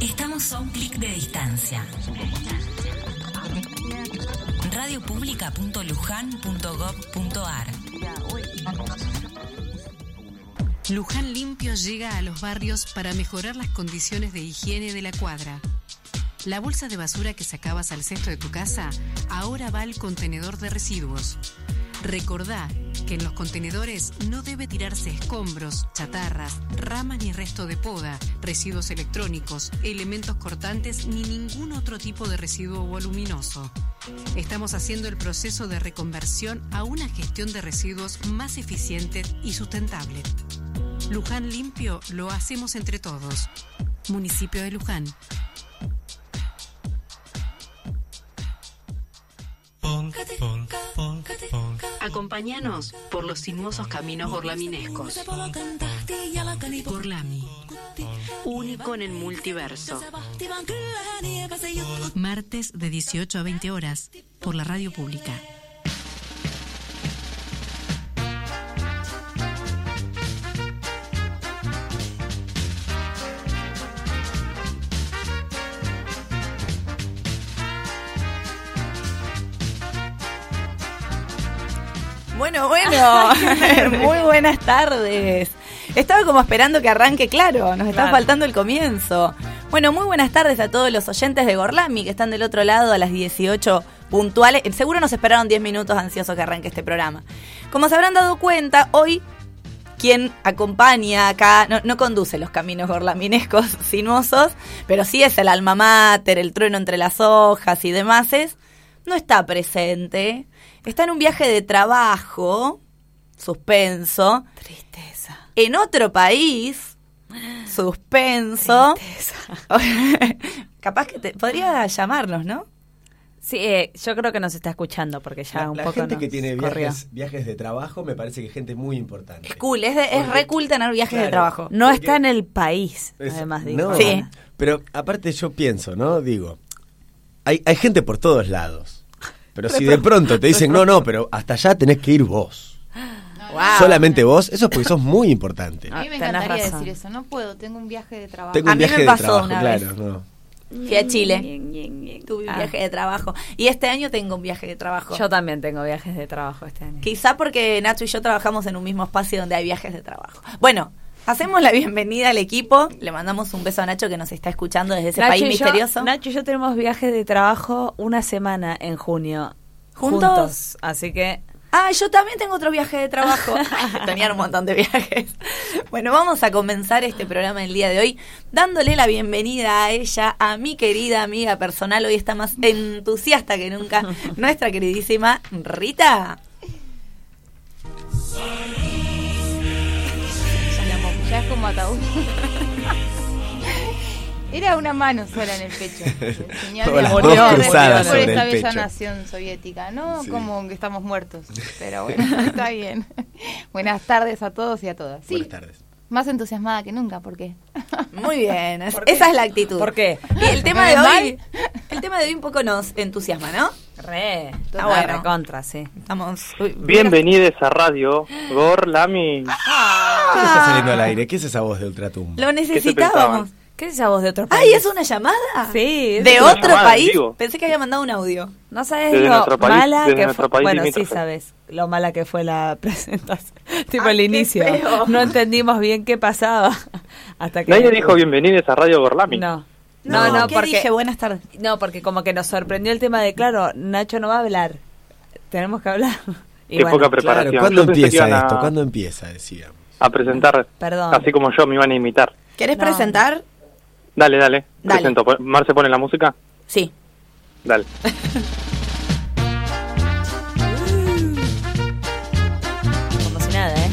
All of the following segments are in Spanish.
Estamos a un clic de distancia. radiopublica.lujan.gov.ar Luján Limpio llega a los barrios para mejorar las condiciones de higiene de la cuadra. La bolsa de basura que sacabas al cesto de tu casa ahora va al contenedor de residuos. Recordá que en los contenedores no debe tirarse escombros, chatarras, ramas ni resto de poda, residuos electrónicos, elementos cortantes ni ningún otro tipo de residuo voluminoso. Estamos haciendo el proceso de reconversión a una gestión de residuos más eficiente y sustentable. Luján Limpio lo hacemos entre todos. Municipio de Luján. Acompáñanos por los sinuosos caminos borlaminescos. Borlami, único en el multiverso. Martes de 18 a 20 horas por la radio pública. Muy buenas tardes. Estaba como esperando que arranque, claro, nos está Claro. faltando el comienzo. Bueno, muy buenas tardes a todos los oyentes de Gorlami que están del otro lado a las 18 puntuales. Eh, Seguro nos esperaron 10 minutos ansiosos que arranque este programa. Como se habrán dado cuenta, hoy quien acompaña acá, no, no conduce los caminos gorlaminescos sinuosos, pero sí es el alma mater, el trueno entre las hojas y demás, es, no está presente. Está en un viaje de trabajo, suspenso. Tristeza. En otro país, suspenso. Capaz que te, podría llamarnos, ¿no? Sí, eh, yo creo que nos está escuchando porque ya La, un la poco gente nos que tiene viajes, viajes de trabajo me parece que es gente muy importante. Es cool, es, de- es re cool tener viajes de trabajo. No Porque- está en el país, Es- además digo. no, Sí. Pero aparte yo pienso, ¿no? Digo, hay, hay gente por todos lados. Pero si de pronto te dicen, no, no, pero hasta allá tenés que ir vos. Wow. Solamente vos, eso es porque sos muy importante. A mí me tenés encantaría razón. decir eso. No puedo, tengo un viaje de trabajo. Tengo A un mí me viaje de pasó trabajo, una claro, vez. no. Fui a Chile. Tuve un Ah, viaje de trabajo. Y este año tengo un viaje de trabajo. Yo también tengo viajes de trabajo este año. Quizá porque Nacho y yo trabajamos en un mismo espacio donde hay viajes de trabajo. Bueno, hacemos la bienvenida al equipo. Le mandamos un beso a Nacho que nos está escuchando desde ese Nacho país yo- misterioso. Nacho y yo tenemos viajes de trabajo una semana en junio. ¿Juntos? Así que Ah, yo también tengo otro viaje de trabajo. Tenían un montón de viajes. Bueno, vamos a comenzar este programa el día de hoy dándole la bienvenida a ella, a mi querida amiga personal. Hoy está más entusiasta que nunca, nuestra queridísima Rita. Ya es como ataúd. Era una mano sola en el pecho. Señal Todas de las amor dos por cruzadas esta el bella pecho. nación soviética, ¿no? Sí. Como que estamos muertos. Pero bueno, está bien. Buenas tardes a todos y a todas. Sí, Buenas tardes. más entusiasmada que nunca, ¿por qué? Muy bien, es- ¿Por qué? esa es la actitud. ¿Por qué? Y el tema ¿Me de hoy, el tema de hoy un poco nos entusiasma, ¿no? re, Está bueno. re contra, sí. Estamos uy, Bienvenidos a Radio Gorlami. ¿Qué está saliendo al aire? ¿Qué es esa voz de ultratumba? Lo necesitábamos. ¿Qué es esa voz de otro país? Ay, ¿es una llamada? Sí, ¿De otro llamada país? Pensé que había mandado un audio. No sabes Desde lo nuestro país- mala que nuestro fue. país Bueno, sí sabes lo mala que fue la presentación. tipo Ay, el inicio. feo. No entendimos bien qué pasaba. Hasta que Nadie dijo bienvenidos a Radio Gorlami. No. No, no, ¿qué porque dije? Buenas tardes. no, porque como que nos sorprendió el tema de claro, Nacho no va a hablar. Tenemos que hablar. Y Qué bueno, poca preparación. Claro, ¿cuándo empieza a- esto? ¿Cuándo empieza? Decíamos. A presentar, Perdón. así como yo me iban a imitar. ¿Querés No. presentar? Dale, dale. Dale. Presento. Marce pone la música. Sí. Dale. como si nada, ¿eh?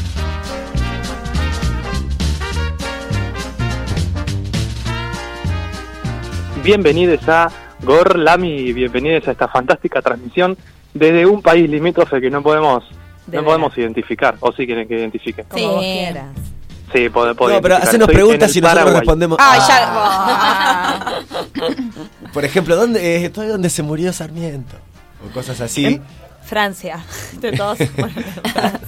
Bienvenidos a Gorlami. Bienvenidos a esta fantástica transmisión desde un país limítrofe que no podemos De no podemos identificar. O sí quieren que identifique. Como Sí. vos quieras. Sí, puedo No, pero hacenos Estoy preguntas y nosotros Paraguay. respondemos. Ah. ya. Por ejemplo, ¿dónde eh, estoy donde se murió Sarmiento? O cosas así. ¿En? Francia. De todos. bueno,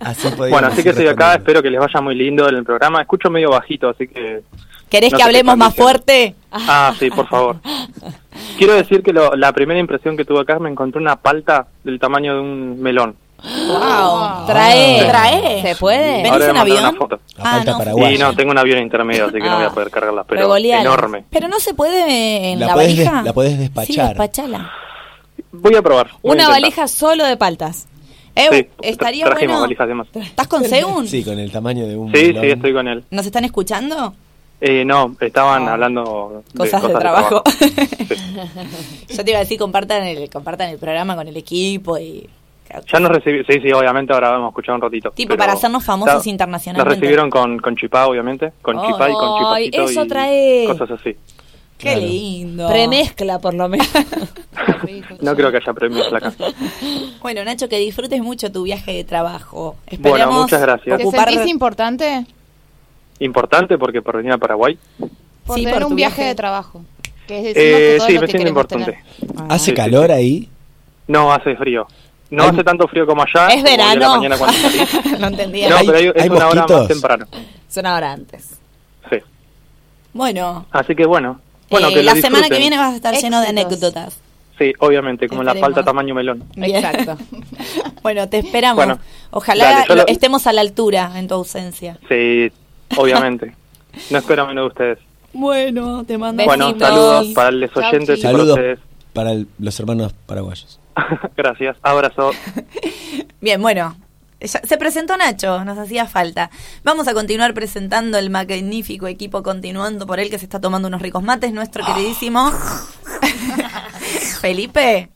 Así Bueno, así que estoy acá, espero que les vaya muy lindo en el programa. Escucho medio bajito, así que ¿Querés No que hablemos más fuerte? Ah, sí, por favor. Quiero decir que lo- la primera impresión que tuve acá me encontré una palta del tamaño de un melón. Wow. Trae. Trae. ¿Se puede? ¿Venís en a avión? una foto. La Ah, falta no. Y no, tengo un avión intermedio, así que no voy Ah. a poder cargarla, pero Revoleala. enorme. Pero no se puede en La la, valija. la podés despachar. Sí, despachala. Voy a probar. voy a Una intentar. valija solo de paltas. Eh, Sí, estaría tra- trajimos bueno. valijas de. ¿Estás con Segun? Sí, con el tamaño de un Sí, melón. sí, estoy con él. ¿Nos están escuchando? Eh, no, estaban hablando de Cosas de trabajo. Sí. Yo te iba a decir, compartan el, compartan el programa con el equipo y... Ya nos recibieron, sí, sí, obviamente ahora vamos a escuchar un ratito. Tipo, para hacernos famosos internacionalmente. Nos recibieron con, con chipá, obviamente, con Oh. chipá y con chipacito eso y trae- cosas así. Qué Claro. lindo. Premezcla, por lo menos. No creo que haya premios acá. Bueno, Nacho, que disfrutes mucho tu viaje de trabajo. Bueno, Esperemos muchas gracias. ¿Te sentís importante Importante porque por venir a Paraguay. por Sí, tener por un viaje, viaje. de trabajo? Que decimos Eh, que sí, me siento importante. ¿Hace Sí, sí, calor ahí? No, hace frío. No Hay- hace tanto frío como allá. Es la verano. mañana cuando salí. no entendía. No, ¿Hay- pero hay- es hay una hora más temprano. Es una hora antes. Sí. Bueno, Así que bueno. Bueno, eh, que la semana que viene vas a estar lleno de Éxitos. anécdotas. Sí, obviamente, como la falta tamaño melón. Exacto. bueno, te esperamos. Bueno, Ojalá dale, lo- estemos a la altura en tu ausencia. Sí, obviamente. no espero menos de ustedes. Bueno, te mando Bueno, saludos para los Chau, oyentes y para Saludos ustedes. para el- los hermanos paraguayos. Gracias. Abrazo. Bien, bueno. ya- se presentó Nacho, nos hacía falta. Vamos a continuar presentando el magnífico equipo, continuando por él que se está tomando unos ricos mates, nuestro queridísimo Felipe.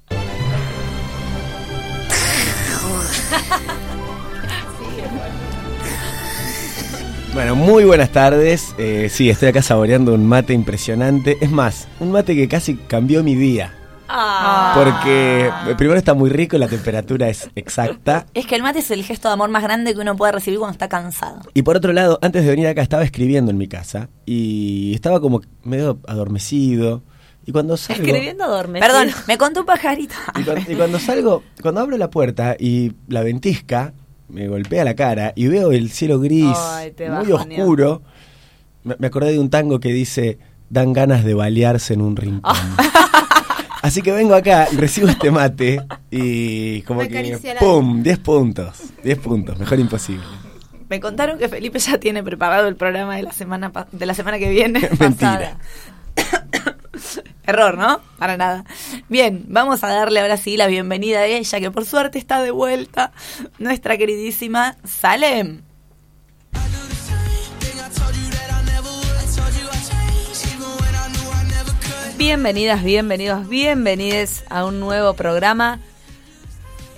Bueno, muy buenas tardes. Eh, sí, estoy acá saboreando un mate impresionante. Es más, un mate que casi cambió mi día. Ah. Porque eh, primero está muy rico, la temperatura es exacta. Es que el mate es el gesto de amor más grande que uno puede recibir cuando está cansado. Y por otro lado, antes de venir acá estaba escribiendo en mi casa y estaba como medio adormecido. Y cuando salgo... Escribiendo dorme. Perdón, me contó un pajarito. Y cuando, y cuando salgo, cuando abro la puerta y la ventisca me golpea la cara y veo el cielo gris, Ay, muy oscuro, me, me acordé de un tango que dice, dan ganas de balearse en un rincón. Así que vengo acá y recibo este mate y como Me que, ¡pum! 10 puntos, 10 puntos, mejor imposible. Me contaron que Felipe ya tiene preparado el programa de la semana de la semana que viene. Mentira. Error, ¿no? Para nada. Bien, vamos a darle ahora sí la bienvenida a ella, que por suerte está de vuelta, nuestra queridísima Salem. Bienvenidas, bienvenidos, bienvenides a un nuevo programa.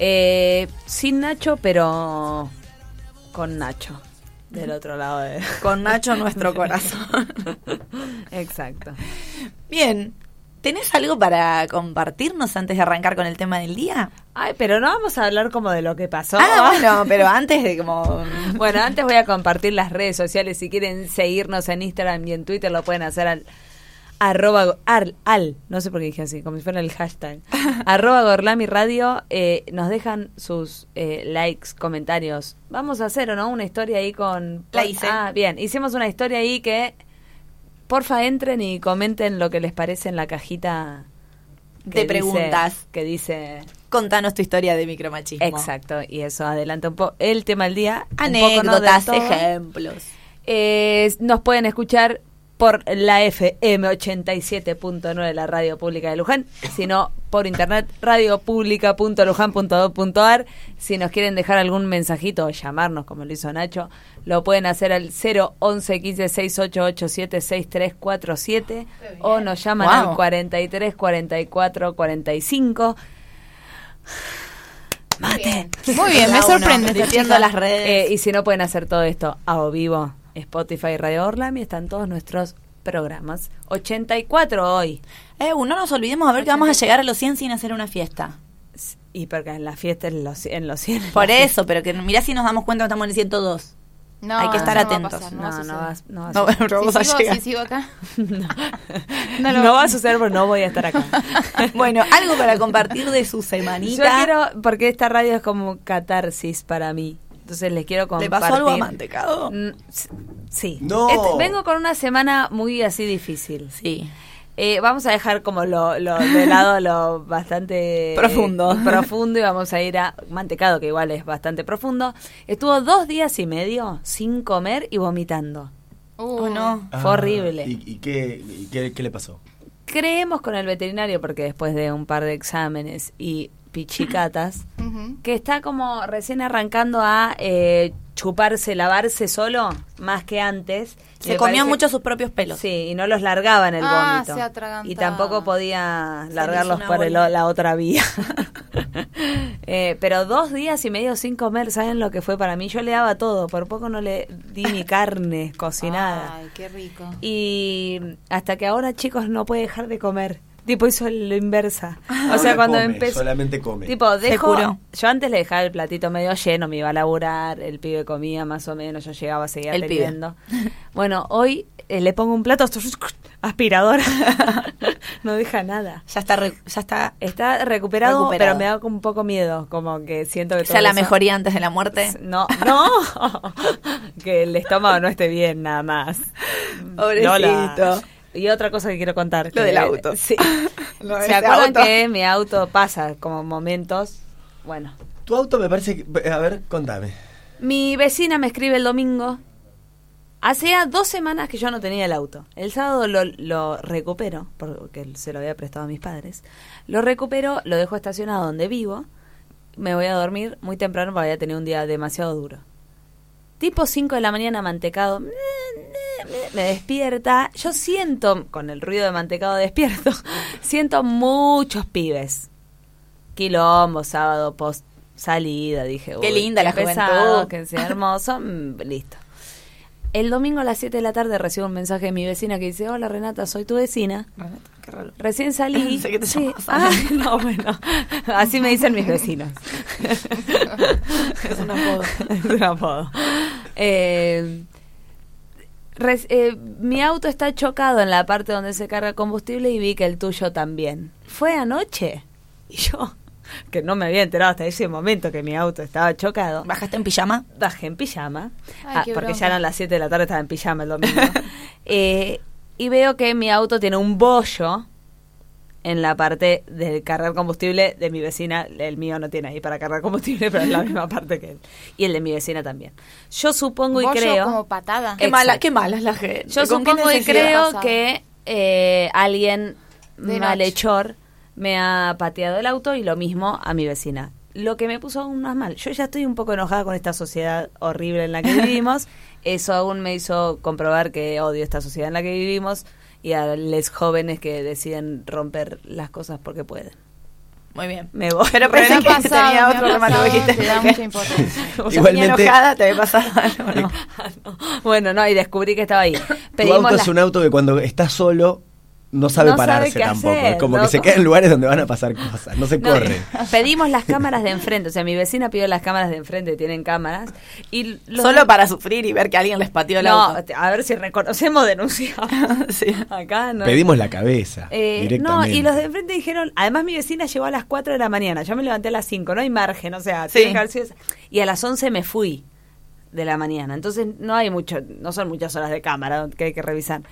Eh, sin Nacho, pero con Nacho. Del otro lado de... Con Nacho nuestro corazón. Exacto. Bien, ¿tenés algo para compartirnos antes de arrancar con el tema del día? Ay, pero no vamos a hablar como de lo que pasó. Ah, bueno, pero antes de como... Bueno, antes voy a compartir las redes sociales. Si quieren seguirnos en Instagram y en Twitter, lo pueden hacer al arroba al, al no sé por qué dije así, como si fuera el hashtag. arroba Gorlami Radio. eh, nos dejan sus eh, likes, comentarios. Vamos a hacer, ¿o no? Una historia ahí con... La hice. Ah, bien. Hicimos una historia ahí que... Porfa, entren y comenten lo que les parece en la cajita... De dice- preguntas. que dice... Contanos tu historia de micromachismo. Exacto, y eso adelanta un poco el tema del día. un poco, ¿no? Anécdotas, todo. ejemplos. Eh, nos pueden escuchar por la FM 87.9 de la Radio Pública de Luján, sino por internet radiopublica.luján.edu.ar. Si nos quieren dejar algún mensajito o llamarnos, como lo hizo Nacho, lo pueden hacer al 011 15 6887 6347 o nos llaman Wow. al 43 44 45. Mate. Muy bien, me Cada uno sorprende las redes. Eh, y si no pueden hacer todo esto a o vivo, Spotify y Radio Orlami están todos nuestros programas. 84 hoy. Eh, no nos olvidemos a ver que vamos a llegar a los 100 sin hacer una fiesta. Y porque en la fiesta en los, en los 100. Por eso, pero que mirá si nos damos cuenta que estamos en el 102. No, Hay que estar no va a atentos. pasar, No, va a no, suceder. vas- no, vas No, a- pero vamos si a sigo, llegar. si sigo acá. no, lo- va a suceder porque no voy a estar acá. bueno, algo para compartir de su Yo semanita. quiero, porque esta radio es como catarsis para mí. Entonces les quiero ¿Le compartir. pasó algo a Mantecado? Mm, Sí. No. Este- vengo con una semana muy así difícil. Sí. Eh, vamos a dejar como lo, lo de lado lo bastante Profundo. profundo y vamos a ir a mantecado que igual es bastante profundo. Estuvo dos días y medio sin comer y vomitando. Uh, no. Fue horrible. Ah, ¿Y, y qué, y qué, qué le pasó? Creemos con el veterinario porque después de un par de exámenes y pichicatas Que está como recién arrancando a eh, chuparse, lavarse solo más que antes. Se parece- mucho sus propios pelos. Sí, y no los largaba en el Ah, vómito. se y tampoco podía largarlos por el- la otra vía. Eh, pero dos días y medio sin comer, ¿saben lo que fue para mí? Yo le daba todo, por poco no le di ni carne cocinada. Ay, qué rico. Y hasta que ahora, chicos, no puede dejar de comer. Tipo, hizo lo inversa. O sea, cuando come, empezó... Solamente come. Tipo, dejo, yo antes le dejaba el platito medio lleno, me iba a laburar, el pibe comía más o menos, yo llegaba, seguía El pibe. teniendo. Bueno, hoy eh, le pongo un plato aspiradora, no deja nada. Ya está, re- ya está. Está recuperado, Recuperado. pero me da como un poco miedo, como que siento que O sea, todo la eso- mejoría antes de la muerte. No, no, que el estómago no esté bien nada más. Pobrecito. Lola. Y otra cosa que quiero contar. Lo que- del auto. Sí. Lo de ¿Se acuerdan auto. que mi auto pasa como momentos? Bueno, Tu auto me parece que... A ver, contame. Mi vecina me escribe el domingo. Hacía dos semanas que yo no tenía el auto. El sábado lo, lo recupero, porque se lo había prestado a mis padres. Lo recupero, lo dejo estacionado donde vivo. Me voy a dormir muy temprano porque había tenido un día demasiado duro. Tipo 5 de la mañana, mantecado. Me despierta. Yo siento, con el ruido de mantecado despierto, siento muchos pibes. Quilombo, sábado, post salida, dije. Qué "Uy, linda la juventud". Que sea hermoso, mm, listo. El domingo a las 7 de la tarde recibo un mensaje de mi vecina que dice, hola Renata, soy tu vecina. Qué raro. Recién salí. Pensé que te Sí. Ah, Ana. no, bueno. Así me dicen mis vecinos. Es un apodo. es un apodo. Eh, res- eh, mi auto está chocado en la parte donde se carga combustible y vi que el tuyo también. ¿Fue anoche? Y yo, que no me había enterado hasta ese momento que mi auto estaba chocado, ¿Bajaste en pijama? bajé en pijama, Ay, ah, porque ya eran las 7 de la tarde, estaba en pijama el domingo, Eh, y veo que mi auto tiene un bollo en la parte de cargar combustible de mi vecina. El mío no tiene ahí para cargar combustible, pero es la misma parte que él. Y el de mi vecina también. Yo supongo y creo... como patada. Qué mala, qué mala es la gente. Yo ¿Con qué supongo y creo que eh, alguien De malhechor me ha pateado el auto y lo mismo a mi vecina. Lo que me puso aún más mal. Yo ya estoy un poco enojada con esta sociedad horrible en la que vivimos. Eso aún me hizo comprobar que odio esta sociedad en la que vivimos y a los jóvenes que deciden romper las cosas porque pueden. Muy bien. Me voy. Pero pensé que pasado, tenía me otro ha tema que pasado, dijiste. te da mucha importancia. Igualmente- enojada, te había pasado algo, ¿no? No. Bueno, no, y descubrí que estaba ahí. Tu Pedimos auto las- es un auto que cuando está solo no sabe No sabe pararse qué tampoco. hacer, es como ¿no? que se queda en lugares donde van a pasar cosas. No se No, corre. Pedimos las cámaras de enfrente, o sea, mi vecina pidió las cámaras de enfrente, tienen cámaras. Y Solo de- para sufrir y ver que alguien les pateó el No, auto. a ver si reconocemos, denunciamos. Sí. Acá no. Pedimos la cabeza. Eh, no, directamente. y los de enfrente dijeron, además mi vecina llegó a las 4 de la mañana, yo me levanté a las 5, no hay margen, o sea, Sí. que y a las 11 me fui de la mañana, entonces no hay mucho, no son muchas horas de cámara que hay que revisar.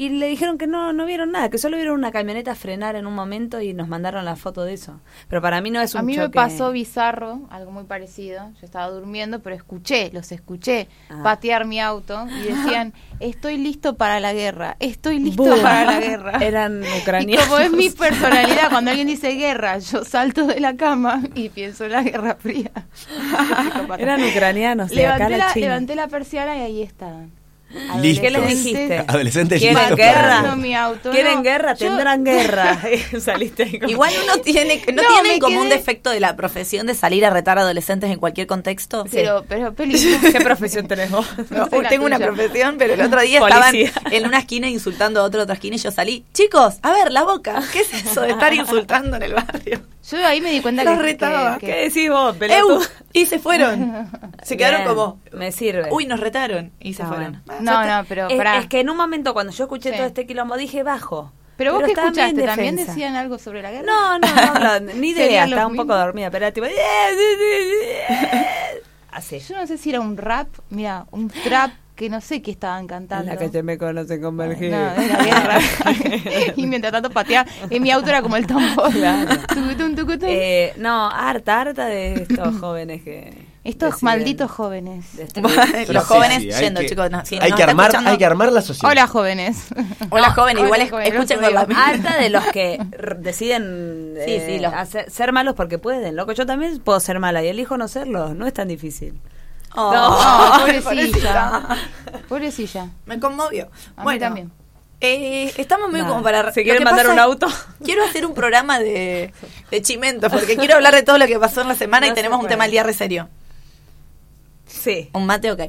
Y le dijeron que no, no vieron nada, que solo vieron una camioneta frenar en un momento y nos mandaron la foto de eso. Pero para mí no es un A mí me pasó bizarro, algo muy parecido. Yo estaba durmiendo, pero escuché, los escuché Ah. patear mi auto y decían, estoy listo para la guerra, estoy listo para la guerra. Eran y ucranianos. como es mi personalidad, cuando alguien dice guerra, yo salto de la cama y pienso en la Guerra Fría. Eran ucranianos de acá levanté, la, la China. levanté la persiana y ahí estaban. Listo. ¿Qué les dijiste? Adolescentes ¿Quieren listos guerra? mi auto. ¿Quieren no. guerra? Yo- Tendrán guerra. Saliste ahí como- Igual uno tiene, no, No, tienen como un defecto de la profesión de salir a retar a adolescentes en cualquier contexto. Pero, pero. ¿Qué profesión tenés vos? No, sé la tengo una profesión, pero el otro día estaban en una esquina insultando a otra otra esquina y yo salí. Chicos, a ver, la boca. ¿Qué es eso de estar insultando en el barrio? Yo ahí me di cuenta Los que, retaba. que- ¿Qué que- decís vos. Y se fueron. Se quedaron Bien, como, Me sirve. uy, nos retaron. Y se Ah, fueron. bueno. No, no, pero es, pará. es que en un momento cuando yo escuché Sí. todo este quilombo dije bajo. Pero vos bien escuchaste, ¿también decían algo sobre la guerra? No, no, no, no, ni idea, estaba un poco dormida, pero era tipo... así. Yo no sé si era un rap, mira, un trap que no sé qué estaban cantando. La que te me conocen convergir. No, era guerra. y mientras tanto pateaba. En mi auto era como el tambor. Claro. Tucutún. Eh, no, harta, harta de estos jóvenes que. Estos deciden malditos jóvenes. Los jóvenes sí, yendo, que- chicos. no, si hay, que armar, hay que armar la sociedad. Hola, jóvenes. Hola, jóvenes, Hola, igual es- jóvenes, escuchen no con la harta de los que deciden Sí, eh, sí, los- hacer- ser malos porque pueden. Loco, yo también puedo ser mala y elijo no serlo. No es tan difícil. Oh, No, pobrecilla. Pobrecilla. Me conmovió. A mí bueno, también. eh, estamos muy Nada. como para... ¿Se quieren mandar un auto? Quiero hacer un programa de, de chimento, porque quiero hablar de todo lo que pasó en la semana No y se tenemos un tema al día re serio. Sí. Un mate, ok.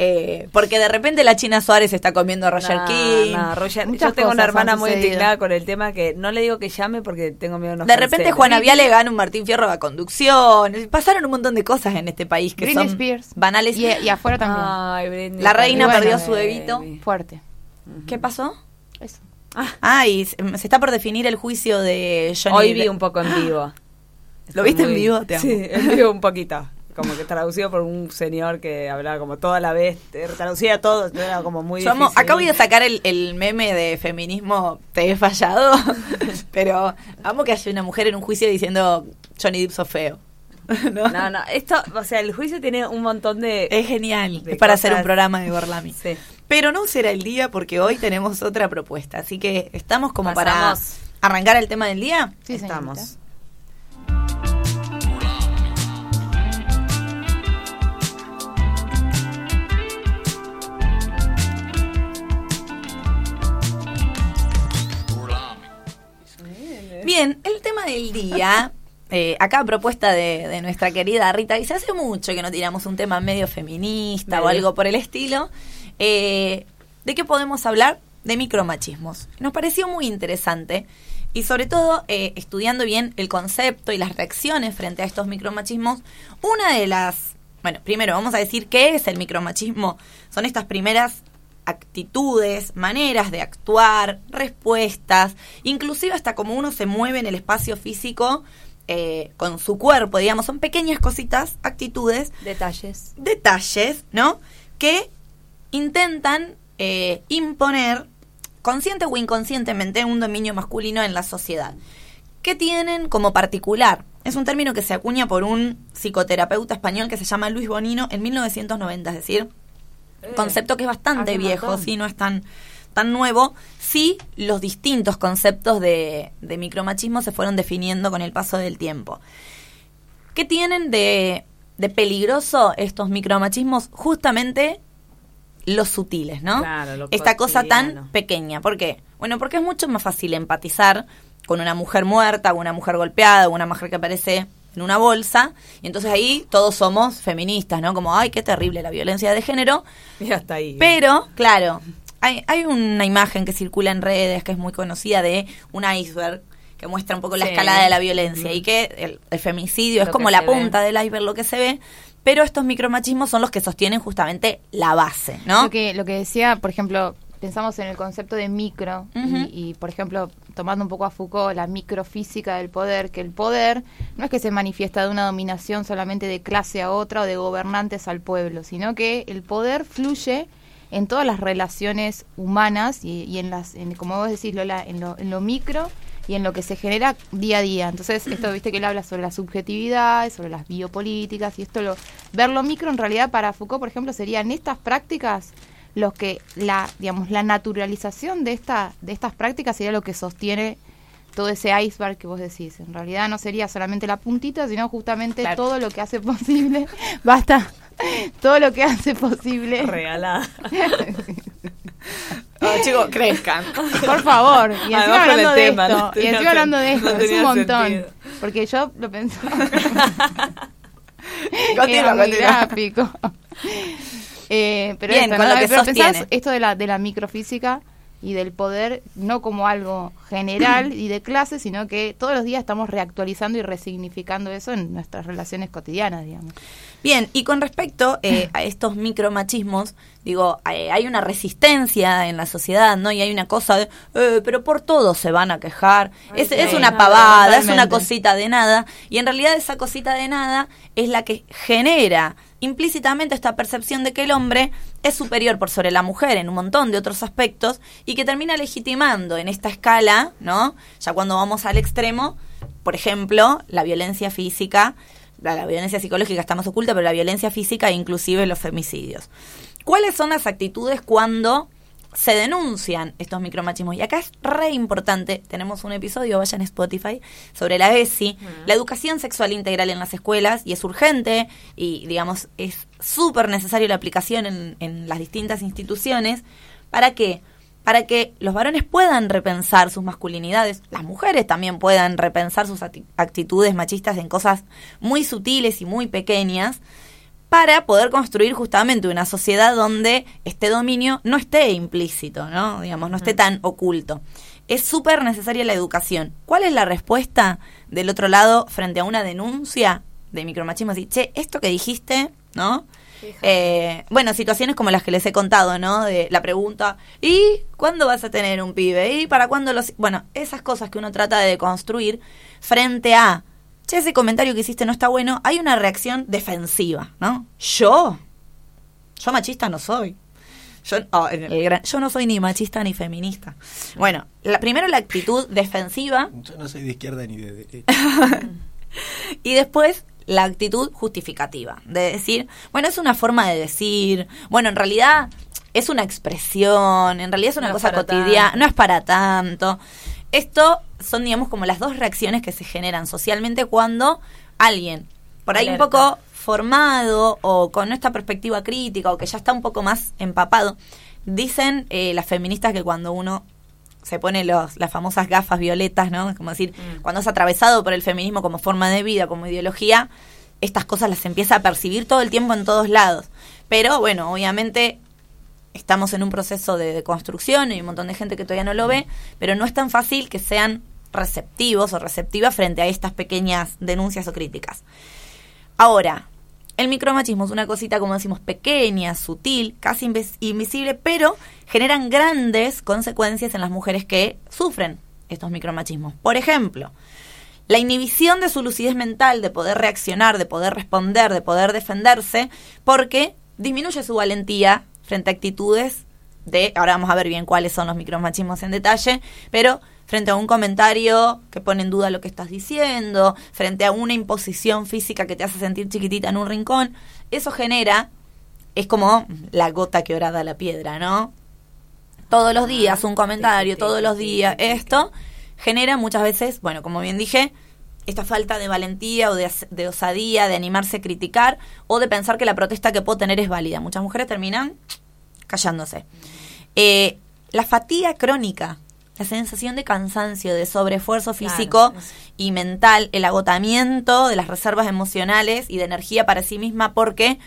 Eh, porque de repente la China Suárez está comiendo a Roger King. Roger- yo tengo una hermana muy indignada con el tema que no le digo que llame porque tengo miedo de repente Juana Viale gana un Martín Fierro a conducción. Pasaron un montón de cosas en este país que Britney son Spears. banales. Y, y afuera también. Ay, Britney, La reina bueno, perdió su bebito. Fuerte. ¿Qué pasó? Eso. Ah, y se, se está por definir el juicio de Johnny Hoy vi un poco en vivo. ¿Lo viste en vivo? Te amo. Sí, en vivo un poquito. Como que traducido por un señor que hablaba como toda la vez, eh, traducía todo, era como muy difícil. acá voy a sacar el, el meme de feminismo, te he fallado, pero amo que haya una mujer en un juicio diciendo Johnny Depp sos feo. ¿No? No, no, esto, o sea, el juicio tiene un montón de... Es genial, De es para hacer un programa de Gorlami. Sí. Pero no será el día porque hoy tenemos otra propuesta, así que estamos como Pasamos. para arrancar el tema del día. Sí, Estamos. señorita. Bien, el tema del día, eh, acá propuesta de, de nuestra querida Rita, dice, hace mucho que no tiramos un tema medio feminista o algo por el estilo. Eh, ¿De qué podemos hablar? De micromachismos. Nos pareció muy interesante y sobre todo eh, estudiando bien el concepto y las reacciones frente a estos micromachismos, una de las... Bueno, primero vamos a decir qué es el micromachismo. Son estas primeras actitudes, maneras de actuar, respuestas, inclusive hasta como uno se mueve en el espacio físico eh, con su cuerpo, digamos, son pequeñas cositas, actitudes, Detalles. detalles, ¿no? Que intentan eh, imponer, consciente o inconscientemente, un dominio masculino en la sociedad. ¿Qué tienen como particular? Es un término que se acuña por un psicoterapeuta español que se llama Luis Bonino en 1990, es decir, concepto que es bastante hace viejo, sí, no es tan, tan nuevo. Sí, los distintos conceptos de, de micromachismo se fueron definiendo con el paso del tiempo. ¿Qué tienen de, de peligroso estos micromachismos? Justamente los sutiles, ¿no? Claro, lo Esta cosa tan pequeña. ¿Por qué? Bueno, porque es mucho más fácil empatizar con una mujer muerta, o una mujer golpeada, o una mujer que aparece en una bolsa. Y entonces ahí todos somos feministas, ¿no? Como, ay, qué terrible la violencia de género. Y hasta ahí. Pero, claro, hay, hay una imagen que circula en redes que es muy conocida de un iceberg que muestra un poco la Sí. escalada de la violencia y que el, el femicidio es como la ve. punta del iceberg, lo que se ve, pero estos micromachismos son los que sostienen justamente la base, ¿no? Lo que, lo que decía, por ejemplo, pensamos en el concepto de micro y- por ejemplo, tomando un poco a Foucault, la microfísica del poder, que el poder no es que se manifiesta de una dominación solamente de clase a otra o de gobernantes al pueblo, sino que el poder fluye en todas las relaciones humanas y, y en las, en, como vos decís, Lola, en lo, en lo micro y en lo que se genera día a día. Entonces, esto, viste que él habla sobre la subjetividad, sobre las biopolíticas, y esto lo, ver lo micro en realidad para Foucault, por ejemplo, serían estas prácticas los que la digamos la naturalización de esta de estas prácticas sería lo que sostiene todo ese iceberg que vos decís. En realidad no sería solamente la puntita, sino justamente Claro. todo lo que hace posible. Basta. Todo lo que hace posible. Regalada. Ah, chicos, crezcan. Por favor. Y encima hablando de tema, esto. no y encima hablando de esto. no es un montón. sentido. Porque yo lo pensaba. Continúa, continúa. gráfico. Eh, pero Bien, esto, con ¿no? lo que Pero pensás esto de la, de la microfísica y del poder no como algo general y de clase, sino que todos los días estamos reactualizando y resignificando eso en nuestras relaciones cotidianas, digamos. Bien, y con respecto eh, a estos micromachismos, digo, eh, hay una resistencia en la sociedad, ¿no? Y hay una cosa de, eh, pero por todo se van a quejar. Ay, es, es una no, pavada, es una cosita de nada. Y en realidad esa cosita de nada es la que genera implícitamente esta percepción de que el hombre es superior por sobre la mujer en un montón de otros aspectos y que termina legitimando en esta escala, ¿no? Ya cuando vamos al extremo, por ejemplo, la violencia física, la, la violencia psicológica está más oculta, pero la violencia física e inclusive los femicidios. ¿Cuáles son las actitudes cuando se denuncian estos micromachismos. Y acá es re importante, tenemos un episodio, vayan a Spotify, sobre la ESI, la educación sexual integral en las escuelas, y es urgente, y digamos, es súper necesario la aplicación en, en las distintas instituciones. ¿Para qué? Para que los varones puedan repensar sus masculinidades, las mujeres también puedan repensar sus actitudes machistas en cosas muy sutiles y muy pequeñas, para poder construir justamente una sociedad donde este dominio no esté implícito, ¿no? Digamos, no esté tan oculto. Es súper necesaria la educación. ¿Cuál es la respuesta del otro lado frente a una denuncia de micromachismo? Así, che, esto que dijiste, ¿no? Eh, bueno, situaciones como las que les he contado, ¿no? De la pregunta, ¿y cuándo vas a tener un pibe? ¿Y para cuándo los...? Bueno, esas cosas que uno trata de construir frente a, che, ese comentario que hiciste no está bueno, hay una reacción defensiva, ¿no? Yo, yo machista no soy. Yo, oh, en el gran- yo no soy ni machista ni feminista. Bueno, la, primero la actitud defensiva Yo no soy de izquierda ni de derecha. y después la actitud justificativa, de decir, bueno, es una forma de decir, bueno, en realidad es una expresión, en realidad es una No cosa cotidiana, no es para tanto. Esto son, digamos, como las dos reacciones que se generan socialmente cuando alguien, por ahí un poco formado o con esta perspectiva crítica o que ya está un poco más empapado, dicen eh, las feministas que cuando uno se pone los, las famosas gafas violetas, ¿no? Es Como decir, Mm. cuando es atravesado por el feminismo como forma de vida, como ideología, estas cosas las empieza a percibir todo el tiempo en todos lados. Pero bueno, obviamente estamos en un proceso de, construcción y hay un montón de gente que todavía no lo ve, pero no es tan fácil que sean receptivos o receptivas frente a estas pequeñas denuncias o críticas. Ahora, el micromachismo es una cosita, como decimos, pequeña, sutil, casi invis- invisible, pero generan grandes consecuencias en las mujeres que sufren estos micromachismos. Por ejemplo, la inhibición de su lucidez mental, de poder reaccionar, de poder responder, de poder defenderse, porque disminuye su valentía frente a actitudes de, ahora vamos a ver bien cuáles son los micromachismos en detalle, pero frente a un comentario que pone en duda lo que estás diciendo, frente a una imposición física que te hace sentir chiquitita en un rincón, eso genera, es como la gota que orada la piedra, ¿no? Todos los días un comentario, todos los días esto, genera muchas veces, bueno, como bien dije, esta falta de valentía o de, osadía, de animarse a criticar o de pensar que la protesta que puedo tener es válida. Muchas mujeres terminan callándose. Eh, la fatiga crónica, la sensación de cansancio, de sobreesfuerzo Claro, físico y mental, el agotamiento de las reservas emocionales y de energía para sí misma porque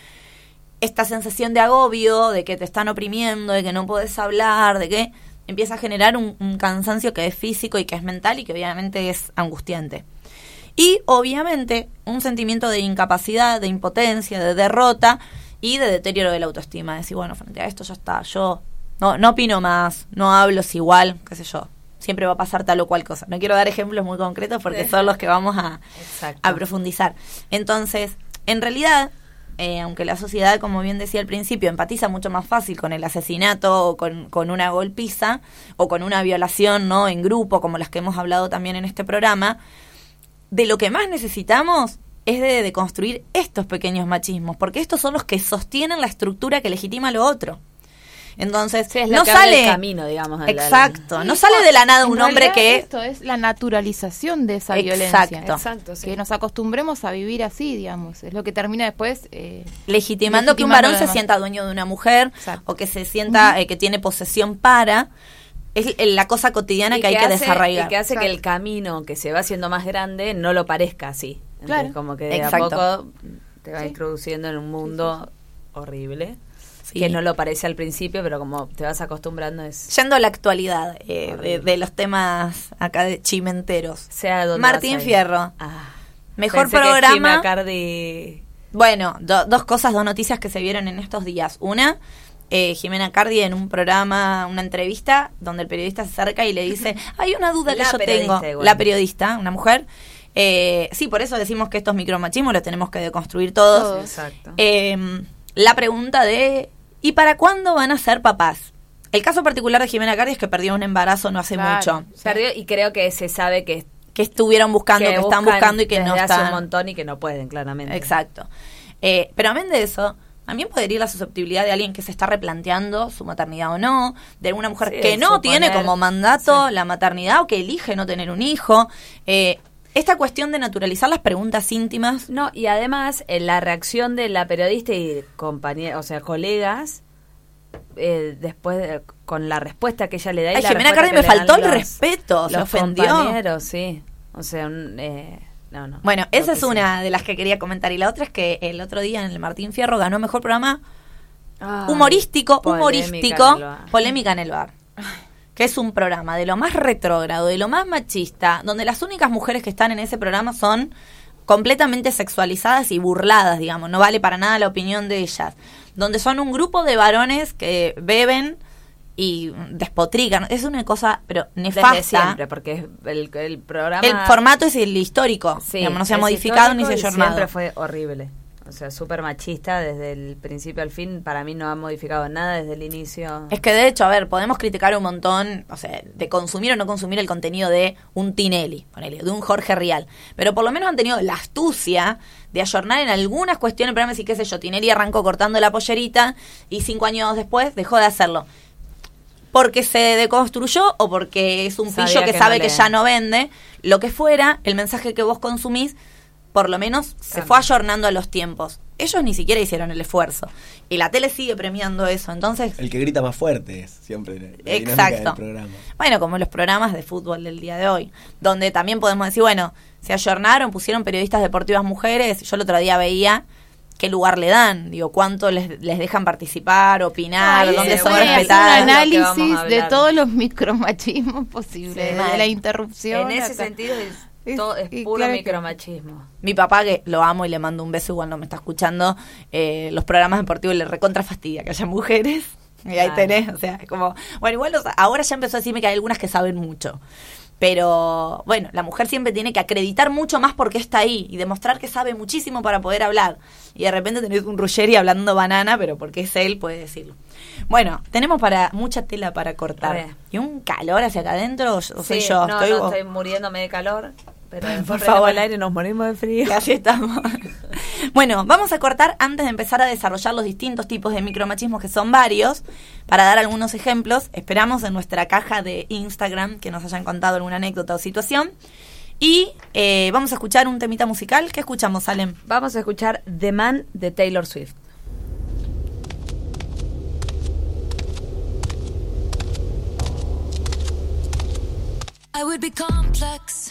esta sensación de agobio, de que te están oprimiendo, de que no puedes hablar, de que empieza a generar un, un cansancio que es físico y que es mental y que obviamente es angustiante. Y obviamente un sentimiento de incapacidad, de impotencia, de derrota y de deterioro de la autoestima. Decir, bueno, frente a esto ya está, yo no, no opino más, no hablo es igual, qué sé yo. Siempre va a pasar tal o cual cosa. No quiero dar ejemplos muy concretos porque son los que vamos a, a profundizar. Entonces, en realidad, eh, aunque la sociedad, como bien decía al principio, empatiza mucho más fácil con el asesinato o con, con una golpiza o con una violación no en grupo, como las que hemos hablado también en este programa, de lo que más necesitamos es de, de construir estos pequeños machismos, porque estos son los que sostienen la estructura que legitima lo otro. Entonces, Sí, es lo no sale el camino, digamos. la- Exacto, no sale de la nada un hombre que Esto es la naturalización de esa Exacto. violencia. Exacto, sí. Que nos acostumbremos a vivir así, digamos. Es lo que termina después. eh, legitimando que un varón se sienta dueño de una mujer Exacto. o que se sienta eh, que tiene posesión para es el- la cosa cotidiana Y que hay que hace- desarraigar. y que hace que el camino que se va haciendo más grande no lo parezca así. Entonces, Claro. como que de Exacto. a poco te va Sí. introduciendo en un mundo horrible. Sí. Que no lo parece al principio, pero como te vas acostumbrando es... Yendo a la actualidad eh, de, Horrible. de los temas acá de chimenteros. Sea donde Martín. Fierro. Ah. Mejor Pensé que programa. Jimena Cardi... Bueno, do- dos cosas, dos noticias que se vieron en estos días. Una, eh, Jimena Cardi en un programa, una entrevista, donde el periodista se acerca y le dice, hay una duda que La yo tengo. igual. La periodista, una mujer, Eh, sí, por eso decimos que estos micromachismos los tenemos que deconstruir todos. Todos. Exacto. Eh, la pregunta de ¿y para cuándo van a ser papás? El caso particular de Jimena Cardi es que perdió un embarazo no hace Claro. mucho. Perdió y creo que se sabe que, Que estuvieron buscando, que, están buscando y que no desde hace están. un montón y que no pueden, claramente. Exacto. Eh, pero amén de eso, también podría ir la susceptibilidad de alguien que se está replanteando su maternidad o no, de una mujer Sí, que no suponer. tiene como mandato Sí. la maternidad o que elige no tener un hijo. Eh, esta cuestión de naturalizar las preguntas íntimas. No, y además eh, la reacción de la periodista y compañeros, o sea, colegas, eh, después de- con la respuesta que ella le da. y Ay, la Jimena Cardi me faltó el respeto, se los ofendió. compañeros, sí. O sea, un, eh, no, no. Bueno, esa es que una de las que quería comentar. Y la otra es que el otro día en el Martín Fierro ganó mejor programa humorístico, humorístico, en polémica en el bar. Que es un programa de lo más retrógrado, de lo más machista, donde las únicas mujeres que están en ese programa son completamente sexualizadas y burladas, digamos, no vale para nada la opinión de ellas. Donde son un grupo de varones que beben y despotrican. Es una cosa, pero nefasta. Desde siempre, porque es el, el programa... El formato es el histórico, Sí, digamos, no se ha modificado ni se ha. Siempre fue horrible. O sea, súper machista desde el principio al fin. Para mí no ha modificado nada desde el inicio. Es que de hecho, a ver, podemos criticar un montón, o sea, de consumir o no consumir el contenido de un Tinelli, ponele, de un Jorge Rial. Pero por lo menos han tenido la astucia de ayornar en algunas cuestiones, pero y qué sé yo, Tinelli arrancó cortando la pollerita y cinco años después dejó de hacerlo. Porque se deconstruyó o porque es un Sabía pillo que, que sabe no que ya no vende, lo que fuera, el mensaje que vos consumís, por lo menos se Claro. fue ayornando a los tiempos. Ellos ni siquiera hicieron el esfuerzo. Y la tele sigue premiando eso. Entonces, El que grita más fuerte es siempre la, la dinámica Exacto. del programa. Bueno, como los programas de fútbol del día de hoy, donde también podemos decir, bueno, se ayornaron, pusieron periodistas deportivas mujeres. Yo el otro día veía qué lugar le dan, digo, cuánto les, les dejan participar, opinar, Ay, dónde son un respetadas. Que análisis de todos los micromachismos posibles, Sí, de la interrupción. en ese hasta- sentido es, Es- todo, es y puro claro que- micromachismo. Mi papá, que lo amo y le mando un beso igual no me está escuchando, eh, los programas deportivos le recontra fastidia que haya mujeres. Y ahí Claro. tenés, o sea, es como, bueno, igual los- ahora ya empezó a decirme que hay algunas que saben mucho. Pero bueno, la mujer siempre tiene que acreditar mucho más porque está ahí y demostrar que sabe muchísimo para poder hablar. Y de repente tenés un Ruggeri hablando banana, pero porque es él, puede decirlo. Bueno, tenemos para mucha tela para cortar. Y un calor hacia acá adentro, o Sí, yo. no, estoy, no, estoy muriéndome de calor. Pero Por favor. el aire nos morimos de frío. Así estamos. bueno, vamos a cortar antes de empezar a desarrollar los distintos tipos de micromachismos, que son varios, para dar algunos ejemplos. Esperamos en nuestra caja de Instagram que nos hayan contado alguna anécdota o situación. Y eh, vamos a escuchar un temita musical. ¿Qué escuchamos, Salem? Vamos a escuchar The Man de Taylor Swift. I would be complex.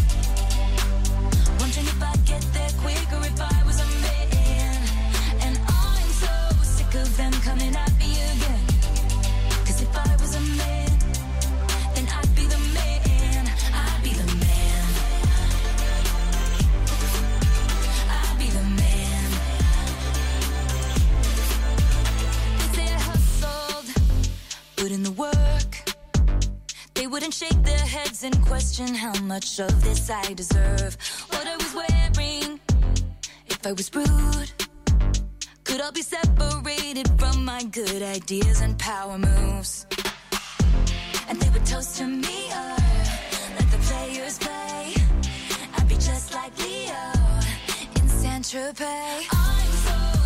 If I'd get there quicker if I was a man. And I'm so sick of them coming if I was a man, then I'd be the man. I'd be the man. I'd be the man. They say I hustled, in the work. Wouldn't shake their heads and question how much of this I deserve. What I was wearing, if I was rude, could I be separated from my good ideas and power moves. And they would toast to me, or let the players play. I'd be just like Leo in Saint Tropez. I'm so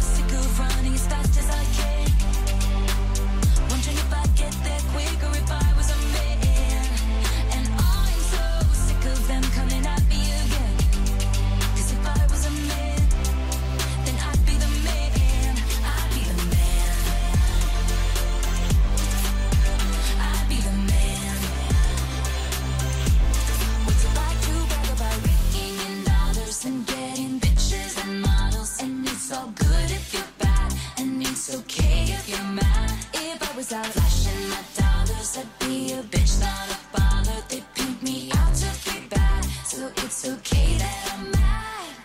It's all good if you're bad, and it's okay if you're mad. If I was out flashing my dollars, I'd be a bitch, not a baller. They paint me out to be bad, so it's okay that I'm mad.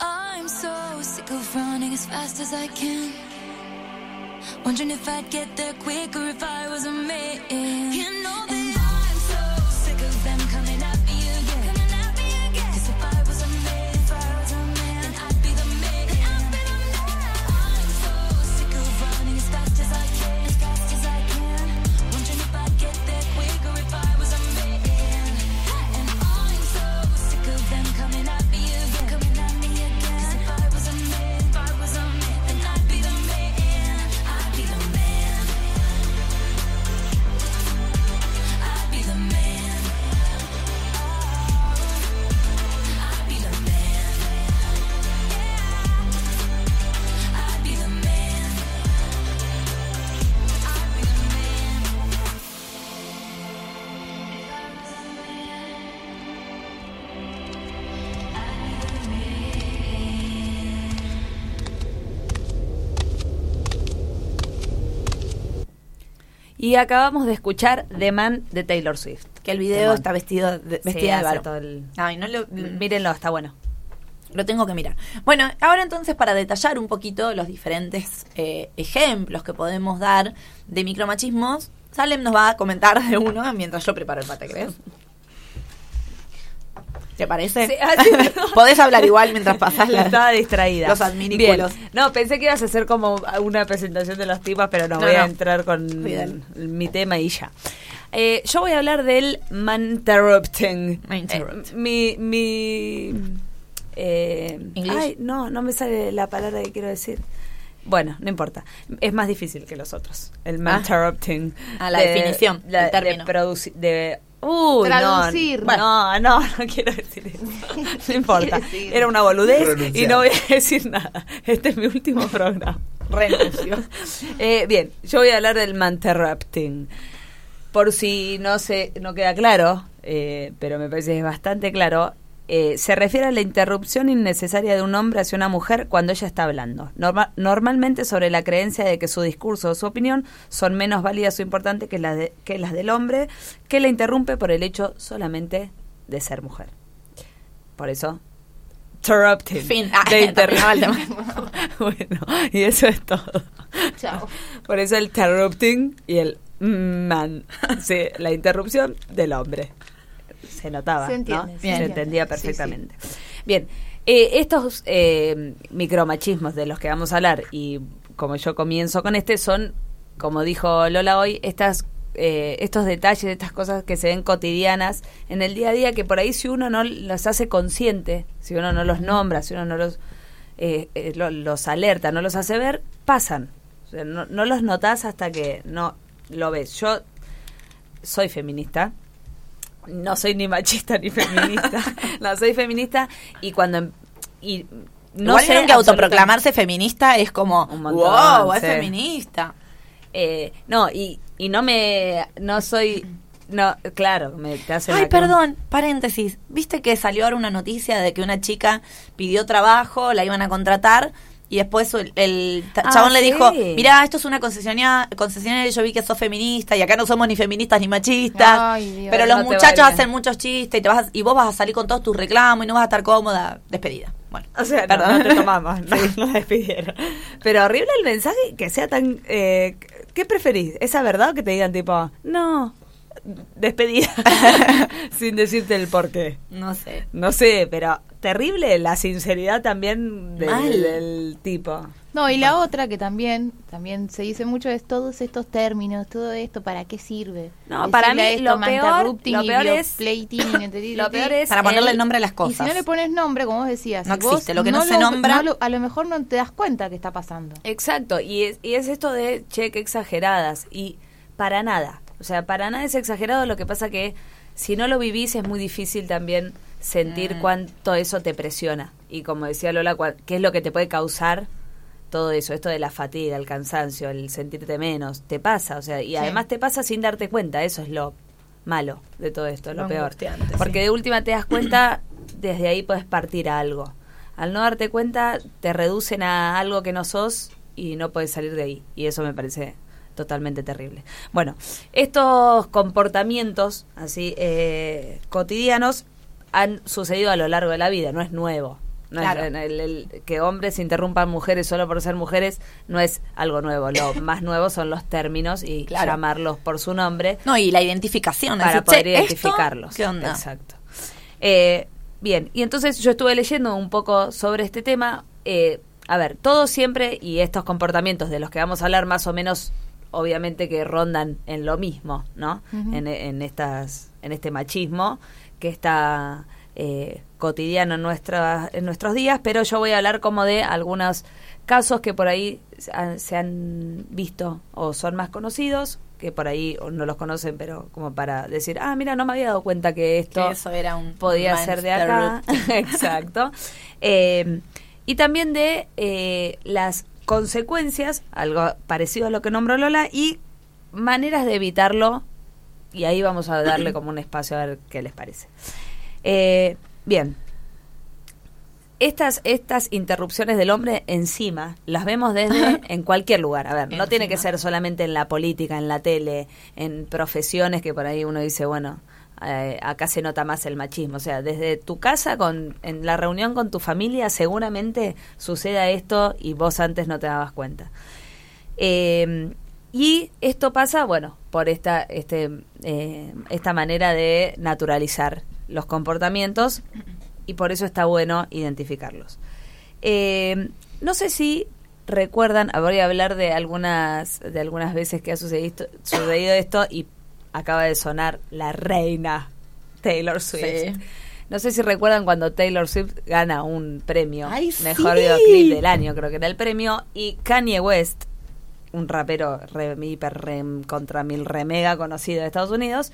I'm so sick of running as fast as I can. Wondering if I'd get there quicker if I was a man. You know that. Y acabamos de escuchar The Man de Taylor Swift. Que el video está vestido de, Sí, vestida de todo el- Ay, no lo, Mírenlo, está bueno. Lo tengo que mirar. Bueno, ahora entonces para detallar un poquito los diferentes eh, ejemplos que podemos dar de micromachismos, Salem nos va a comentar de uno mientras yo preparo el mate, ¿crees? ¿Te parece? Sí, ah, sí. Podés hablar igual mientras pasás la... Estaba distraída. Los adminículos. No, pensé que ibas a hacer como una presentación de los tipos, pero no, No, voy a entrar con mi tema y ya. Eh, yo voy a hablar del manterrupting. Manterrupt. Eh, mi... mi eh, ay, no, no me sale la palabra que quiero decir. Bueno, no importa. Es más difícil que los otros. El manterrupting. Ah, la definición la- término. De, de Uy, Traducir. No, no, no, no quiero decir eso. No importa. Era una boludez y no voy a decir nada. Este es mi último programa. Renuncio. Eh, bien, yo voy a hablar del manterrupting. Por si no se, no queda claro, eh, pero me parece que es bastante claro, eh, se refiere a la interrupción innecesaria de un hombre hacia una mujer cuando ella está hablando. Norma- normalmente sobre la creencia de que su discurso o su opinión son menos válidas o importantes que las, de- que las del hombre, que la interrumpe por el hecho solamente de ser mujer. Por eso, interrupting. Fin. Ah, de bueno, y eso es todo. Chao. Por eso el interrupting y el man. Sí, la interrupción del hombre. Se notaba. Se entiende, ¿no? se se, entiende. entendía Sí, perfectamente. Bien, eh, estos eh, micromachismos de los que vamos a hablar, y como yo comienzo con este, son, como dijo Lola hoy, estas eh, estos detalles, estas cosas que se ven cotidianas en el día a día, que por ahí si uno no las hace consciente, si uno no los nombra, si uno no los, eh, eh, lo- los alerta, no los hace ver, pasan. O sea, no, no los notas hasta que no lo ves. Yo soy feminista, no soy ni machista ni feminista, no soy feminista y cuando em- y no Igual sé que autoproclamarse feminista es como, Un montón, wow, es sí. feminista. Eh, no, y, y no me. No soy. No, claro, me te hace Ay, perdón, paréntesis. ¿Viste que salió ahora una noticia de que una chica pidió trabajo, la iban a contratar y después el, Ah, chabón le sí. dijo, mirá, esto es una concesionaria, concesionaria yo vi que sos feminista y acá no somos ni feministas ni machistas, Ay, Dios. pero los No muchachos hacen muchos chistes y, te vas a- y vos vas a salir con todos tus reclamos y no vas a estar cómoda, despedida. Bueno, O sea, perdón. no te tomamos, no, no despidieron. Pero horrible el mensaje que sea tan... Eh, ¿Qué preferís? ¿Esa verdad o que te digan tipo, no, despedida? Sin decirte el por qué. No sé. No sé, pero terrible la sinceridad también del, Mal. del tipo. No, y la otra que también también se dice mucho es todos estos términos, todo esto, ¿para qué sirve? No, para mí esto, lo peor- lo y peor es- y Lo peor es Para ponerle el- el nombre a las Y cosas. si no le pones nombre, como vos decías, No si existe, lo que no se lo- nombra- lo- a lo mejor no te das cuenta que está pasando. Exacto, y es, y es esto de, che, qué exageradas, y para nada, o sea, para nada es exagerado, lo que pasa que si no lo vivís es muy difícil también sentir Mm. cuánto eso te presiona, y como decía Lola, qué es lo que te puede causar todo eso, esto de la fatiga, el cansancio, el sentirte menos, te pasa, o sea, y Sí. además te pasa sin darte cuenta, eso es lo malo de todo esto, lo, Lo peor. Porque sí. de última te das cuenta, desde ahí puedes partir a algo. Al no darte cuenta, te reducen a algo que no sos y no puedes salir de ahí. Y eso me parece totalmente terrible. Bueno, estos comportamientos así eh, cotidianos han sucedido a lo largo de la vida, no es nuevo. No es- el- el- que hombres interrumpan mujeres solo por ser mujeres no es algo nuevo. Lo más nuevo son los términos y Claro. llamarlos por su nombre No, y la identificación. para decir, poder "Che, ¿esto identificarlos. ¿Qué onda? Exacto. Eh, bien, y entonces yo estuve leyendo un poco sobre este tema. Eh, a ver, todo siempre y estos comportamientos de los que vamos a hablar más o menos, obviamente que rondan en lo mismo, ¿no? En, en estas, en este machismo que está eh, cotidiano en, nuestra, en nuestros días, pero yo voy a hablar como de algunos casos que por ahí se han, visto o son más conocidos, que por ahí no los conocen, pero como para decir, ah, mira, no me había dado cuenta que esto Que eso era un podía ser de acá. Exacto. Eh, y también de eh, las consecuencias, algo parecido a lo que nombró Lola, y maneras de evitarlo. Y ahí vamos a darle como un espacio a ver qué les parece. Eh, bien. Estas, estas interrupciones del hombre encima las vemos desde en cualquier lugar. A ver, no tiene que ser solamente en la política, en la tele, en profesiones que por ahí uno dice, bueno, eh, acá se nota más el machismo. O sea, desde tu casa, con, en la reunión con tu familia, seguramente suceda esto y vos antes no te dabas cuenta. Eh, y esto pasa, bueno, por esta, este, eh, esta manera de naturalizar los comportamientos y por eso está bueno identificarlos. Eh, no sé si recuerdan, voy a hablar de algunas, de algunas veces que ha sucedido, sucedido esto y acaba de sonar la reina Taylor Swift. Sí. No sé si recuerdan cuando Taylor Swift gana un premio, ¡Ay, mejor sí! videoclip del año, creo que era el premio, y Kanye West, un rapero re, hiper re, contra mil remega conocido de Estados Unidos,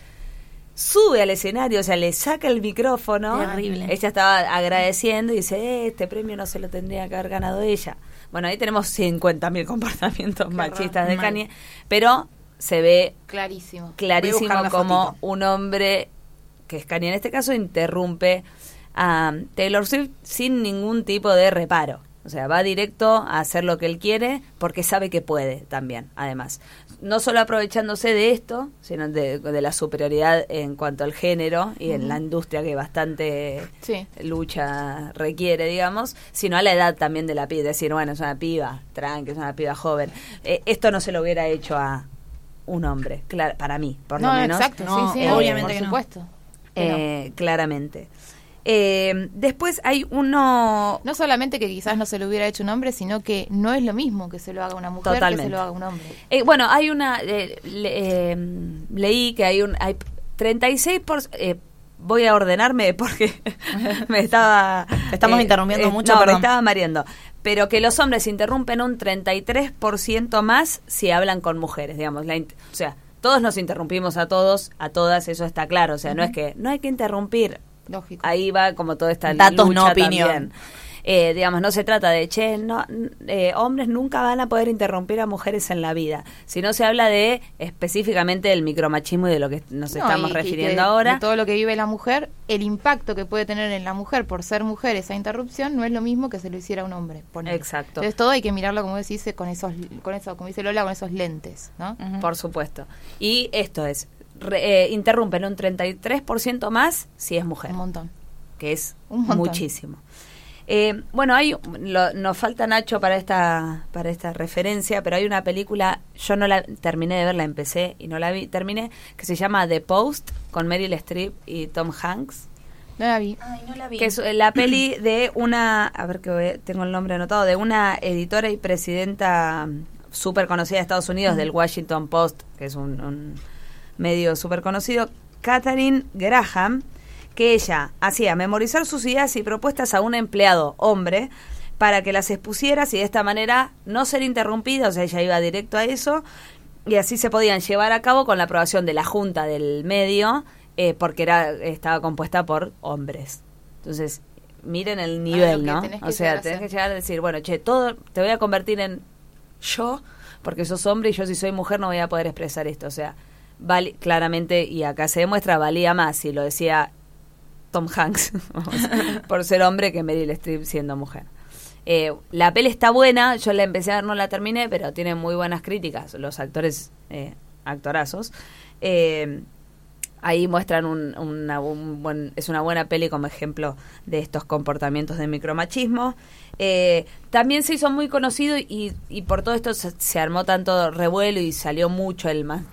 sube al escenario, o sea, le saca el micrófono. Terrible. Ella estaba agradeciendo y dice, "Eh, este premio no se lo tendría que haber ganado ella. Bueno, ahí tenemos 50.000 comportamientos machistas de Mal. Kanye, pero se ve Clarísimo. Clarísimo como fotito. un hombre, que es Kanye en este caso, interrumpe a Taylor Swift sin ningún tipo de reparo. O sea, va directo a hacer lo que él quiere porque sabe que puede también, además. No solo aprovechándose de esto, sino de, de la superioridad en cuanto al género y en la industria que bastante Sí. lucha requiere, digamos, sino a la edad también de la piba. Decir, bueno, es una piba, tranqui, es una piba joven. Eh, esto no se lo hubiera hecho a un hombre, claro, para mí, por no, lo menos. exacto, No, sí, sí, obviamente por que no. supuesto. Eh, claramente. Eh, después hay uno... No solamente que quizás no se lo hubiera hecho un hombre, sino que no es lo mismo que se lo haga una mujer que se lo haga un hombre. Eh, bueno, hay una... eh, le- eh, leí que hay un... Hay 36 por... eh, voy a ordenarme porque me estaba... eh, Estamos interrumpiendo mucho, No, perdón. me estaba mareando. Pero que los hombres interrumpen un 33% más si hablan con mujeres, digamos. La o sea, todos nos interrumpimos a todos, a todas, eso está claro. O sea, no es que no hay que interrumpir. Lógico. Ahí va como toda esta Datos, lucha no opinión. también. Eh, digamos, no se trata de, che, no, eh, hombres nunca van a poder interrumpir a mujeres en la vida, sino se habla de específicamente del micromachismo y de lo que nos No, estamos y- y refiriendo ahora. de todo lo que vive la mujer, el impacto que puede tener en la mujer por ser mujer esa interrupción no es lo mismo que se lo hiciera a un hombre. ponele. Exacto. Entonces todo hay que mirarlo, como decís, con esos, con eso, como dice Lola, con esos lentes, ¿no? Por supuesto. Y esto es, re- eh, interrumpen un 33% más si es mujer. Un montón. que es Un montón. muchísimo. Eh, bueno, hay lo- nos falta Nacho para esta para esta referencia, pero hay una película, yo no la terminé de ver, la empecé y no la vi, terminé, que se llama The Post con Meryl Streep y Tom Hanks, No la vi. Ay, no la vi. que es eh, la peli de una, a ver que tengo el nombre anotado, de una editora y presidenta súper conocida de Estados Unidos del Washington Post, que es un, un medio súper conocido, Katharine Graham, que ella hacía memorizar sus ideas y propuestas a un empleado hombre para que las expusieras y de esta manera no ser interrumpida, o sea, ella iba directo a eso y así se podían llevar a cabo con la aprobación de la junta del medio eh, porque era estaba compuesta por hombres. Entonces, miren el nivel, ¿no? O sea, tenés que llegar a decir, bueno, che, todo te voy a convertir en yo porque sos hombre y yo si soy mujer no voy a poder expresar esto, o sea, vale, claramente y acá se demuestra valía más si lo decía Tom Hanks por ser hombre que Meryl Streep siendo mujer. Eh, la peli está buena, yo la empecé a ver, no la terminé, pero tiene muy buenas críticas, los actores, eh, actorazos. Eh, ahí muestran un, una, un buen, es una buena peli como ejemplo de estos comportamientos de micromachismo. También se hizo muy conocido y, por todo esto se, armó tanto revuelo y salió mucho el man-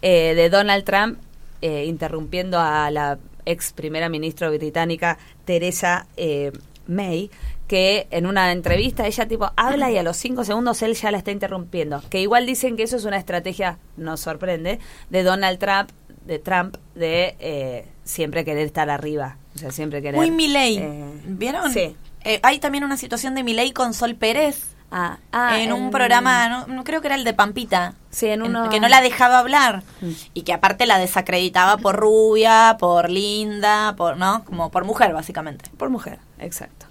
eh, de Donald Trump eh, interrumpiendo a la ex primera ministra británica Teresa eh, May que en una entrevista ella tipo habla y a los cinco segundos él ya la está interrumpiendo que igual dicen que eso es una estrategia nos sorprende de Donald Trump de Trump de eh, siempre querer estar arriba o sea siempre querer Muy Milei. eh, ¿Vieron? sí Eh, hay también una situación de Milei con Sol Pérez. Ah, ah, en un programa, no, no creo que era el de Pampita. Sí, en uno- que no la dejaba hablar. Mm. Y que aparte la desacreditaba por rubia, por linda, por, ¿no? Como por mujer, básicamente. Por mujer, exacto.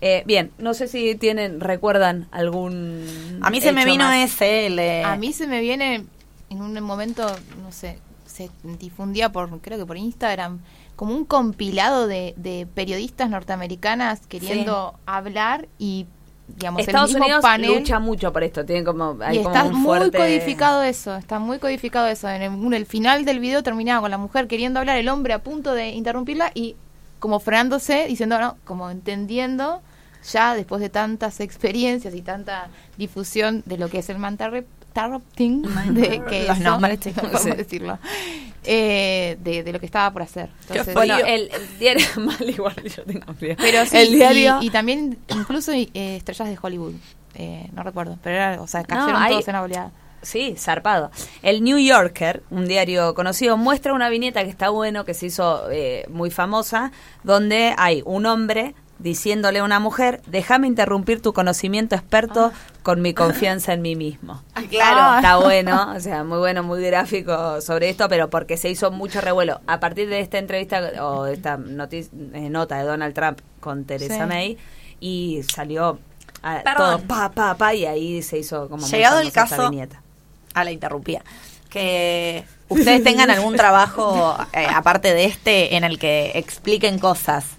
Eh, bien, no sé si tienen, recuerdan algún. A mí se me vino más. ese, el A mí se me viene en un momento, no sé, se difundía por, creo que por Instagram, como un compilado de, de periodistas norteamericanas queriendo hablar y, digamos, Estados el mismo Unidos panel. lucha mucho por esto, tienen como. Hay y como está un muy codificado eso, está muy codificado eso. En el, en el final del video terminaba con la mujer queriendo hablar, el hombre a punto de interrumpirla y como frenándose, diciendo, no, como entendiendo ya después de tantas experiencias y tanta difusión de lo que es el mantarrupting, de que Los eso, nombres, podemos Sí. decirlo, eh, de, de lo que estaba por hacer. Entonces, Bueno, el, el diario. Mal igual, yo tengo frío. pero sí, el diario. y, y también incluso eh, estrellas de Hollywood, eh, no recuerdo, pero era, o sea, cayeron hay- todos en la oleada. Sí, zarpado. El New Yorker, un diario conocido, muestra una viñeta que está bueno, que se hizo eh, muy famosa, donde hay un hombre diciéndole a una mujer, déjame interrumpir tu conocimiento experto con mi confianza en mí mismo. Ah, claro. Está bueno, o sea, muy bueno, muy gráfico sobre esto, pero porque se hizo mucho revuelo. A partir de esta entrevista o de esta eh, nota de Donald Trump con Teresa Sí. May, y salió ah, Perdón. todo pa, pa, pa, y ahí se hizo como Llegado el caso-. Ah, la interrumpía. Que ustedes tengan algún trabajo, eh, aparte de este, en el que expliquen cosas.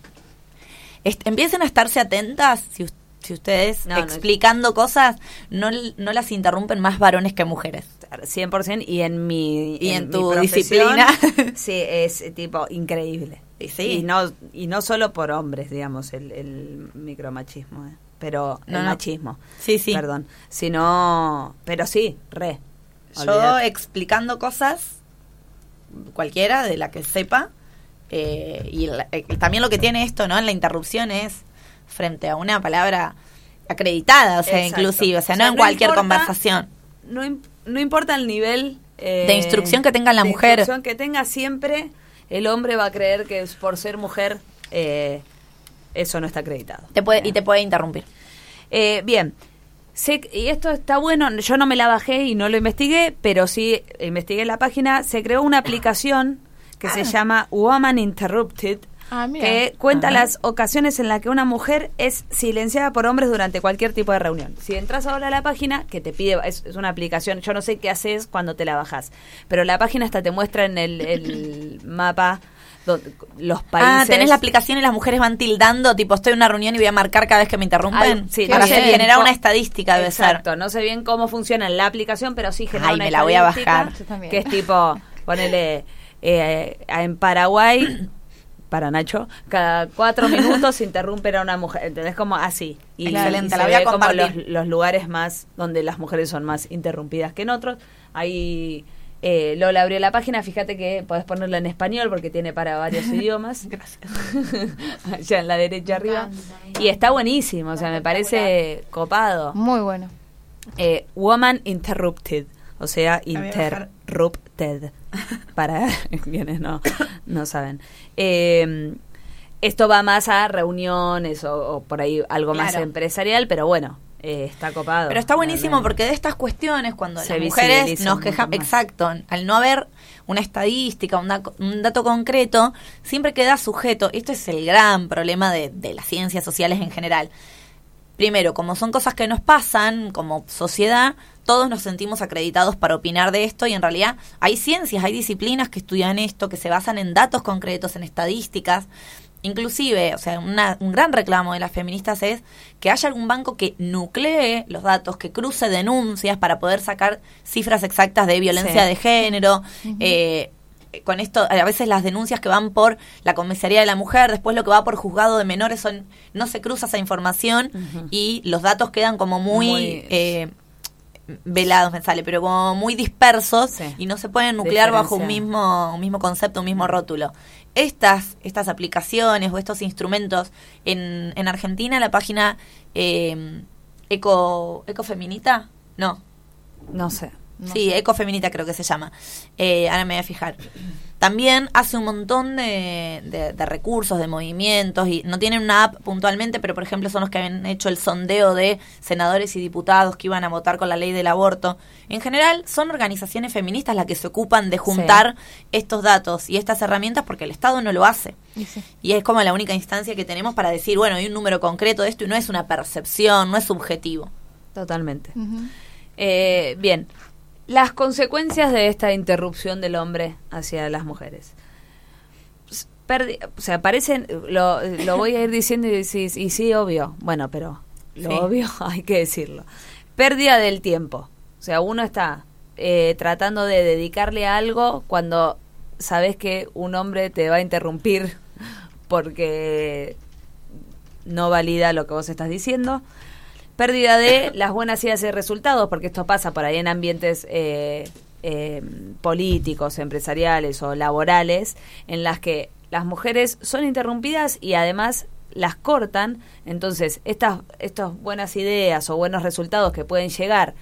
Empiecen a estarse atentas si, us- si ustedes No, no. explicando cosas no, no las interrumpen más varones que mujeres. 100% y en mi Y en tu disciplina. sí es eh, tipo increíble Y sí. y no y no solo por hombres digamos el, el micromachismo eh, pero No, el no. machismo Sí, sí. perdón sino pero sí re Yo explicando cosas, cualquiera de la que sepa, eh, y, la- eh, también lo que tiene esto, ¿no? En la interrupción es frente a una palabra acreditada, o sea, Exacto. inclusive, o sea, O no sea, en no cualquier importa- conversación. no, no importa el nivel eh, De instrucción que tenga la de mujer. instrucción que tenga siempre el hombre va a creer que es por ser mujer eh, eso no está acreditado Te puede, y te puede interrumpir. Eh, bien, sé, y esto está bueno, yo no me la bajé y no lo investigué, pero sí investigué la página, se creó una aplicación que se llama Woman Interrupted, Ah, que cuenta Ajá. las ocasiones en las que una mujer es silenciada por hombres durante cualquier tipo de reunión. Si entras ahora a la página, que te pide, es, es una aplicación, yo no sé qué haces cuando te la bajas, pero la página hasta te muestra en el, el mapa los países. Ah, tenés la aplicación y las mujeres van tildando, tipo, estoy en una reunión y voy a marcar cada vez que me interrumpen. Al- sí, para no generar una estadística debe Exacto, ser. no sé bien cómo funciona la aplicación, pero sí genera Ay, una me la voy a bajar. Que es tipo, ponele, eh, en Paraguay, para Nacho, cada cuatro minutos interrumpen a una mujer, ¿entendés? Como así. Y, Excelente, y se la voy a como los, los lugares más, donde las mujeres son más interrumpidas que en otros. Ahí eh, Lola abrió la página, fíjate que podés ponerla en español porque tiene para varios idiomas. Gracias. Allá en la derecha arriba. Y está buenísimo, o sea, me parece copado. Muy bueno. Eh, woman Interrupted, o sea, La interrupted, para quienes no, no saben. Eh, esto va más a reuniones o, o por ahí algo más empresarial, pero bueno, eh, está copado. Pero está buenísimo realmente. porque de estas cuestiones, cuando Se las mujeres nos quejamos, exacto, al no haber una estadística, un, da- un dato concreto, siempre queda sujeto. Esto es el gran problema de, de las ciencias sociales en general. Primero, como son cosas que nos pasan como sociedad, todos nos sentimos acreditados para opinar de esto y en realidad hay ciencias, hay disciplinas que estudian esto, que se basan en datos concretos, en estadísticas inclusive, o sea, una- un gran reclamo de las feministas es que haya algún banco que nuclee los datos, que cruce denuncias para poder sacar cifras exactas de violencia Sí. de género. eh, con esto, a veces las denuncias que van por la comisaría de la mujer, después lo que va por juzgado de menores, son no se cruza esa información y los datos quedan como muy, Muy- eh, velados, me sale, pero como muy dispersos Sí. y no se pueden nuclear bajo un mismo, un mismo concepto, un mismo rótulo. Estas, estas aplicaciones o estos instrumentos en, en Argentina, la página eh, Eco, Ecofeminita, no, No sé. No sí, sé. Ecofeminita creo que se llama. Eh, ahora me voy a fijar. También hace un montón de, de- de recursos, de movimientos, y no tienen una app puntualmente, pero por ejemplo son los que han hecho el sondeo de senadores y diputados que iban a votar con la ley del aborto. En general son organizaciones feministas las que se ocupan de juntar estos datos y estas herramientas porque el Estado no lo hace. Y sí. Y es como la única instancia que tenemos para decir, bueno, hay un número concreto de esto y no es una percepción, no es subjetivo. Totalmente. Eh, bien, las consecuencias de esta interrupción del hombre hacia las mujeres. Perdi- o sea, parecen, lo, lo voy a ir diciendo y, sí- y sí, obvio. Bueno, pero lo Sí. obvio hay que decirlo. Pérdida del tiempo. O sea, uno está eh, tratando de dedicarle a algo cuando sabes que un hombre te va a interrumpir porque no valida lo que vos estás diciendo. Pérdida de las buenas ideas y resultados, porque esto pasa por ahí en ambientes eh, eh, políticos, empresariales o laborales, en las que las mujeres son interrumpidas y además las cortan. Entonces, estas, estas buenas ideas o buenos resultados que pueden llegar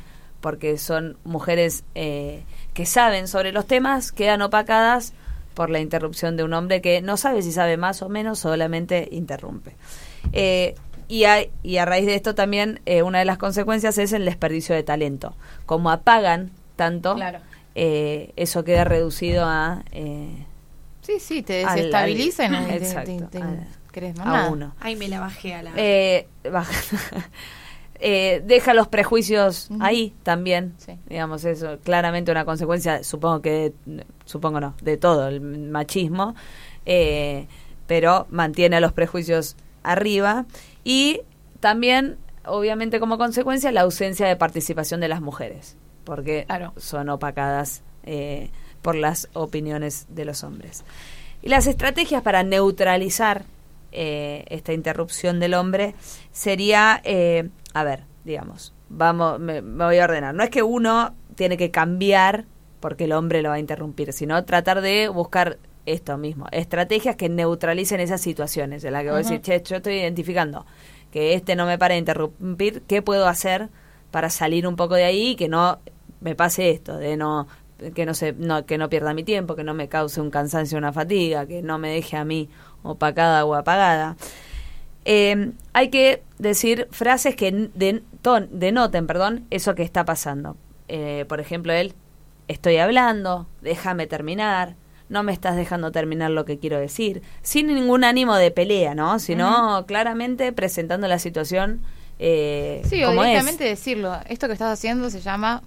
porque son mujeres eh, que saben sobre los temas, quedan opacadas por la interrupción de un hombre que no sabe si sabe más o menos, solamente interrumpe. Eh, y, a, y a raíz de esto también eh, una de las consecuencias es el desperdicio de talento. Como apagan tanto, Claro. eh, eso queda reducido a, eh, Sí, sí, te Al- desestabiliza y no al- te- exacto, te- te- al- querés más a nada. uno. Ay, me la bajé a la... Eh, baja- eh, deja los prejuicios ahí también. Sí. Digamos, eso claramente una consecuencia, supongo que, supongo no, de todo el machismo, eh, pero mantiene a los prejuicios arriba y también, obviamente, como consecuencia, la ausencia de participación de las mujeres, porque Claro. son opacadas eh, por las opiniones de los hombres. Y las estrategias para neutralizar eh, esta interrupción del hombre sería, eh, a ver, digamos, vamos, me, me voy a ordenar. No es que uno tiene que cambiar porque el hombre lo va a interrumpir, sino tratar de buscar esto mismo, estrategias que neutralicen esas situaciones en las que voy a decir, che, yo estoy identificando que este no me para de interrumpir, ¿qué puedo hacer para salir un poco de ahí y que no me pase esto, de no que no se no, que no pierda mi tiempo, que no me cause un cansancio, una fatiga, que no me deje a mí opacada o apagada. Eh, hay que decir frases que den- ton- denoten, perdón, eso que está pasando. Eh, por ejemplo, él, estoy hablando, déjame terminar, no me estás dejando terminar lo que quiero decir, sin ningún ánimo de pelea, ¿no? Sino claramente presentando la situación eh, Sí, o como es. directamente decirlo. Esto que estás haciendo se llama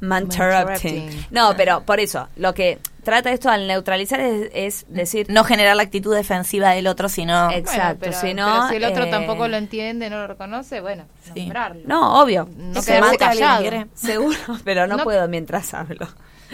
Manterrupting. No, pero por eso, lo que trata esto al neutralizar es, es decir, no generar la actitud defensiva del otro, sino... Ex- Exacto, pero, si no, pero si el otro eh, tampoco lo entiende, no lo reconoce, bueno, Sí. nombrarlo. no, obvio, No Se mata callado. seguro, pero no, No- puedo mientras hablo.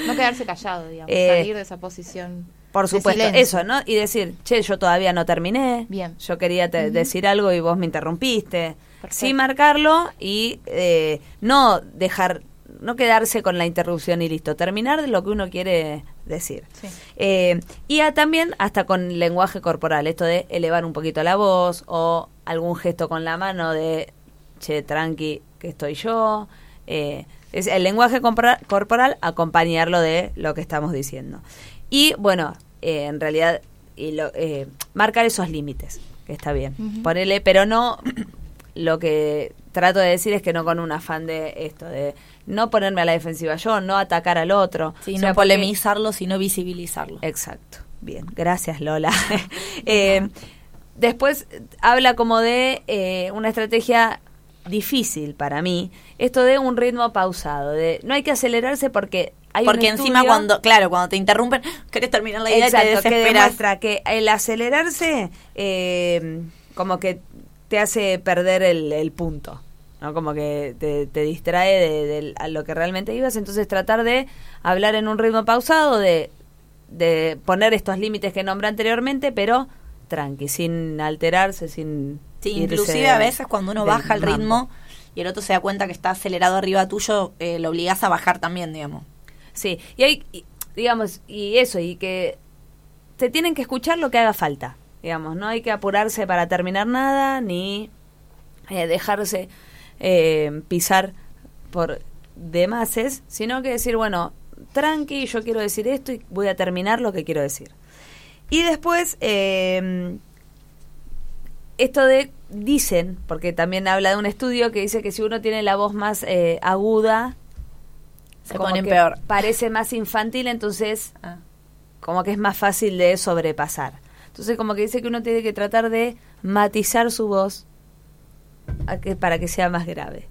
No quedarse callado, digamos. Eh, salir de esa posición. Por supuesto, eso, ¿no? Y decir, che, yo todavía no terminé. Bien. Yo quería te- decir algo y vos me interrumpiste. Perfecto. Sí marcarlo y eh, no dejar, no quedarse con la interrupción y listo. Terminar de lo que uno quiere decir. Sí. Eh, y a- también hasta con lenguaje corporal, esto de elevar un poquito la voz o algún gesto con la mano de, che, tranqui, que estoy yo. Eh, es el lenguaje corporal acompañarlo de lo que estamos diciendo. Y bueno, eh, en realidad, y lo, eh, marcar esos límites, que está bien. Ponele, pero no, lo que trato de decir es que no con un afán de esto, de no ponerme a la defensiva yo, no atacar al otro. Sí, O sea, no porque- polemizarlo, sino visibilizarlo. Exacto. Bien, gracias Lola. Eh, después eh, habla como de eh, una estrategia difícil para mí, esto de un ritmo pausado, de no hay que acelerarse porque hay un Porque encima estudio- cuando, claro, cuando te interrumpen, querés terminar la idea y te Exacto, que demuestra que el acelerarse eh, como que te hace perder el, el punto. ¿no? Como que te, te distrae de, de a lo que realmente ibas. Entonces tratar de hablar en un ritmo pausado, de, de poner estos límites que nombré anteriormente, pero tranqui, sin alterarse, sin... Sí, irse inclusive a veces cuando uno baja el ritmo y el otro se da cuenta que está acelerado arriba tuyo, eh, lo obligás a bajar también, digamos. Sí, y hay, y- digamos, y eso, y que te tienen que escuchar lo que haga falta, digamos, no hay que apurarse para terminar nada, ni eh, dejarse eh, pisar por demases, sino que decir, bueno, tranqui, yo quiero decir esto y voy a terminar lo que quiero decir. Y después, eh, esto de, dicen, porque también habla de un estudio que dice que si uno tiene la voz más eh, aguda, Se como ponen que peor. Parece más infantil, entonces Ah. como que es más fácil de sobrepasar. Entonces como que dice que uno tiene que tratar de matizar su voz a que, para que sea más grave.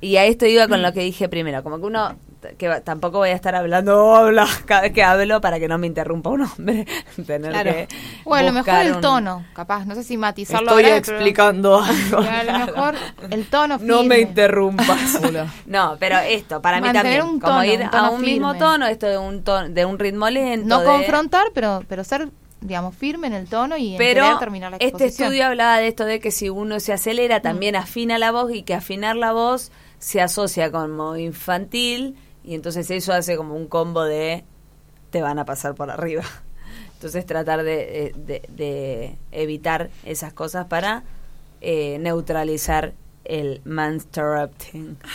Y a esto iba con lo que dije primero, como que uno, que tampoco voy a estar hablando habla, cada vez que hablo para que no me interrumpa un hombre. Tener Claro. que O a lo mejor el un- tono, capaz, no sé si matizarlo Estoy ahora, pero- explicando algo. A lo mejor el tono No me firme. interrumpas. no, pero esto, para mí Mantener también, un como ir a un mismo firme. tono, esto de un, tono, de un ritmo lento. No de- confrontar, pero, pero ser, digamos, firme en el tono y en Pero terminar la este exposición. estudio hablaba de esto de que si uno se acelera también afina la voz y que afinar la voz se asocia como infantil y entonces eso hace como un combo de te van a pasar por arriba. Entonces tratar de, eh, de- de evitar esas cosas para eh, neutralizar el mansterrupting.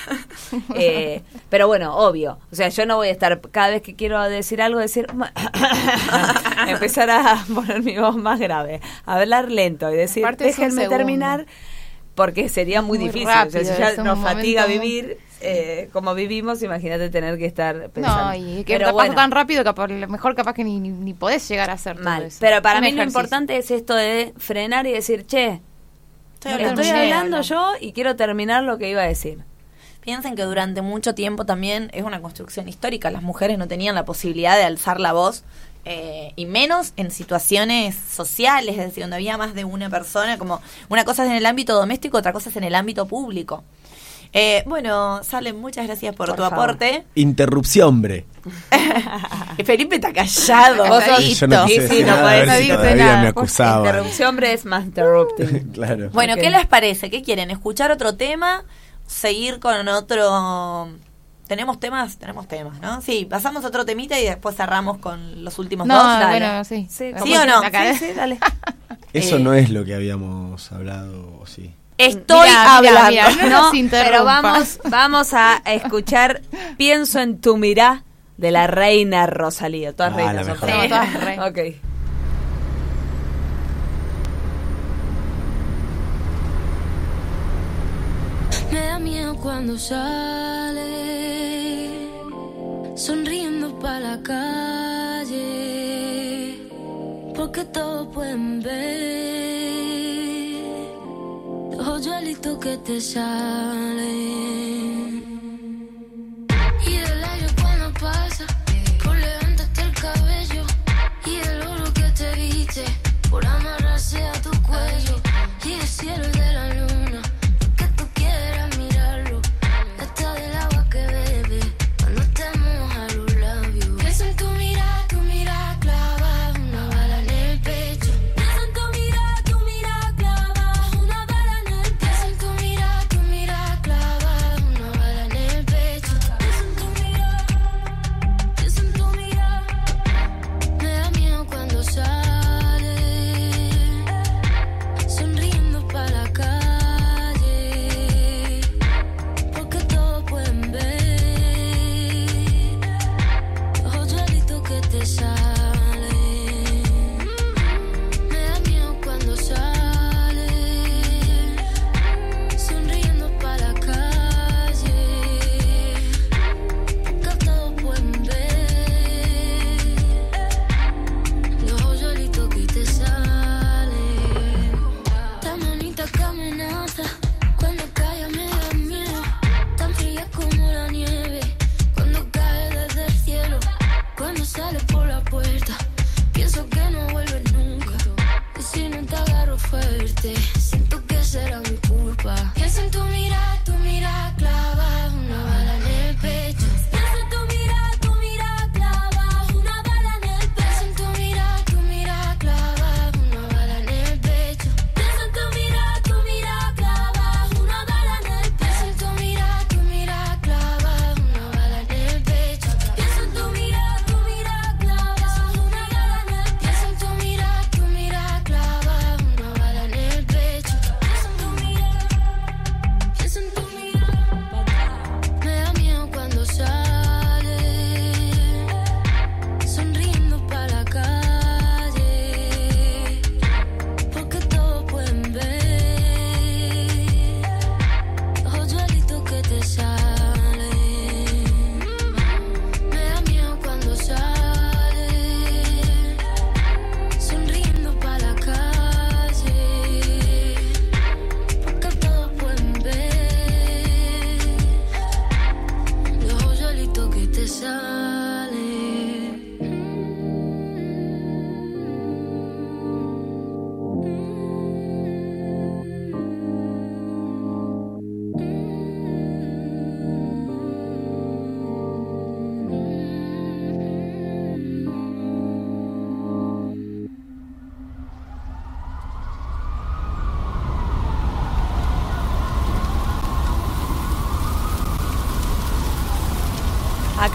Eh, pero bueno, obvio. O sea, yo no voy a estar cada vez que quiero decir algo, decir... empezar a poner mi voz más grave. Hablar lento y decir, déjenme terminar, porque sería muy, Muy difícil. o sea, rápido, si ya es un nos fatiga momento vivir eh, como vivimos, imagínate tener que estar pensando. No, y que pero te bueno, tan rápido que por lo mejor capaz que ni, ni, ni podés llegar a hacer todo mal. eso. Pero para Un mí lo importante es esto de frenar y decir, che, Estoy hablando yo y quiero terminar lo que iba a decir. Piensen que durante mucho tiempo también es una construcción histórica. Las mujeres no tenían la posibilidad de alzar la voz, eh, y menos en situaciones sociales, es decir, donde había más de una persona, como una cosa es en el ámbito doméstico, otra cosa es en el ámbito público. Eh, bueno, Salen, muchas gracias por, Por tu favor. aporte. Interrupción, hombre. Felipe está callado. Vos listo. Yo no Sí, sí, no nada, podés si todavía nada. me acusaba. Interrupción, hombre, es más interrupting. claro. Bueno. ¿qué les parece? ¿Qué quieren? ¿Escuchar otro tema? ¿Seguir con otro...? Tenemos temas, tenemos temas, ¿no? Sí, pasamos otro temita y después cerramos con los últimos No, dos. Dale. bueno, sí. Sí, ¿Sí o no? Acá- Sí, sí, dale. Eso eh, no es lo que habíamos hablado, ¿o sí? Estoy hablando. no pero vamos, vamos a escuchar Pienso en tu mirá de la reina Rosalía. Todas Ah, reinas la son todas reinas. Ok. Me da miedo cuando sale, sonriendo para la calle, porque todos pueden ver los hoyuelitos que te salen. Y el aire cuando pasa, por levantarte el cabello, y el oro que te viste, por amarrarse a tu cuello, y el cielo de la luna,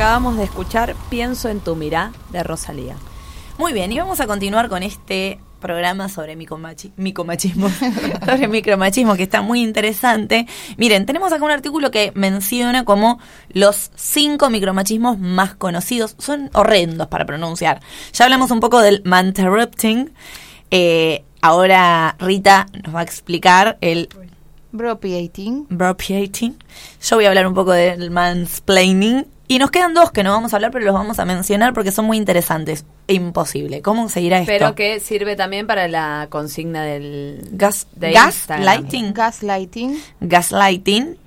Acabamos de escuchar Pienso en tu mirá de Rosalía. Muy bien, y vamos a continuar con este programa sobre micomachi- micomachismo, sobre micromachismo, que está muy interesante. Miren, tenemos acá un artículo que menciona como los cinco micromachismos más conocidos. Son horrendos para pronunciar. Ya hablamos un poco del manterrupting. Eh, ahora Rita nos va a explicar el Bropiating. Bropiating. Yo voy a hablar un poco del mansplaining. Y nos quedan dos que no vamos a hablar, pero los vamos a mencionar porque son muy interesantes. Imposible. ¿Cómo seguirá esto? Pero que sirve también para la consigna del Gas, de gaslighting. Gaslighting. Gaslighting.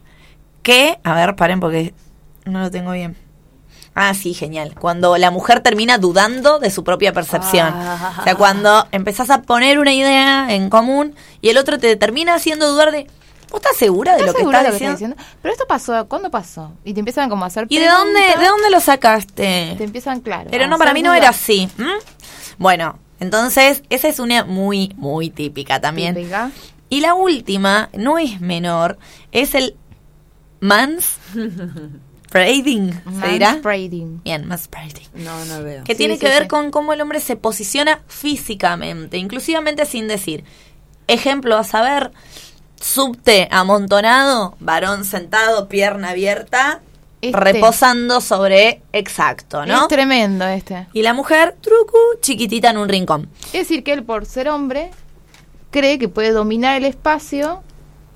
Que, a ver, paren porque no lo tengo bien. Ah, sí, genial. Cuando la mujer termina dudando de su propia percepción. Ah. O sea, cuando empezás a poner una idea en común y el otro te termina haciendo dudar de, ¿vos estás segura de ¿Estás lo que estás de lo que diciendo? estás diciendo? Pero esto pasó, ¿cuándo pasó? Y te empiezan como a hacer ¿Y de dónde, de dónde lo sacaste? Te empiezan, claro. Pero no, para mí no era así. Bueno, entonces esa es una muy, muy típica también. Típica. Y la última, no es menor, es el mans Prading, ¿se dirá? Bien, manspreading. No, no veo. Que Sí, tiene sí, que ver con cómo el hombre se posiciona físicamente, inclusivamente sin decir. Ejemplo a saber, subte amontonado, varón sentado, pierna abierta, Este. reposando sobre exacto, ¿no? Es tremendo este. Y la mujer, trucu, chiquitita en un rincón. Es decir, que él por ser hombre cree que puede dominar el espacio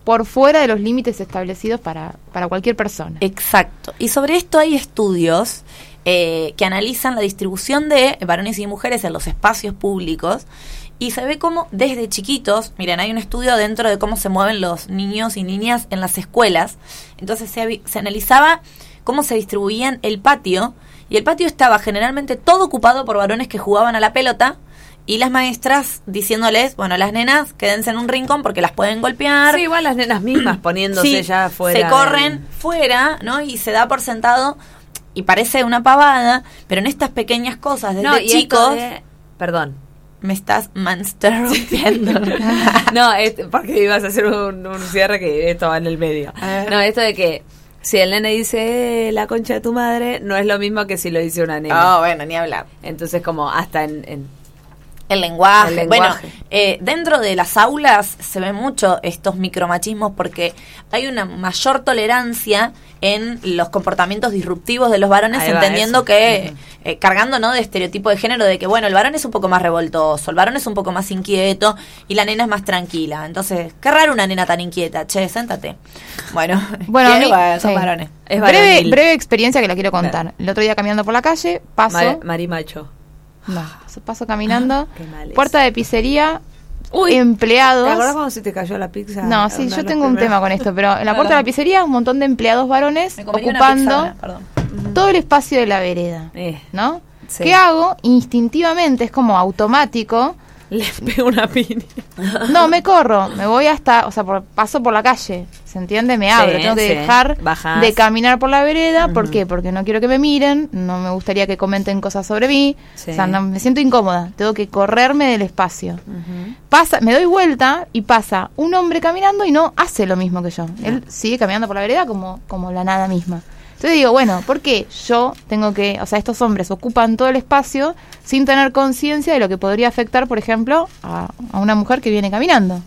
por fuera de los límites establecidos para, para cualquier persona. Exacto. Y sobre esto hay estudios eh, que analizan la distribución de varones y mujeres en los espacios públicos y se ve cómo desde chiquitos, miren, hay un estudio dentro de cómo se mueven los niños y niñas en las escuelas. Entonces se, se analizaba cómo se distribuían el patio y el patio estaba generalmente todo ocupado por varones que jugaban a la pelota y las maestras diciéndoles, bueno, las nenas quédense en un rincón porque las pueden golpear. Sí, igual las nenas mismas poniéndose Sí, ya fuera. Se corren fuera, ¿no? Y se da por sentado y parece una pavada, pero en estas pequeñas cosas desde No, chicos de- Perdón. Me estás mansterrumpiendo. no, es porque ibas a hacer un, un cierre que esto va en el medio. No, esto de que si el nene dice "Eh, la concha de tu madre, no es lo mismo que si lo dice una nena. oh, bueno, ni hablar. Entonces, como hasta en. en- El lenguaje. El lenguaje. Bueno, eh, dentro de las aulas se ven mucho estos micromachismos porque hay una mayor tolerancia en los comportamientos disruptivos de los varones, Ahí entendiendo eso. que, eh, cargando ¿no? de estereotipo de género, de que bueno, el varón es un poco más revoltoso, el varón es un poco más inquieto y la nena es más tranquila. Entonces, qué raro una nena tan inquieta. Che, séntate. Bueno, Bueno, son sí. varones. Es breve, breve experiencia que la quiero contar. El otro día caminando por la calle, paso, Mar- marimacho. No, paso- paso caminando, Qué mal puerta de pizzería, Uy, empleados. ¿Te acordás cuando se te cayó la pizza? No, sí, yo tengo un tema con esto, pero en la puerta de la pizzería un montón de empleados varones ocupando ahora, todo el espacio de la vereda, Eh, ¿no? Sí. ¿Qué hago? Instintivamente, es como automático. Les pego una piña. No, me corro, me voy hasta, o sea, por- paso por la calle, ¿se entiende? Me abro, Sí, tengo que sí. dejar Bajás. de caminar por la vereda, ¿por qué? Porque no quiero que me miren, no me gustaría que comenten cosas sobre mí, Sí. o sea, no- me siento incómoda, tengo que correrme del espacio. Pasa, me doy vuelta y pasa un hombre caminando y no hace lo mismo que yo. Él sigue caminando por la vereda como, como la nada misma. Entonces digo, bueno, ¿por qué yo tengo que, o sea, estos hombres ocupan todo el espacio sin tener conciencia de lo que podría afectar, por ejemplo, a, a una mujer que viene caminando?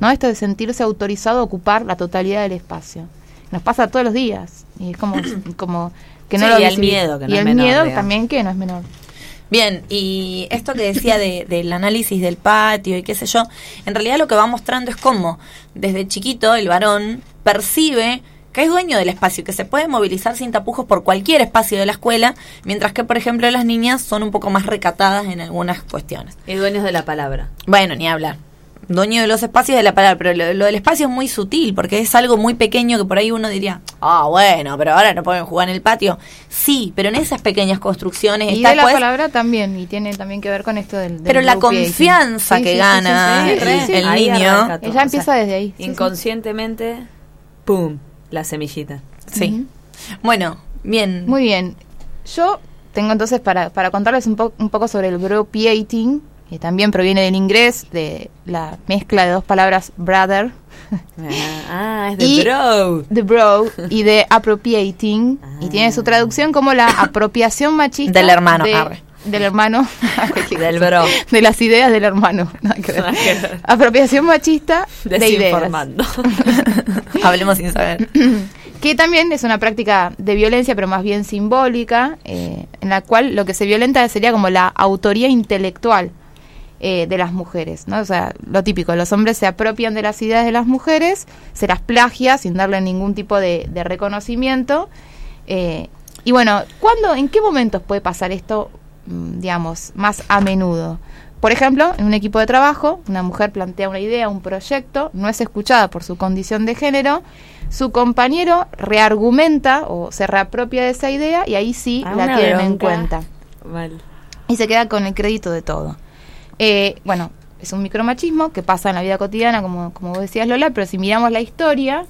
¿No? Esto de sentirse autorizado a ocupar la totalidad del espacio. Nos pasa todos los días. Y es como, como que no Sí, lo y el miedo, que no Y es el menor, miedo digamos. también que no es menor. Bien, y esto que decía de- del análisis del patio y qué sé yo, en realidad lo que va mostrando es cómo desde chiquito el varón percibe que es dueño del espacio, que se puede movilizar sin tapujos por cualquier espacio de la escuela, mientras que, por ejemplo, las niñas son un poco más recatadas en algunas cuestiones. Y dueños de la palabra. Bueno, ni hablar. Dueño de los espacios de la palabra, pero lo, lo del espacio es muy sutil, porque es algo muy pequeño que por ahí uno diría, ah, bueno, pero ahora no pueden jugar en el patio. Sí, pero en esas pequeñas construcciones Y está de la pues, palabra también, y tiene también que ver con esto del... del Pero la confianza Sí, que sí, gana sí, el- niño. Ella empieza desde ahí, sí, sí. inconscientemente, ¡pum! La semillita. Sí. Bueno, bien. Muy bien. Yo tengo entonces para, para contarles un, po- un poco sobre el bropiating, que también proviene del inglés, de la mezcla de dos palabras brother, Ah, es de Y- bro. de bro y de appropriating, y tiene su traducción como la apropiación machista Del hermano, de- arre. Del hermano, Del bro. de las ideas del hermano. Apropiación machista de ideas. Hablemos sin saber. que también es una práctica de violencia, pero más bien simbólica, eh, en la cual lo que se violenta sería como la autoría intelectual eh, de las mujeres, ¿no? O sea, lo típico, los hombres se apropian de las ideas de las mujeres, se las plagia sin darle ningún tipo de, de reconocimiento. eh, y bueno, ¿cuándo, en qué momentos puede pasar esto, digamos, más a menudo? Por ejemplo, en un equipo de trabajo, una mujer plantea una idea, un proyecto, no es escuchada por su condición de género, su compañero reargumenta o se reapropia de esa idea y ahí sí Ah, la tienen en cuenta y se queda con el crédito de todo. Eh, bueno, es un micromachismo que pasa en la vida cotidiana, como, como vos decías Lola, pero si miramos la historia,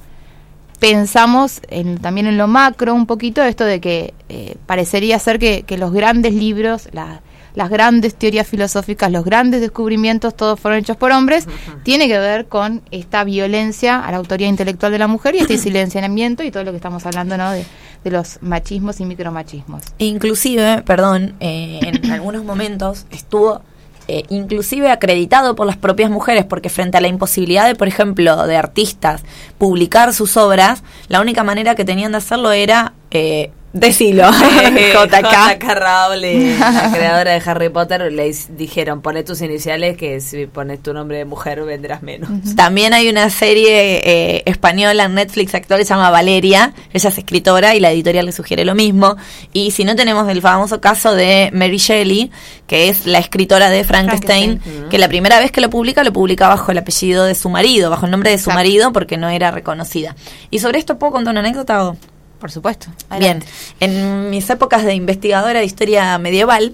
pensamos en- también en lo macro un poquito esto de que eh, parecería ser que, que los grandes libros, la- las grandes teorías filosóficas, los grandes descubrimientos, todos fueron hechos por hombres, tiene que ver con esta violencia a la autoría intelectual de la mujer y este silenciamiento y todo lo que estamos hablando ¿no? de, de los machismos y micromachismos. Inclusive, perdón, eh, en algunos momentos estuvo eh, inclusive acreditado por las propias mujeres, porque frente a la imposibilidad de, por ejemplo, de artistas publicar sus obras, la única manera que tenían de hacerlo era eh, decilo, JK. JK Rowling, la creadora de Harry Potter, le dijeron, poné tus iniciales que si pones tu nombre de mujer vendrás menos. También hay una serie eh, española en Netflix actual que se llama Valeria. Ella es escritora y la editorial le sugiere lo mismo. Y si no, tenemos el famoso caso de Mary Shelley, que es la escritora de Frankenstein, Frankenstein. que la primera vez que lo publica, lo publica bajo el apellido de su marido, bajo el nombre de su Exacto. marido, porque no era reconocida. ¿Y sobre esto puedo contar una anécdota? o? Por supuesto. Bien, en mis épocas de investigadora de historia medieval,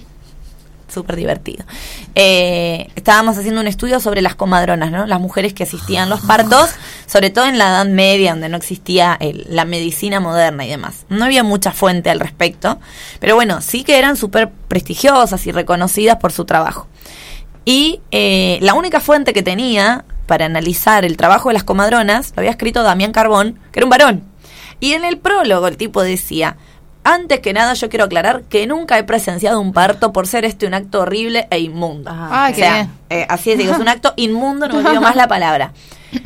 súper divertido, eh, estábamos haciendo un estudio sobre las comadronas, ¿no? Las mujeres que asistían los partos, sobre todo en la Edad Media, donde no existía el- la medicina moderna y demás. No había mucha fuente al respecto, pero bueno, sí que eran súper prestigiosas y reconocidas por su trabajo. Y eh, la única fuente que tenía para analizar el trabajo de las comadronas lo había escrito Damián Carbón, que era un varón. Y en el prólogo el tipo decía, antes que nada yo quiero aclarar que nunca he presenciado un parto por ser este un acto horrible e inmundo. Ah, o sea, eh, así es, digo, es un acto inmundo, no me olvido más la palabra.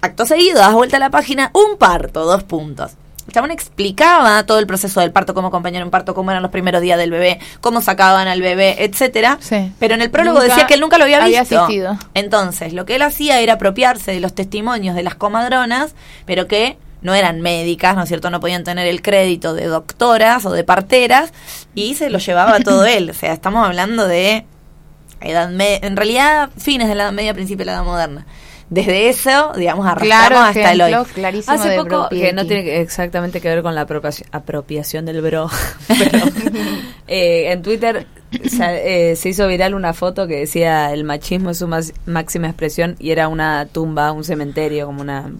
Acto seguido, das vuelta a la página, un parto, dos puntos. El chabón explicaba todo el proceso del parto, cómo acompañar un parto, cómo eran los primeros días del bebé, cómo sacaban al bebé, etcétera. Sí. Pero en el prólogo Nunca decía que él nunca lo había había visto. asistido. Entonces, lo que él hacía era apropiarse de los testimonios de las comadronas, pero que no eran médicas, ¿no es cierto? No podían tener el crédito de doctoras o de parteras, y se lo llevaba todo él. O sea, estamos hablando de edad media, en realidad fines de la edad media, principio de la edad moderna. Desde eso, digamos, arrastramos Claro, hasta el hoy. clarísimo Hace de poco, que no tiene exactamente que ver con la apropiación, apropiación del bro, pero eh, en Twitter se, eh, se hizo viral una foto que decía el machismo es su más- máxima expresión y era una tumba, un cementerio, como una,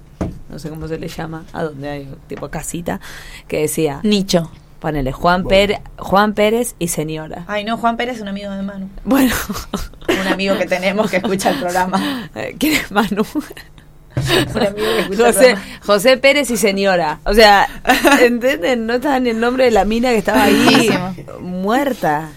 no sé cómo se le llama, a donde hay tipo casita, que decía, Nicho. ponele Juan, Pérez, Juan Pérez y señora. Ay, no, Juan Pérez es un amigo de Manu. Bueno, Un amigo que tenemos que escucha el programa. eh, ¿quién es Manu? Un amigo que escucha el José, programa. José Pérez y señora. O sea, ¿entienden? No estaba ni el nombre de la mina que estaba ahí muerta.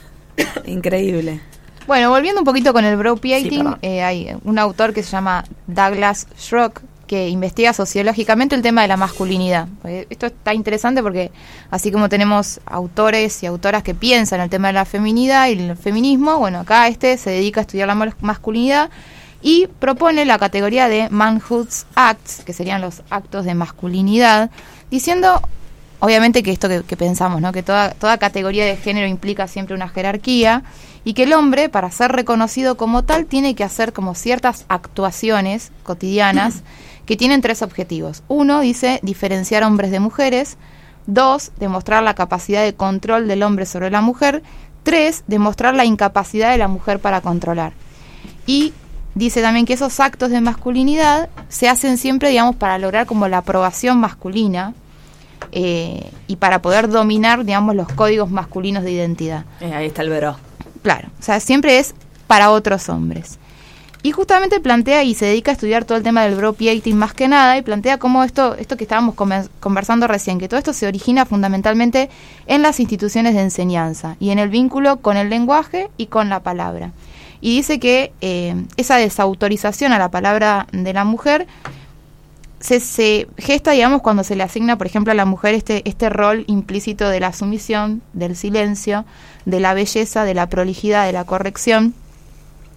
Increíble. Bueno, volviendo un poquito con el bro Sí, perdón. hay un autor que se llama Douglas Schrock que investiga sociológicamente el tema de la masculinidad. Esto está interesante porque así como tenemos autores y autoras que piensan el tema de la feminidad y el feminismo, bueno, acá este se dedica a estudiar la mas- masculinidad y propone la categoría de manhood's acts, que serían los actos de masculinidad, diciendo obviamente que esto que, que pensamos, ¿no? que toda, toda categoría de género implica siempre una jerarquía y que el hombre, para ser reconocido como tal, tiene que hacer como ciertas actuaciones cotidianas que tienen tres objetivos. Uno, dice, diferenciar hombres de mujeres. Dos, demostrar la capacidad de control del hombre sobre la mujer. Tres, demostrar la incapacidad de la mujer para controlar. Y dice también que esos actos de masculinidad se hacen siempre, digamos, para lograr como la aprobación masculina eh, y para poder dominar, digamos, los códigos masculinos de identidad. Eh, ahí está el veró. Claro, o sea, siempre es para otros hombres. Y justamente plantea y se dedica a estudiar todo el tema del bropiating más que nada y plantea cómo esto, esto que estábamos conver- conversando recién, que todo esto se origina fundamentalmente en las instituciones de enseñanza y en el vínculo con el lenguaje y con la palabra. Y dice que eh, esa desautorización a la palabra de la mujer se, se gesta, digamos, cuando se le asigna, por ejemplo, a la mujer este, este rol implícito de la sumisión, del silencio, de la belleza, de la prolijidad, de la corrección.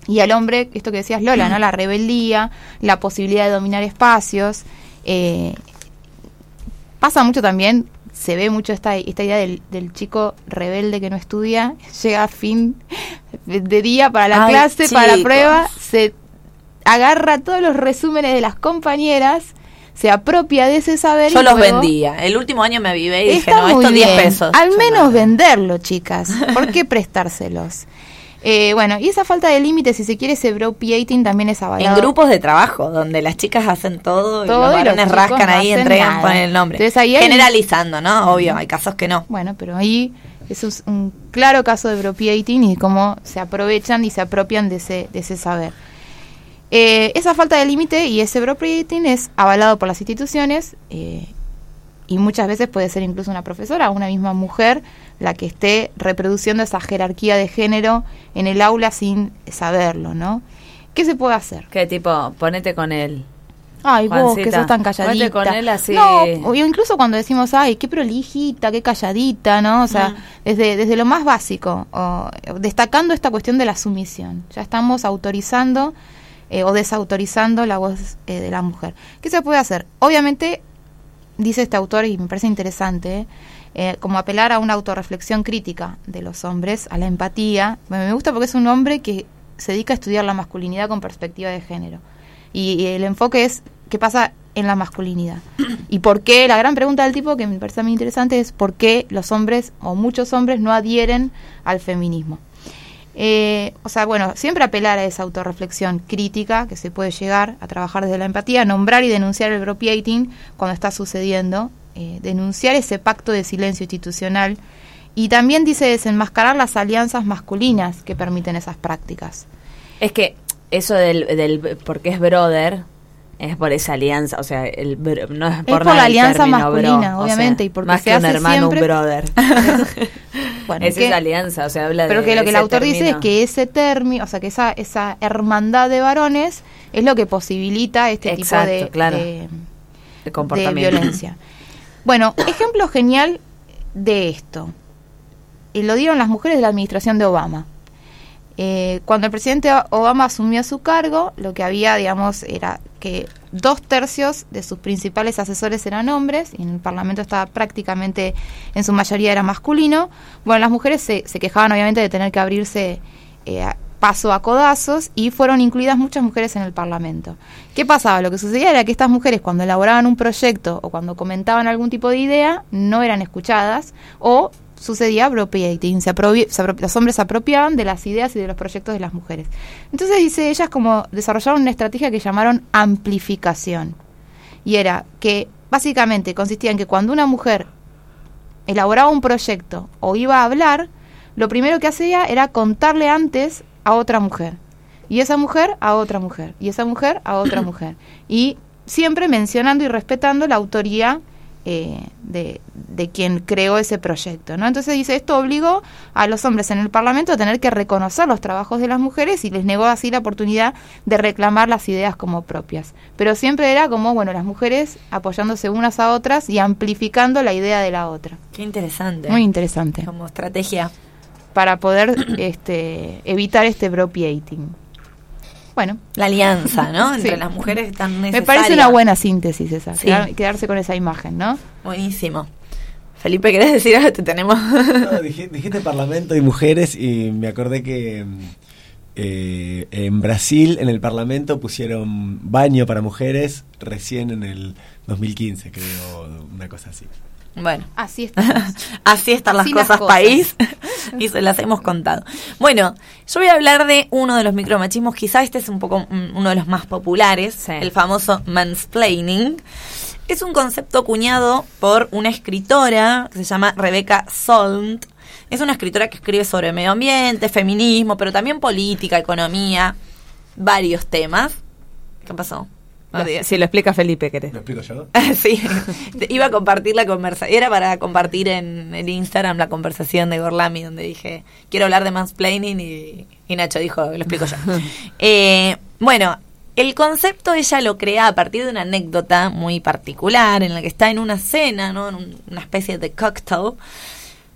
Y al hombre, esto que decías Lola, ¿no? La rebeldía, la posibilidad de dominar espacios. eh, pasa mucho también, se ve mucho esta, esta idea del, del chico rebelde que no estudia, llega a fin de día para la Ay, clase, para la prueba, se agarra todos los resúmenes de las compañeras, se apropia de ese saber. Yo y los luego- vendía. El último año me avivé y dije, no, muy esto 10 bien. pesos. Al menos no. venderlo, chicas. ¿Por qué prestárselos? Eh, bueno, y esa falta de límites, si se quiere, ese bropiating también es avalado. En grupos de trabajo, donde las chicas hacen todo, y los varones rascan ahí, entregan, ponen el nombre. Entonces ahí hay- Generalizando, ¿no? Obvio, hay casos que no. Bueno, pero ahí eso es un claro caso de bropiating y cómo se aprovechan y se apropian de ese, de ese saber. Eh, esa falta de límite y ese bropiating es avalado por las instituciones eh, y muchas veces puede ser incluso una profesora una misma mujer la que esté reproduciendo esa jerarquía de género en el aula sin saberlo, ¿no? ¿Qué se puede hacer? ¿Qué tipo? Ponete con él. Ay, vos que sos tan ponete calladita. con él así. No, o incluso cuando decimos, ay, qué prolijita, qué calladita, ¿no? O sea, Mm. desde, desde lo más básico, destacando esta cuestión de la sumisión. Ya estamos autorizando eh, o desautorizando la voz eh, de la mujer. ¿Qué se puede hacer? Obviamente, dice este autor, y me parece interesante, eh, como apelar a una autorreflexión crítica de los hombres, a la empatía. Me gusta porque es un hombre que se dedica a estudiar la masculinidad con perspectiva de género. Y el enfoque es qué pasa en la masculinidad. Y por qué, la gran pregunta del tipo que me parece muy interesante es por qué los hombres o muchos hombres no adhieren al feminismo. Eh, o sea, bueno, siempre apelar a esa autorreflexión crítica que se puede llegar a trabajar desde la empatía, nombrar y denunciar el bropiating cuando está sucediendo, eh, denunciar ese pacto de silencio institucional y también dice desenmascarar las alianzas masculinas que permiten esas prácticas. Es que eso del, del porque es brother es por esa alianza, o sea, el, bro- no es por, la alianza término masculina, bro, o sea, obviamente, y porque más se que un hermano, siempre- un brother. Bueno, es que- esa alianza, o sea, habla Pero de que lo que el autor dice es que ese término, o sea, que esa, esa hermandad de varones es lo que posibilita este Exacto, tipo de, claro. de- de de comportamiento. violencia. Bueno, ejemplo genial de esto. Y lo dieron las mujeres de la administración de Obama. Eh, cuando el presidente Obama asumió su cargo, lo que había, digamos, era que dos tercios de sus principales asesores eran hombres y en el Parlamento estaba prácticamente, en su mayoría era masculino. Bueno, las mujeres se, quejaban obviamente de tener que abrirse eh, paso a codazos y fueron incluidas muchas mujeres en el Parlamento. ¿Qué pasaba? Lo que sucedía era que estas mujeres cuando elaboraban un proyecto o cuando comentaban algún tipo de idea no eran escuchadas o sucedía appropriating, se apropi- se los hombres se apropiaban de las ideas y de los proyectos de las mujeres. Entonces dice, ellas como desarrollaron una estrategia que llamaron amplificación. Y era que básicamente consistía en que cuando una mujer elaboraba un proyecto o iba a hablar, lo primero que hacía era contarle antes a otra mujer. Y esa mujer a otra mujer. Y esa mujer a otra mujer. Y siempre mencionando y respetando la autoría eh, de, de quien creó ese proyecto. ¿no? Entonces dice, esto obligó a los hombres en el Parlamento a tener que reconocer los trabajos de las mujeres y les negó así la oportunidad de reclamar las ideas como propias. Pero siempre era como, bueno, las mujeres apoyándose unas a otras y amplificando la idea de la otra. Qué interesante. Muy interesante. Como estrategia. Para poder este, evitar este bropiating. Bueno, La alianza, ¿no? Entre Sí. las mujeres tan me necesaria. parece una buena síntesis esa, Sí. quedar- quedarse con esa imagen, ¿no? Buenísimo. Felipe, ¿querés decir algo? Te tenemos. No, dije- dijiste Parlamento y mujeres y me acordé que eh, en Brasil, en el Parlamento, pusieron baño para mujeres recién en el 2015, creo, una cosa así. bueno. Así estamos. Así están las Así las cosas, cosas. país. y se las hemos contado. Bueno, yo voy a hablar de uno de los micromachismos. Quizá este es un poco mm, uno de los más populares, Sí. el famoso mansplaining. Es un concepto acuñado por una escritora que se llama Rebecca Solnit, Es una escritora que escribe sobre medio ambiente, feminismo, pero también política, economía, varios temas. ¿Qué pasó? Ah, si lo explica Felipe, querés. ¿Lo explico yo? sí, iba a compartir la conversación. Era para compartir en el Instagram la conversación de Gorlami, donde dije, quiero hablar de mansplaining y, y Nacho dijo, lo explico yo. Eh, bueno, el concepto ella lo crea a partir de una anécdota muy particular en la que está en una cena, ¿no? en un- una especie de cocktail,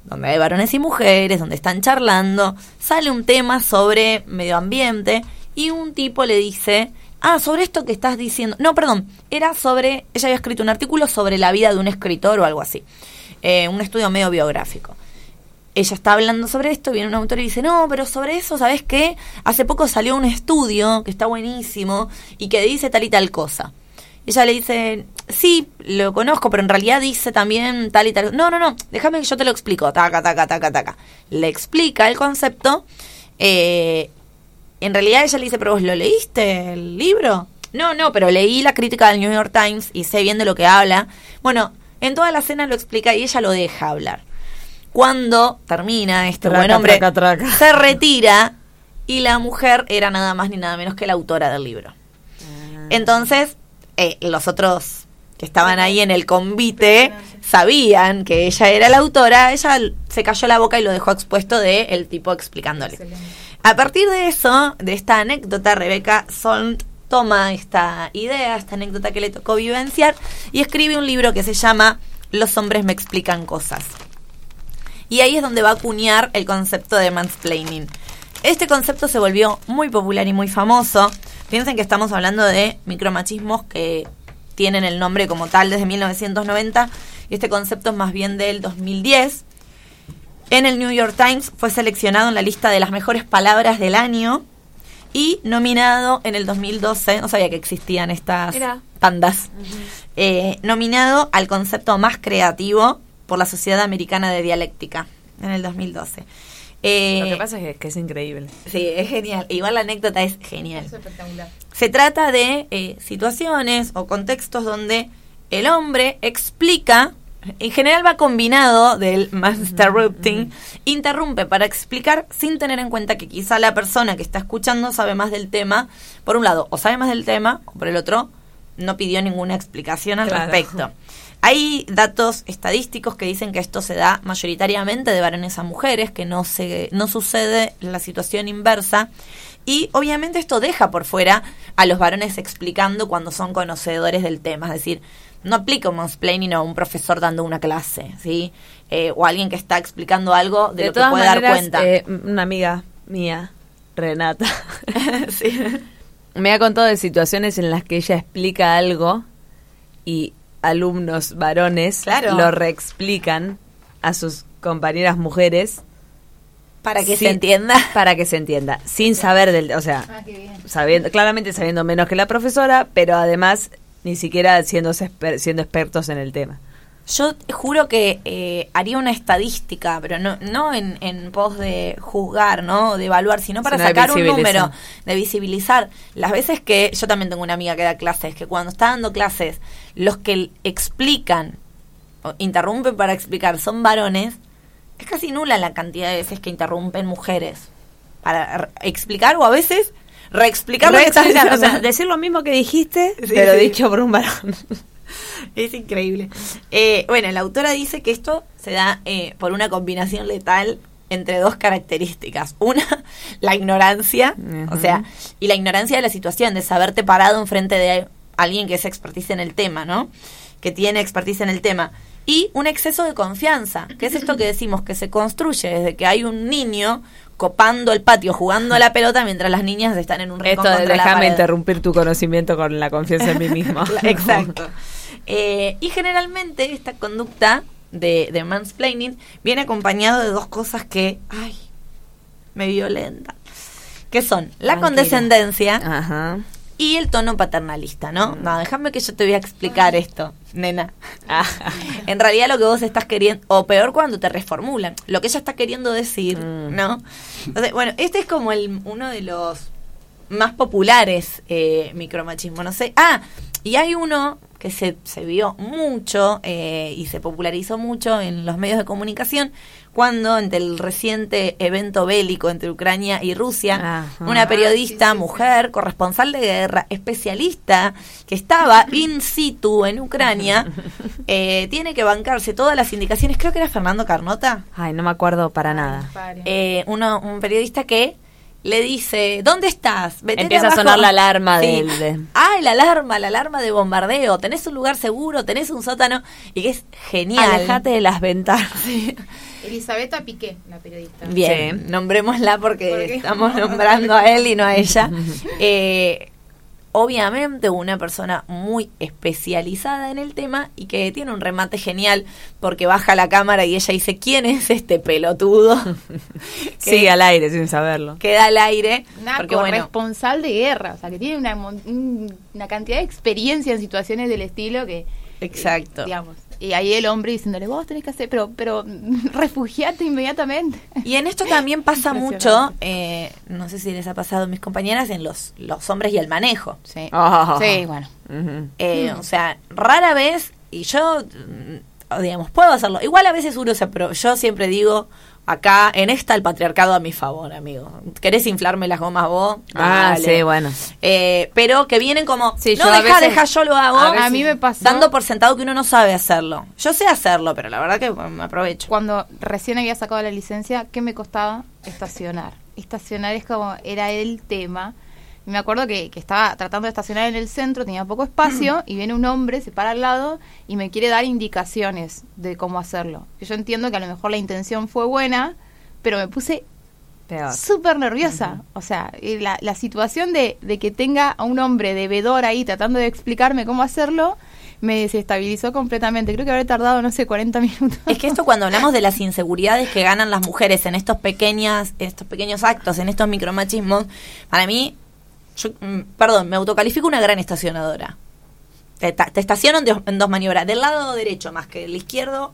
donde hay varones y mujeres, donde están charlando, sale un tema sobre medio ambiente y un tipo le dice, ah, sobre esto que estás diciendo, no, perdón, era sobre, ella había escrito un artículo sobre la vida de un escritor o algo así, Eh, un estudio medio biográfico ella está hablando sobre esto, viene un autor y dice, no, pero sobre eso, ¿sabes qué? Hace poco salió un estudio que está buenísimo y que dice tal y tal cosa. Ella le dice, sí, lo conozco, pero en realidad dice también tal y tal. No, no, no, déjame que yo te lo explico. Taca, taca, taca, taca. Le explica el concepto. eh, en realidad ella le dice, pero vos lo leíste, el libro. No, no, pero leí la crítica del New York Times y sé bien de lo que habla. Bueno, en toda la cena lo explica y ella lo deja hablar. Cuando termina este Traca, buen hombre, traca, traca. se retira y la mujer era nada más ni nada menos que la autora del libro. Entonces, eh, los otros que estaban ahí en el convite sabían que ella era la autora, ella se cayó la boca y lo dejó expuesto de el tipo explicándole. A partir de eso, de esta anécdota, Rebeca Solnt toma esta idea, esta anécdota que le tocó vivenciar y escribe un libro que se llama Los hombres me explican cosas. Y ahí es donde va a acuñar el concepto de mansplaining. Este concepto se volvió muy popular y muy famoso. Piensen que estamos hablando de micromachismos que tienen el nombre como tal desde 1990 y este concepto es más bien del 2010. En el New York Times fue seleccionado en la lista de las mejores palabras del año y nominado en el 2012, no sabía que existían estas Mira. pandas, eh, nominado al concepto más creativo por la Sociedad Americana de Dialéctica en el 2012. Eh, Lo que pasa es que, que es increíble. Sí, es genial. Igual la anécdota es genial. Se trata de eh, situaciones o contextos donde el hombre explica, en general va combinado del masterrupting, interrumpe para explicar sin tener en cuenta que quizá la persona que está escuchando sabe más del tema, por un lado, o sabe más del tema, o por el otro, no pidió ninguna explicación al Claro. respecto. Hay datos estadísticos que dicen que esto se da mayoritariamente de varones a mujeres, que no se no sucede la situación inversa y obviamente esto deja por fuera a los varones explicando cuando son conocedores del tema, es decir, no aplica un mansplaining a un profesor dando una clase, ¿sí? Eh, o alguien que está explicando algo de, lo que todas puede dar maneras, cuenta. eh, una amiga mía, Renata, Sí. me ha contado de situaciones en las que ella explica algo y alumnos varones Claro. lo reexplican a sus compañeras mujeres Para que se entienda. para que se entienda, sin saber del, o sea, Ah, qué bien. sabiendo, claramente sabiendo menos que la profesora, pero además ni siquiera siendo, siendo expertos en el tema. Yo juro que eh, haría una estadística, pero no, no en, en pos de juzgar, ¿no? De evaluar, sino para Sino sacar un número, de visibilizar. Las veces que yo también tengo una amiga que da clases, que cuando está dando clases, los que explican, o interrumpen para explicar, son varones, es casi nula la cantidad de veces que interrumpen mujeres para explicar o a veces reexplicar lo que estás Reexplicar, o sea, decir lo mismo que dijiste, Sí, pero sí. dicho por un varón. Es increíble. Eh, bueno, la autora dice que esto se da eh, por una combinación letal entre dos características. Una, la ignorancia, o sea, y la ignorancia de la situación, de saberte parado enfrente de alguien que es expertise en el tema, ¿no? Que tiene expertise en el tema. Y un exceso de confianza, que es esto que decimos, que se construye desde que hay un niño copando el patio, jugando a la pelota, mientras las niñas están en un rincón Esto de déjame interrumpir tu conocimiento con la confianza en mí mismo. Exacto. Eh, y generalmente esta conducta de, de mansplaining viene acompañado de dos cosas que, ay, me violentan. Que son la Tranquila. condescendencia Ajá. Y el tono paternalista, ¿no? No, déjame que yo te voy a explicar esto, nena. en realidad lo que vos estás queriendo, o peor cuando te reformulan, lo que ella está queriendo decir, Mm. ¿no? Entonces, bueno, este es como el, uno de los más populares eh, micromachismo, no sé. Ah, y hay uno que se, se vio mucho eh, y se popularizó mucho en los medios de comunicación cuando entre el reciente evento bélico entre Ucrania y Rusia, Ajá. una periodista, mujer, corresponsal de guerra, especialista, que estaba in situ en Ucrania, eh, tiene que bancarse todas las indicaciones, creo que era Fernando Carnota, Ay, no me acuerdo para nada. eh, uno, un periodista que le dice, ¿dónde estás? Vete Empieza a abajo". sonar la alarma Sí. del... de- Ah, la alarma, la alarma de bombardeo. Tenés un lugar seguro, tenés un sótano. Y que es genial. Alejate de las ventanas. Elisabetta Piqué, la periodista. Bien, Sí. nombrémosla porque estamos nombrando a él y no a ella. Eh, obviamente una persona muy especializada en el tema y que tiene un remate genial porque baja la cámara y ella dice, ¿quién es este pelotudo? Sigue al aire sin saberlo. Queda al aire. Una porque bueno, corresponsal de guerra, o sea, que tiene una, una cantidad de experiencia en situaciones del estilo que... Exacto. eh, digamos. Y ahí el hombre diciéndole, vos tenés que hacer, pero, pero refugiate inmediatamente. Y en esto también pasa mucho, eh, no sé si les ha pasado a mis compañeras, en los, los hombres y el manejo. Sí, Ah. sí bueno. Eh, O sea, rara vez, y yo, mm, digamos, puedo hacerlo. Igual a veces uno se pero yo siempre digo, acá, en esta el patriarcado a mi favor, amigo. ¿Querés inflarme las gomas vos? Ah, Dale. sí, bueno. Eh, pero que vienen como, Sí, no, deja, veces- deja, yo lo hago. a A mí me pasó- Dando por sentado que uno no sabe hacerlo. Yo sé hacerlo, pero la verdad que me aprovecho. Cuando recién había sacado la licencia, ¿qué me costaba? Estacionar. Estacionar es como, era el tema. Y me acuerdo que, que estaba tratando de estacionar en el centro, tenía poco espacio, y viene un hombre, se para al lado y me quiere dar indicaciones de cómo hacerlo. Yo entiendo que a lo mejor la intención fue buena, pero me puse súper nerviosa. O sea, la, la situación de, de que tenga a un hombre de vedor ahí tratando de explicarme cómo hacerlo, me desestabilizó completamente. Creo que habré tardado, no sé, 40 minutos. Es que esto cuando hablamos de las inseguridades que ganan las mujeres en estos pequeñas, estos pequeños actos, en estos micromachismos, para mí, yo, mm, perdón, me autocalifico una gran estacionadora. Te, te estaciono en dos, en dos maniobras, del lado derecho más que del izquierdo.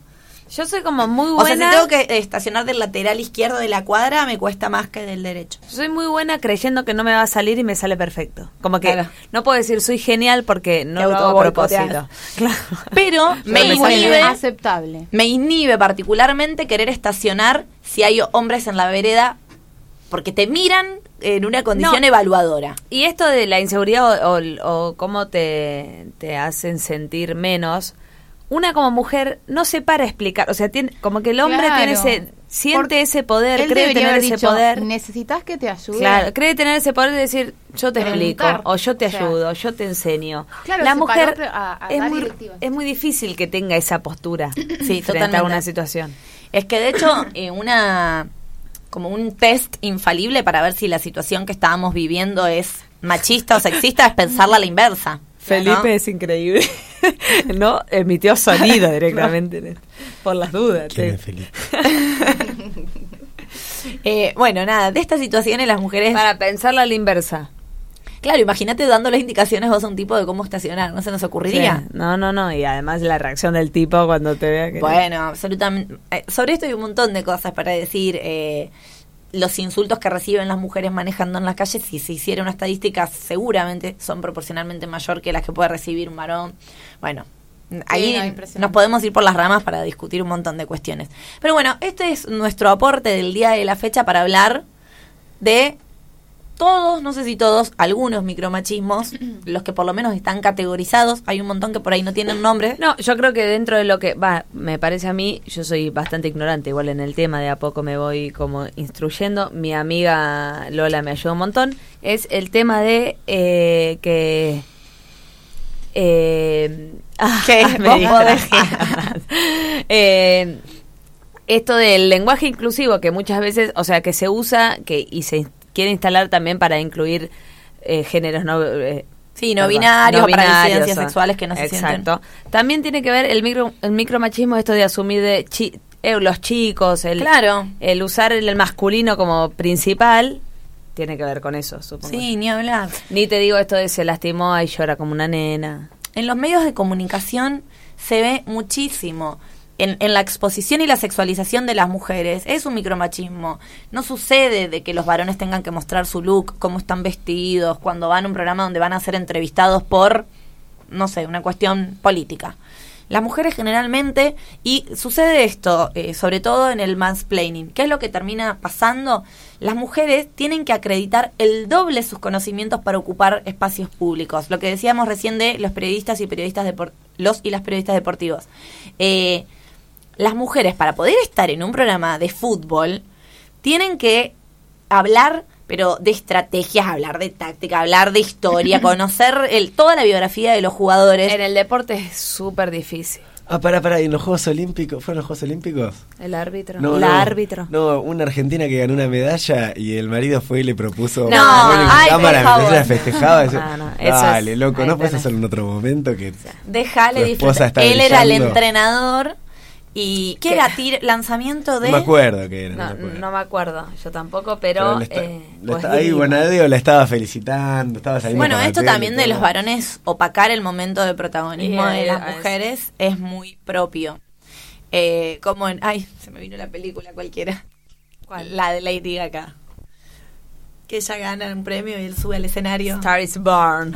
Yo soy como muy O sea, buena. si tengo que estacionar del lateral izquierdo de la cuadra, me cuesta más que del derecho. Soy muy buena creyendo que no me va a salir y me sale perfecto. Como que Claro. no puedo decir soy genial porque no lo hago a propósito. Claro. Pero me me inhibe, aceptable. me inhibe particularmente querer estacionar si hay hombres en la vereda porque te miran en una condición No. evaluadora. Y esto de la inseguridad o, o- o cómo te, te hacen sentir menos, una como mujer no se para a explicar, o sea, tiene, como que el hombre Claro. tiene ese, siente Porque ese poder, Él cree tener haber ese dicho, poder. necesitas que te ayude. Claro, cree tener ese poder de decir, yo te explico, o yo te O sea, ayudo, yo te enseño. Claro, la mujer paró a- a es, muy, es muy difícil que tenga esa postura Sí, frente totalmente. a una situación. Es que de hecho, eh, una como un test infalible para ver si la situación que estábamos viviendo es machista o sexista es pensarla a la inversa. Felipe ¿no? es increíble. no emitió sonido directamente por las dudas. ¿Quién es Felipe? Eh, bueno, nada, de estas situaciones las mujeres... Para pensarla a la inversa. Claro, imagínate dándole indicaciones vos a un tipo de cómo estacionar, ¿no se nos ocurriría? Sí. No, no, no. Y además la reacción del tipo cuando te vea que. Bueno, absolutamente. Eh, sobre esto hay un montón de cosas para decir. eh, los insultos que reciben las mujeres manejando en las calles, si se hiciera una estadística, seguramente son proporcionalmente mayor que las que puede recibir un varón. Bueno, ahí no, nos podemos ir por las ramas para discutir un montón de cuestiones. Pero bueno, este es nuestro aporte del día de la fecha para hablar de todos, no sé si todos, algunos micromachismos, los que por lo menos están categorizados. Hay un montón que por ahí no tienen nombre. No, yo creo que dentro de lo que va, me parece a mí, yo soy bastante ignorante igual en el tema, de a poco me voy como instruyendo. Mi amiga Lola me ayuda un montón. Es el tema de eh, que. Eh, ah, me podés. Eh, esto del lenguaje inclusivo que muchas veces, o sea, que se usa que y se quiere instalar también para incluir eh, géneros no eh, Sí, no perdón, binarios, no para binarios, disidencias o- sexuales que no se sienten. Exacto. También tiene que ver el micro el micromachismo esto de asumir de chi- eh, los chicos, el Claro. el usar el masculino como principal tiene que ver con eso, supongo. Sí, ni hablar. Ni te digo esto de se lastimó y llora como una nena. En los medios de comunicación se ve muchísimo. En, la exposición y la sexualización de las mujeres es un micromachismo. No sucede de que los varones tengan que mostrar su look, cómo están vestidos, cuando van a un programa donde van a ser entrevistados por no sé, una cuestión política. Las mujeres generalmente, y sucede esto, eh, sobre todo en el mansplaining, ¿qué es lo que termina pasando? Las mujeres tienen que acreditar el doble sus conocimientos para ocupar espacios públicos. Lo que decíamos recién de los periodistas y periodistas los y las periodistas deportivos. Eh, las mujeres para poder estar en un programa de fútbol tienen que hablar pero de estrategias, hablar de táctica, hablar de historia, conocer el, toda la biografía de los jugadores. En el deporte es súper difícil. Ah, pará, pará, ¿y en los Juegos Olímpicos? ¿Fueron los Juegos Olímpicos? El árbitro. No, la no, árbitro. No, una argentina que ganó una medalla y el marido fue y le propuso No, ay, cámara favor. ella festejaba. Eso- No, no, eso Dale, es- loco, ¿no puedes hacerlo en otro momento? que Déjale disfrutar. Él era el entrenador y ¿qué ¿Qué? era? Tir- lanzamiento de No me acuerdo que era. No, me acuerdo. no me acuerdo, yo tampoco, pero... le está- eh, le pues está- ahí divino. Bonadeo la estaba felicitando, estaba saliendo Bueno, esto también de los varones opacar el momento de protagonismo de las es- mujeres es muy propio. Eh, como en... Ay, se me vino la película cualquiera. ¿Cuál? La de Lady Gaga. Que ella gana un premio y él sube al escenario. Star is born.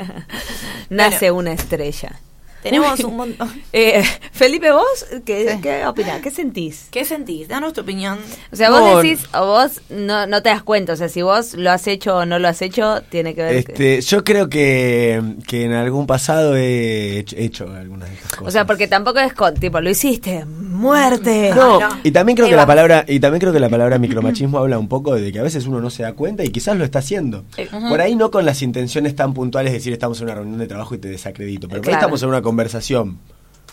Nace una estrella. Tenemos Uy. un montón. Eh, Felipe, ¿vos qué, Sí. qué opinás? ¿Qué sentís? ¿Qué sentís? Danos tu opinión. O sea, vos decís, o vos no, no te das cuenta, o sea, si vos lo has hecho o no lo has hecho, tiene que ver... que- Este, yo creo que, que en algún pasado he hecho, he hecho algunas de esas cosas. o sea, porque tampoco es con, tipo, lo hiciste, muerte. No, no. y también creo Ahí que la palabra y también creo que la palabra micromachismo habla un poco de que a veces uno no se da cuenta y quizás lo está haciendo. Eh, Por ahí no con las intenciones tan puntuales de decir estamos en una reunión de trabajo y te desacredito, pero por ahí Claro. estamos en una conversación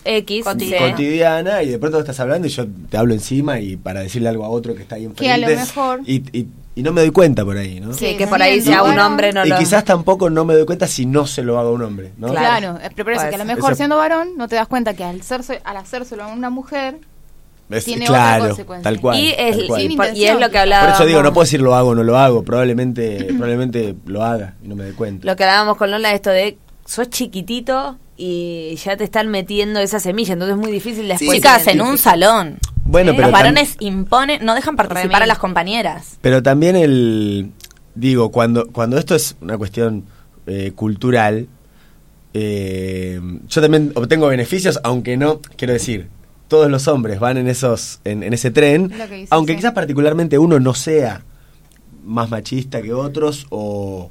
X, Cotidiana. y de pronto estás hablando y yo te hablo encima y para decirle algo a otro que está ahí Que a enfrente lo mejor- y, y- y no me doy cuenta por ahí, ¿no? Sí, que por ahí sea un hombre no y lo... quizás tampoco no me doy cuenta si no se lo hago a un hombre, ¿no? Claro. Claro, eh, pero por eso Puede que a lo ser. mejor Eso- siendo varón no te das cuenta que al, hacerse, al hacérselo a una mujer Es- Tiene otra claro, consecuencia. tal cual. y, es, tal cual. y, Sin por- y es lo que hablábamos... Por eso digo, no puedo decir lo hago o no lo hago, probablemente probablemente lo haga y no me dé cuenta. Lo que hablábamos con Lola, esto de sos chiquitito y ya te están metiendo esa semilla, entonces es muy difícil después... Chicas, en un salón. Bueno, Sí. pero Los varones imponen, no dejan participar a las compañeras. Pero también el. Digo, cuando, cuando esto es una cuestión eh, cultural, eh, yo también obtengo beneficios, aunque no, quiero decir, todos los hombres van en esos en, en ese tren, aunque sí. quizás particularmente uno no sea más machista que otros o,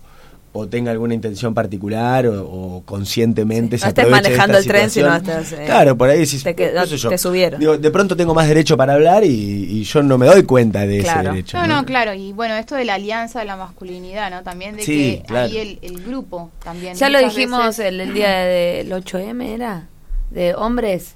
o tenga alguna intención particular o, o conscientemente Sí. se No estés de manejando esta el tren, sino estás, eh, claro, por ahí decís, te que- qué sé yo. te subieron. Digo, de pronto tengo más derecho para hablar y, y yo no me doy cuenta de ese derecho. No, no, claro, y bueno, esto de la alianza de la masculinidad, ¿no? También de Sí, que claro. ahí el, el grupo también. Ya lo dijimos veces- el, el día del 8M, ¿era? De hombres.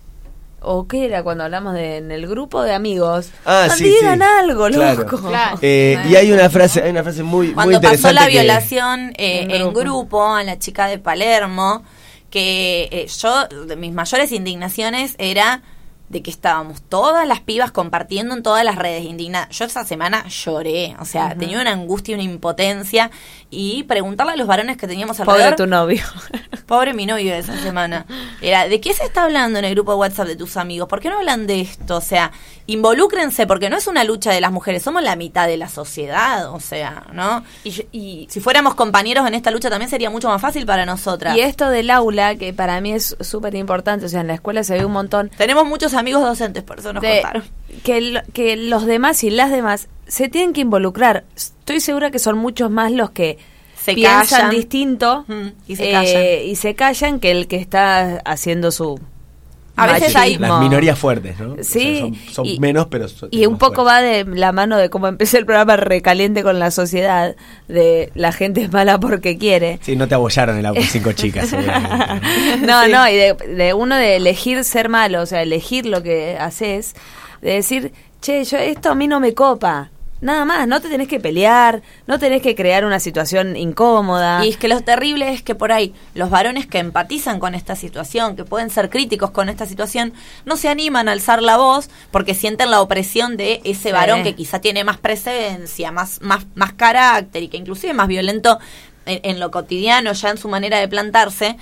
¿O qué era cuando hablamos de en el grupo de amigos? Ah, sí, Digan sí. algo, Claro. loco. Claro. Eh, y hay una frase, hay una frase muy, muy Cuando pasó la que- violación eh, En en, grupo. grupo. a la chica de Palermo, que eh, yo, de mis mayores indignaciones era de que estábamos todas las pibas compartiendo en todas las redes indignadas. Yo esa semana lloré, o sea, tenía una angustia, una impotencia y preguntarle a los varones que teníamos alrededor. Pobre tu novio. Pobre mi novio de esa semana. Era, ¿de qué se está hablando en el grupo de WhatsApp de tus amigos? ¿Por qué no hablan de esto? O sea, involúcrense, porque no es una lucha de las mujeres, somos la mitad de la sociedad, o sea, ¿no? Y, si fuéramos compañeros en esta lucha también sería mucho más fácil para nosotras. Y esto del aula, que para mí es súper importante, o sea, en la escuela se ve un montón Tenemos muchos amigos docentes, por eso nos de contaron. que los demás y las demás se tienen que involucrar. Estoy segura que son muchos más los que Se piensan callan. distinto Mm, y se eh, callan. y se callan que el que está haciendo su A veces hay-. Las minorías fuertes, ¿no? O sea, Sí, son, son y- menos, pero son- Y un poco fuertes. va de la mano de cómo empecé el programa recaliente con la sociedad, de la gente es mala porque quiere. Sí, no te abollaron el auto cinco chicas, ¿no? No, Sí. no, y de, de uno de elegir ser malo, o sea, elegir lo que haces, de decir, che, yo esto a mí no me copa. Nada más, no te tenés que pelear, no tenés que crear una situación incómoda. Y es que lo terrible es que por ahí los varones que empatizan con esta situación, que pueden ser críticos con esta situación, no se animan a alzar la voz porque sienten la opresión de ese Sí. varón que quizá tiene más presencia, más, más, más carácter y que inclusive es más violento en, en lo cotidiano, ya en su manera de plantarse.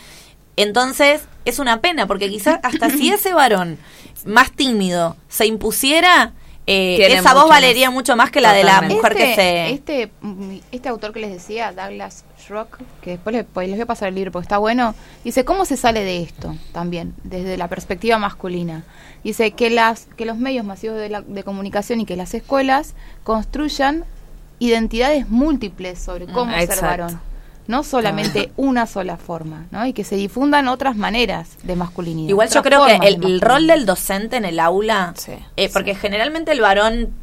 Entonces es una pena porque quizás hasta si ese varón más tímido se impusiera, eh, esa voz valería más. mucho más que la de la mujer que se... este, mm, este autor que les decía, Douglas Schrock, que después les, pues, les voy a pasar el libro porque está bueno, dice cómo se sale de esto también, desde la perspectiva masculina. Dice que, las, que los medios masivos de, la- de comunicación y que las escuelas construyan identidades múltiples sobre cómo ser exacto. varón. No solamente una sola forma, ¿no? Y que se difundan otras maneras de masculinidad. Igual yo creo que el, el rol del docente en el aula, Sí, eh, porque generalmente el varón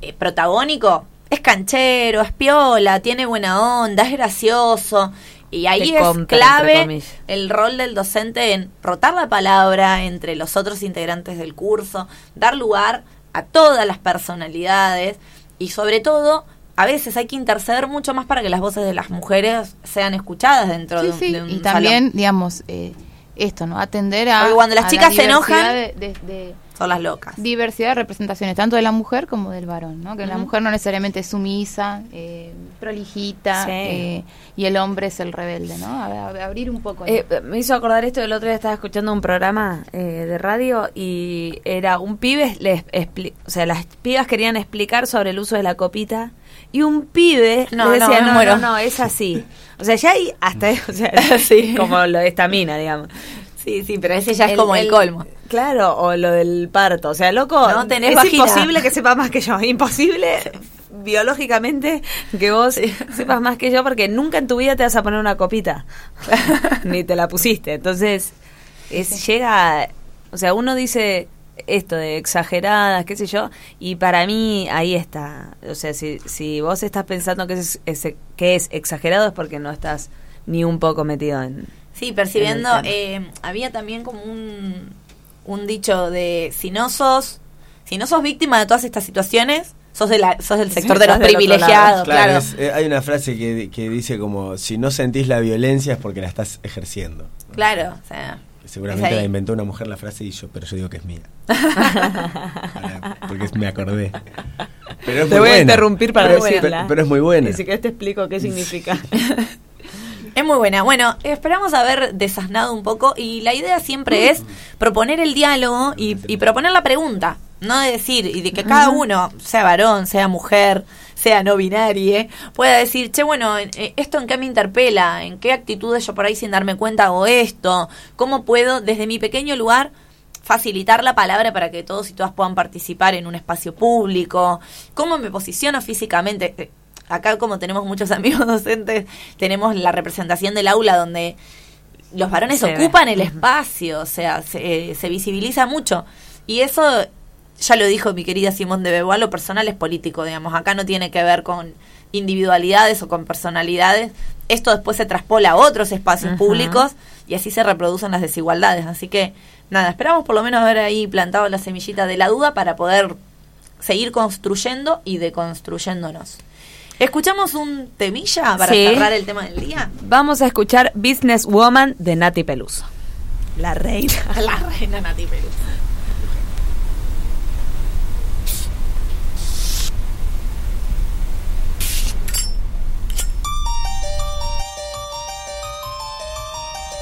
eh, protagónico es canchero, es piola, tiene buena onda, es gracioso. Y ahí Te es compra, clave el rol del docente en rotar la palabra entre los otros integrantes del curso, dar lugar a todas las personalidades y sobre todo a veces hay que interceder mucho más para que las voces de las mujeres sean escuchadas dentro Sí, de un, sí, de un y salón. también, digamos, eh, esto, ¿no? Atender a. Porque cuando las a la chicas se diversidad enojan- de- de- de- son las locas. diversidad de representaciones, tanto de la mujer como del varón, ¿no? Que la mujer no necesariamente es sumisa, eh, prolijita, Sí. eh, y el hombre es el rebelde, ¿no? A- a- abrir un poco. Eh, me hizo acordar esto, el otro día estaba escuchando un programa eh, de radio y era un pibe, les expli- o sea, las pibas querían explicar sobre el uso de la copita y un pibe No, les decía, no, muero". no, no, es así. O sea, ya hay hasta, o sea, Sí. como lo de esta mina, digamos. Sí, sí, pero ese ya es como el, colmo. Claro, o lo del parto. O sea, loco, No tenés es vagina. imposible que sepas más que yo. Imposible biológicamente que vos sepas más que yo porque nunca en tu vida te vas a poner una copita. Ni te la pusiste. Entonces, es, llega... O sea, uno dice esto de exageradas, qué sé yo, y para mí ahí está. O sea, si, si vos estás pensando que es, es- que es exagerado es porque no estás ni un poco metido en... Sí, percibiendo, En eh, había también como un, un dicho de si no sos, si no sos víctima de todas estas situaciones, sos, de la, sos del sector de los privilegiados, Claro, claro. es- eh, hay una frase que, que dice como, si no sentís la viencia es porque la estás ejerciendo. Claro, o sea, Seguramente la inventó una mujer la frase y yo, pero yo digo que es mía. Para- porque me acordé. Pero es Te muy voy a interrumpir para pero, decirla. pero- pero es muy buena. Y si querés te explico qué significa. Es muy buena. Bueno, esperamos haber desasnado un poco y la idea siempre es proponer el diálogo y, y proponer la pregunta, no de decir y de que cada uno, sea varón, sea mujer, sea no binario, pueda decir, che, bueno, eh, ¿esto en qué me interpela? ¿En qué actitudes yo por ahí sin darme cuenta hago esto? ¿Cómo puedo desde mi pequeño lugar facilitar la palabra para que todos y todas puedan participar en un espacio público? ¿Cómo me posiciono físicamente? Eh, Acá como tenemos muchos amigos docentes, tenemos la representación del aula donde los varones Se ve. ocupan el espacio, o sea, se, eh, se visibiliza mucho. Y eso, ya lo dijo mi querida Simón de Beauvoir, lo personal es político, digamos. Acá no tiene que ver con individualidades o con personalidades. Esto después se traspola a otros espacios públicos y así se reproducen las desigualdades. Así que, nada, esperamos por lo menos haber ahí plantado la semillita de la duda para poder seguir construyendo y deconstruyéndonos. ¿Escuchamos un temilla para Sí. cerrar el tema del día? Vamos a escuchar Business Woman de Nati Peluso. La reina. La reina Nati Peluso.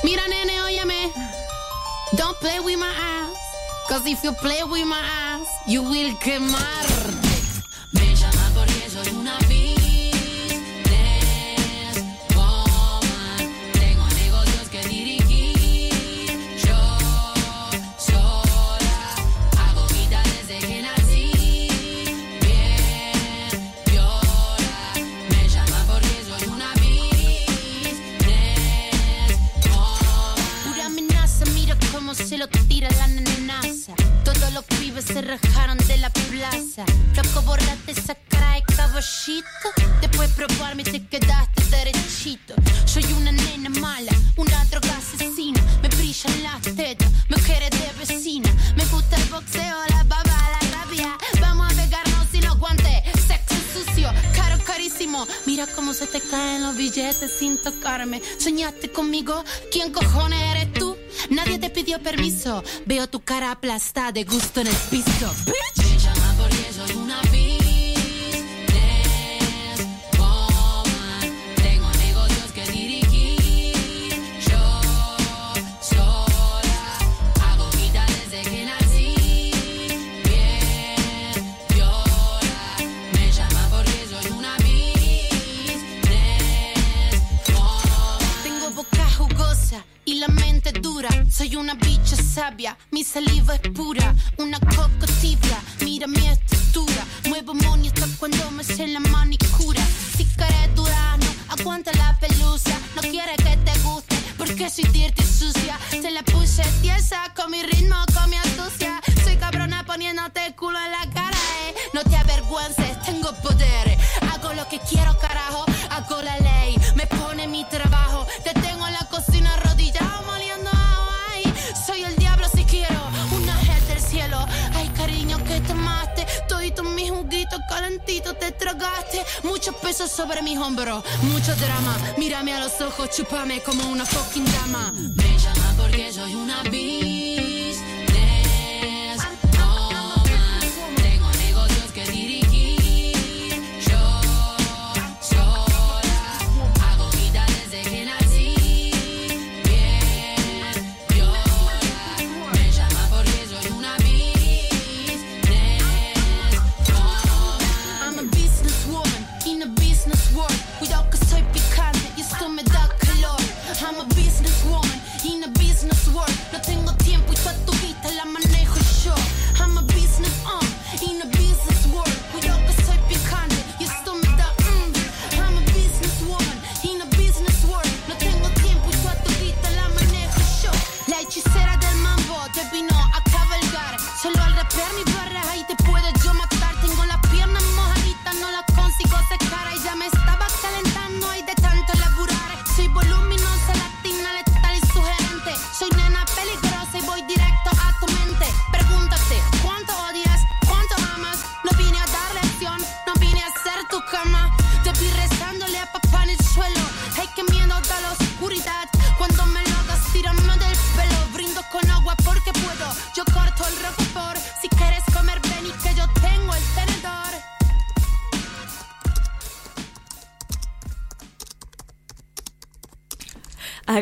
Mira, nene, óyeme. Don't play with my ass. Cause if you play with my ass, you will quemarte. Me llama porque soy una business Tu cara aplastada de gusto en el piso.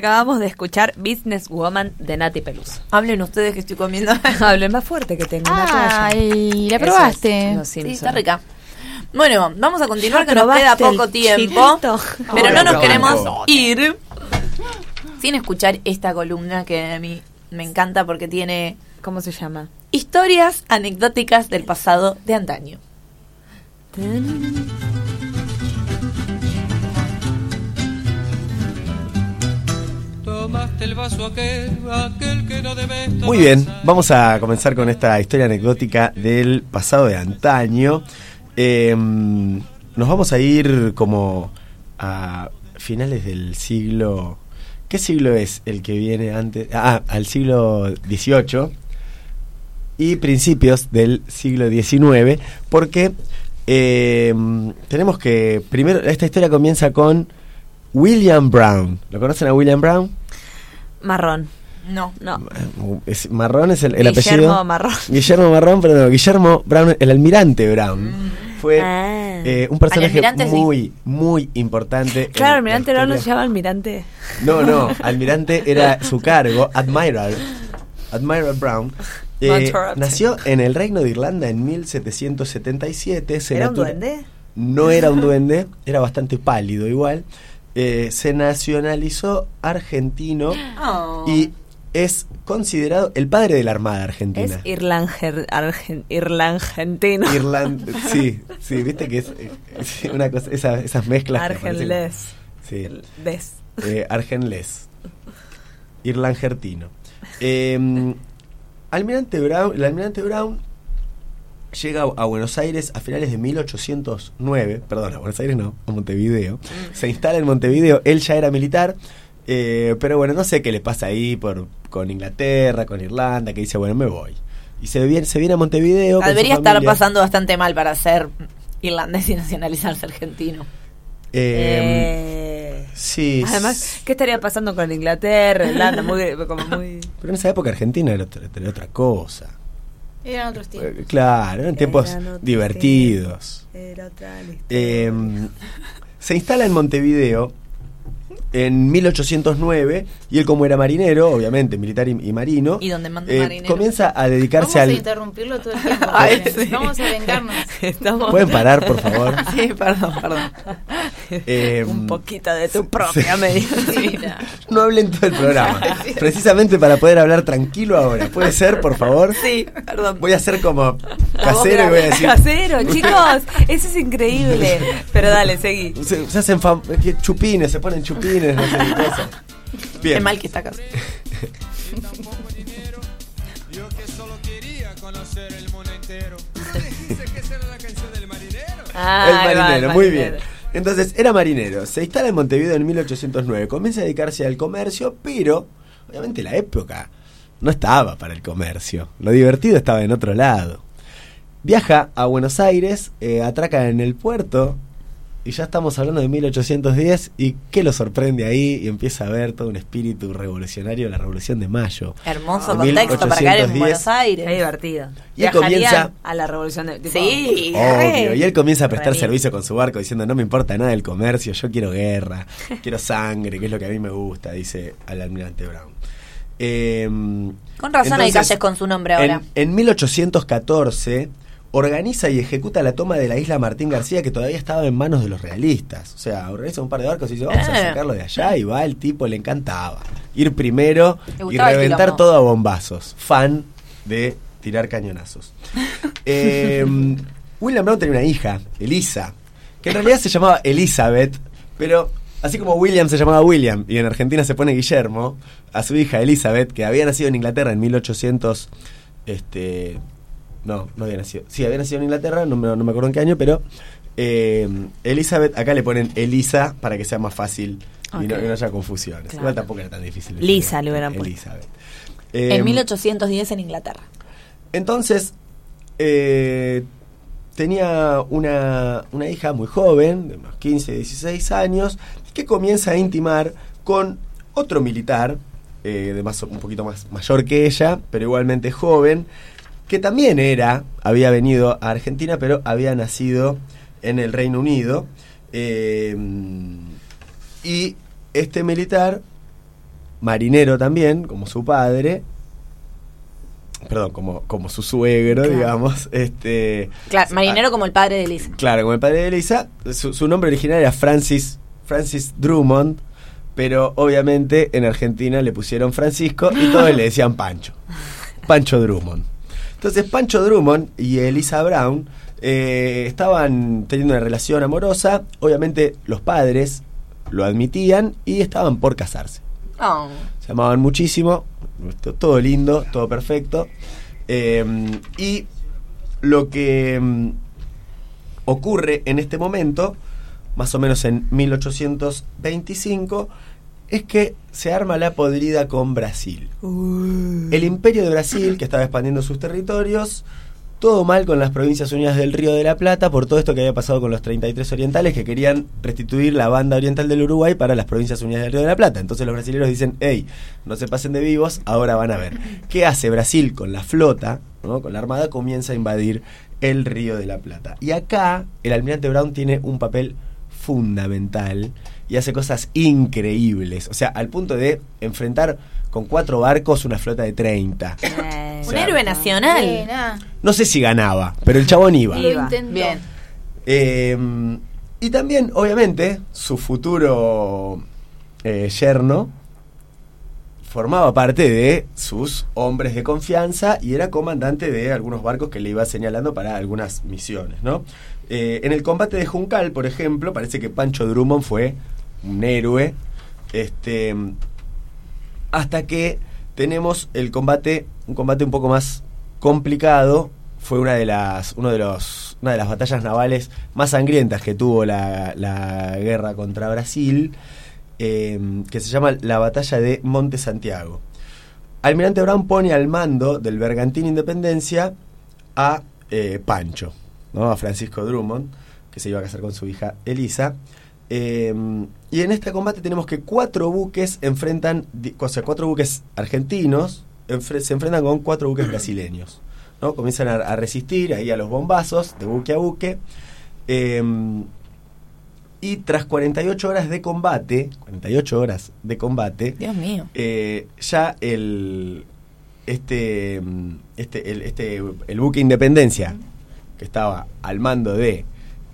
Acabamos de escuchar Businesswoman de Nati Peluso. Hablen ustedes que estoy comiendo. Hablen más fuerte que tengo una toalla. Ay, ¿la probaste? es, Sí, está rica. Bueno, vamos a continuar que nos ¿Probaste queda poco tiempo. chilito? Pero no nos queremos ir sin escuchar esta columna que a mí me encanta porque tiene ¿Cómo se llama? historias anecdóticas del pasado de antaño. El vaso aquel, aquel que no tomar. Muy bien, vamos a comenzar con esta historia anecdótica del pasado de antaño. Eh, nos vamos a ir como a finales del siglo... ¿Qué siglo es el que viene antes? Ah, al siglo XVIII y principios del siglo XIX, porque eh, tenemos que... Primero, esta historia comienza con William Brown. ¿Lo conocen a William Brown? Marrón. No. No. Es- Marrón es el, el Guillermo apellido. Marrón. Guillermo Marrón, pero no, Guillermo Brown, el almirante Brown. Fue Ah. eh, un personaje sí. muy, muy importante. Claro, en almirante la no se llama almirante. No, no, almirante era su cargo, Admiral. Admiral Brown. Eh, nació en el Reino de Irlanda en 1777. se ¿Era un duende? No era un duende, era bastante pálido igual. Eh, se nacionalizó argentino Oh. y es considerado el padre de la Armada Es Argentina. irlanger, argen, irlangentino. Irland sí, sí, viste que es una cosa, esa- esas mezclas. Argenles. Sí, Des. eh, Argenles. Irlangertino. Eh, Almirante Brown, el Almirante Brown llega a Buenos Aires a finales de 1809, perdón, a Buenos Aires no, a Montevideo. Se instala en Montevideo, él ya era militar, eh, pero bueno, no sé qué le pasa ahí por, con Inglaterra, con Irlanda, que dice, bueno, me voy. Y se viene, se viene a Montevideo. Debería estar pasando bastante mal para ser irlandés y nacionalizarse argentino. Eh, Eh, sí. Además, ¿qué estaría pasando con Inglaterra, Irlanda? Muy, como muy... Pero en esa época Argentina era otra, era otra cosa. Eran otros tiempos. Eh, Claro, eran tiempos Eran divertidos. Era otra lista. Eh, se instala en Montevideo en 1809 y él como era marinero, obviamente militar y, y marino, Y donde manda eh, comienza a dedicarse Vamos a al... interrumpirlo todo el tiempo. Ay, sí. Vamos a vengarnos. Estamos... ¿Pueden parar, por favor? Sí, perdón, perdón. Eh, Un poquito de tu propia medicina. No hablen todo el programa. Precisamente para poder hablar tranquilo ahora. ¿Puede ser, por favor? Sí, perdón. Voy a hacer como casero y voy a decir. Casero, chicos, eso es increíble. Pero dale, seguí. Se, se hacen fam- que chupines, se ponen chupines, no sé qué cosa. Qué Bien. mal que está acá. Yo que solo quería conocer el mundo entero. Dice que esa era la canción del marinero. Ah, el va, marinero, muy marinero. bien. Entonces, era marinero. Se instala en Montevideo en 1809. Comienza a dedicarse al comercio, pero obviamente la época no estaba para el comercio. Lo divertido estaba en otro lado. Viaja a Buenos Aires, eh, atraca en el puerto, y ya estamos hablando de 1810. ¿Y qué lo sorprende ahí? Y empieza a ver todo un espíritu revolucionario, la Revolución de Mayo. Hermoso En contexto para caer en 1810. Buenos Qué Aires. divertido. Y él comienza- a la revolución de tipo, Sí, Obvio, y él comienza a prestar Re. servicio con su barco diciendo no me importa nada del comercio, yo quiero guerra, quiero sangre, que es lo que a mí me gusta, dice al almirante Brown. Eh, Con razón hay entonces, calles con su nombre ahora. En, en 1814 organiza y ejecuta la toma de la isla Martín García que todavía estaba en manos de los realistas. O sea, organiza un par de barcos y dice, vamos a Eh. sacarlo de allá y va, el tipo le encantaba. Ir primero y reventar todo a bombazos. Fan de tirar cañonazos. Eh, William Brown tenía una hija, Elisa, que en realidad se llamaba Elizabeth, pero así como William se llamaba William y en Argentina se pone Guillermo, a su hija Elizabeth, que había nacido en Inglaterra en 1800, este, no, no había nacido, sí, había nacido en Inglaterra, no me, no me acuerdo en qué año, pero eh, Elizabeth, acá le ponen Elisa para que sea más fácil y, no, Ok. y no haya confusiones. Claro. Igual tampoco era tan difícil. Lisa le hubieran puesto. Elizabeth. En Eh, 1810 en Inglaterra. entonces, eh, tenía una, una hija muy joven, de unos 15, 16 años, que comienza a intimar con otro militar, eh, de más, un poquito más mayor que ella, pero igualmente joven, que también era, había venido a Argentina, pero había nacido en el Reino Unido. eh, y este militar, marinero también, como su padre, perdón, como, como su suegro, Claro. digamos, este... Claro, marinero como el padre de Elisa. Claro, como el padre de Elisa, su, su nombre original era Francis, Francis Drummond, pero obviamente en Argentina le pusieron Francisco y todos le decían Pancho. Pancho Drummond. Entonces Pancho Drummond y Elisa Brown eh, estaban teniendo una relación amorosa, obviamente los padres lo admitían y estaban por casarse. Oh. Se amaban muchísimo, to- todo lindo, todo perfecto. Eh, y lo que mm, ocurre en este momento, más o menos en 1825, es que se arma la podrida con Brasil. El imperio de Brasil, que estaba expandiendo sus territorios, todo mal con las provincias unidas del Río de la Plata por todo esto que había pasado con los 33 orientales que querían restituir la banda oriental del Uruguay para las provincias unidas del Río de la Plata. Entonces los brasileños dicen, hey, no se pasen de vivos, ahora van a ver. ¿Qué hace Brasil con la flota, ¿no? con la armada? Comienza a invadir el Río de la Plata. Y acá el almirante Brown tiene un papel fundamental y hace cosas increíbles. O sea, al punto de enfrentar con cuatro barcos una flota de 30. Eh, Un héroe nacional. Bien, ah, No sé si ganaba, pero el chabón iba. Bien. Eh, y también, obviamente, su futuro eh, yerno formaba parte de sus hombres de confianza y era comandante de algunos barcos que le iba señalando para algunas misiones, ¿no? Eh, en el combate de Juncal, por ejemplo, parece que Pancho Drummond fue un héroe. Este, hasta que tenemos el combate, un combate un poco más complicado. Fue una de las, uno de los, una de las batallas navales más sangrientas que tuvo la, guerra contra Brasil, eh, que se llama la batalla de Monte Santiago. Almirante Brown pone al mando del bergantín Independencia a eh, Pancho, ¿no? a Francisco Drummond, que se iba a casar con su hija Elisa. Eh, y en este combate tenemos que cuatro buques enfrentan, o sea, cuatro buques argentinos enfre- se enfrentan con cuatro buques brasileños. ¿no? Comienzan a, a resistir ahí a los bombazos de buque a buque. Eh, y tras 48 horas de combate, 48 horas de combate, Dios mío. eh, ya el este este el, este el buque Independencia que estaba al mando de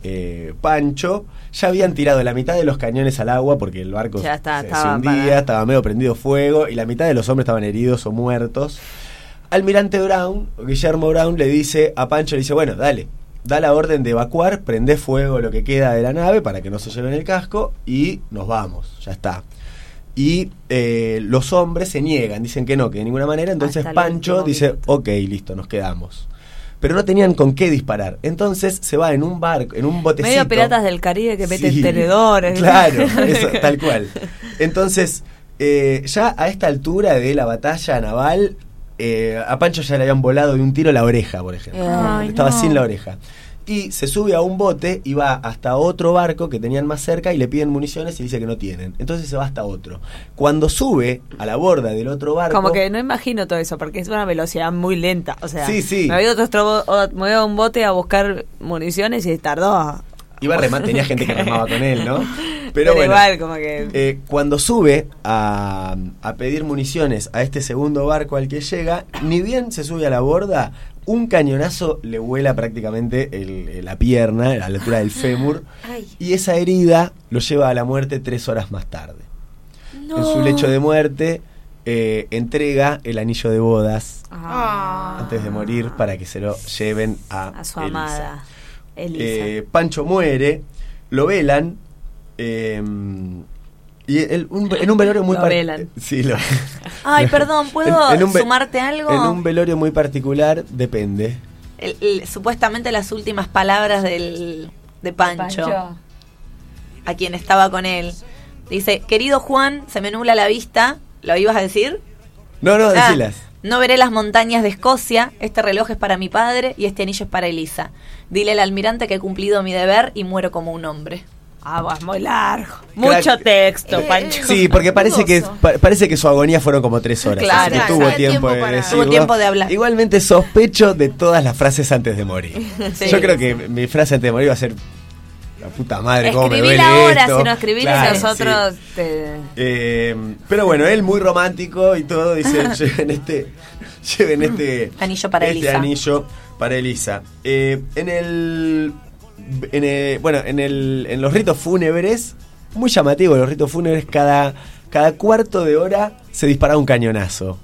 eh, Pancho, ya habían tirado la mitad de los cañones al agua porque el barco Ya está, se, se estaba hundía, para- estaba medio prendido fuego y la mitad de los hombres estaban heridos o muertos. Almirante Brown, Guillermo Brown, le dice a Pancho, le dice, bueno, dale, da la orden de evacuar, prende fuego lo que queda de la nave para que no se lleven el casco y nos vamos, ya está. Y eh, los hombres se niegan, dicen que no, que de ninguna manera. Entonces Pancho dice, ok, listo, nos quedamos. Pero no tenían con qué disparar. Entonces se va en un barco, en un botecito. Medio piratas del Caribe que meten Sí, tenedores. Claro, eso, tal cual. Entonces, eh, ya a esta altura de la batalla naval, eh, a Pancho ya le habían volado de un tiro la oreja, por ejemplo. Ay, Estaba no. sin la oreja. Y se sube a un bote y va hasta otro barco que tenían más cerca y le piden municiones y dice que no tienen. Entonces se va hasta otro. Cuando sube a la borda del otro barco. Como que no imagino todo eso, porque es una velocidad muy lenta. O sea, Sí, sí. me voy a, otro, me voy a un bote a buscar municiones y tardó. Iba a tenía gente que remaba con él, ¿no? Pero, bueno, igual, como que. Eh, cuando sube a, a pedir municiones a este segundo barco al que llega, ni bien se sube a la borda, un cañonazo le vuela prácticamente el- la pierna, a la altura del fémur, y esa herida lo lleva a la muerte tres horas más tarde. En su lecho de muerte, eh, entrega el anillo de bodas ah, antes de morir para que se lo lleven a, a su Elisa. amada. Elisa. Eh, Pancho muere, lo velan. eh, y el- un- en un velorio muy Lo par- velan. Sí, lo- Ay, perdón, ¿puedo En- sumarte algo? En un velorio muy particular, depende. El- el- supuestamente las últimas palabras del, de Pancho, a quien estaba con él. Dice, querido Juan, se me nubla la vista. ¿Lo ibas a decir? No, no, Ah, decilas. no veré las montañas de Escocia. Este reloj es para mi padre y este anillo es para Elisa. Dile al almirante que he cumplido mi deber y muero como un hombre. Ah, va, muy largo. Mucho texto, Eh, Pancho. Sí, porque parece que, pa- parece que su agonía fueron como tres horas. Claro, así que claro, tuvo tiempo, tiempo de para- decirlo. Tuvo tiempo de hablar. Igualmente sospecho de todas las frases antes de morir. Sí. Yo creo que mi frase antes de morir va a ser la puta madre, cómo me duele ahora, esto". si no escribís Claro, nosotros sí. te... Eh, pero bueno, él muy romántico y todo, dice, lleven este, lleven este Anillo para este Elisa. anillo para Elisa. Eh, en el, en el- bueno, en el, en los ritos fúnebres, muy llamativo, los ritos fúnebres cada, cada cuarto de hora se disparaba un cañonazo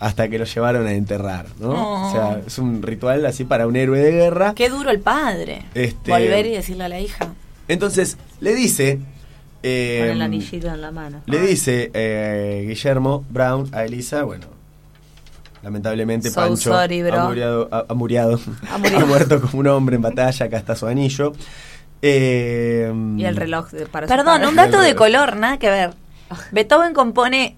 hasta que lo llevaron a enterrar, ¿no? Oh. O sea, es un ritual así para un héroe de guerra. Qué duro el padre. Este- Volver y decirle a la hija. Entonces, le dice... eh, Con el anillito en la mano. le dice eh, Guillermo Brown a Elisa, bueno, lamentablemente So Pancho sorry, bro. ha muriado, ha, ha muriado, Ha muerto como un hombre en batalla, acá está su anillo. Eh, Y el reloj de- para su Perdón, un dato de color, nada que ver. Beethoven compone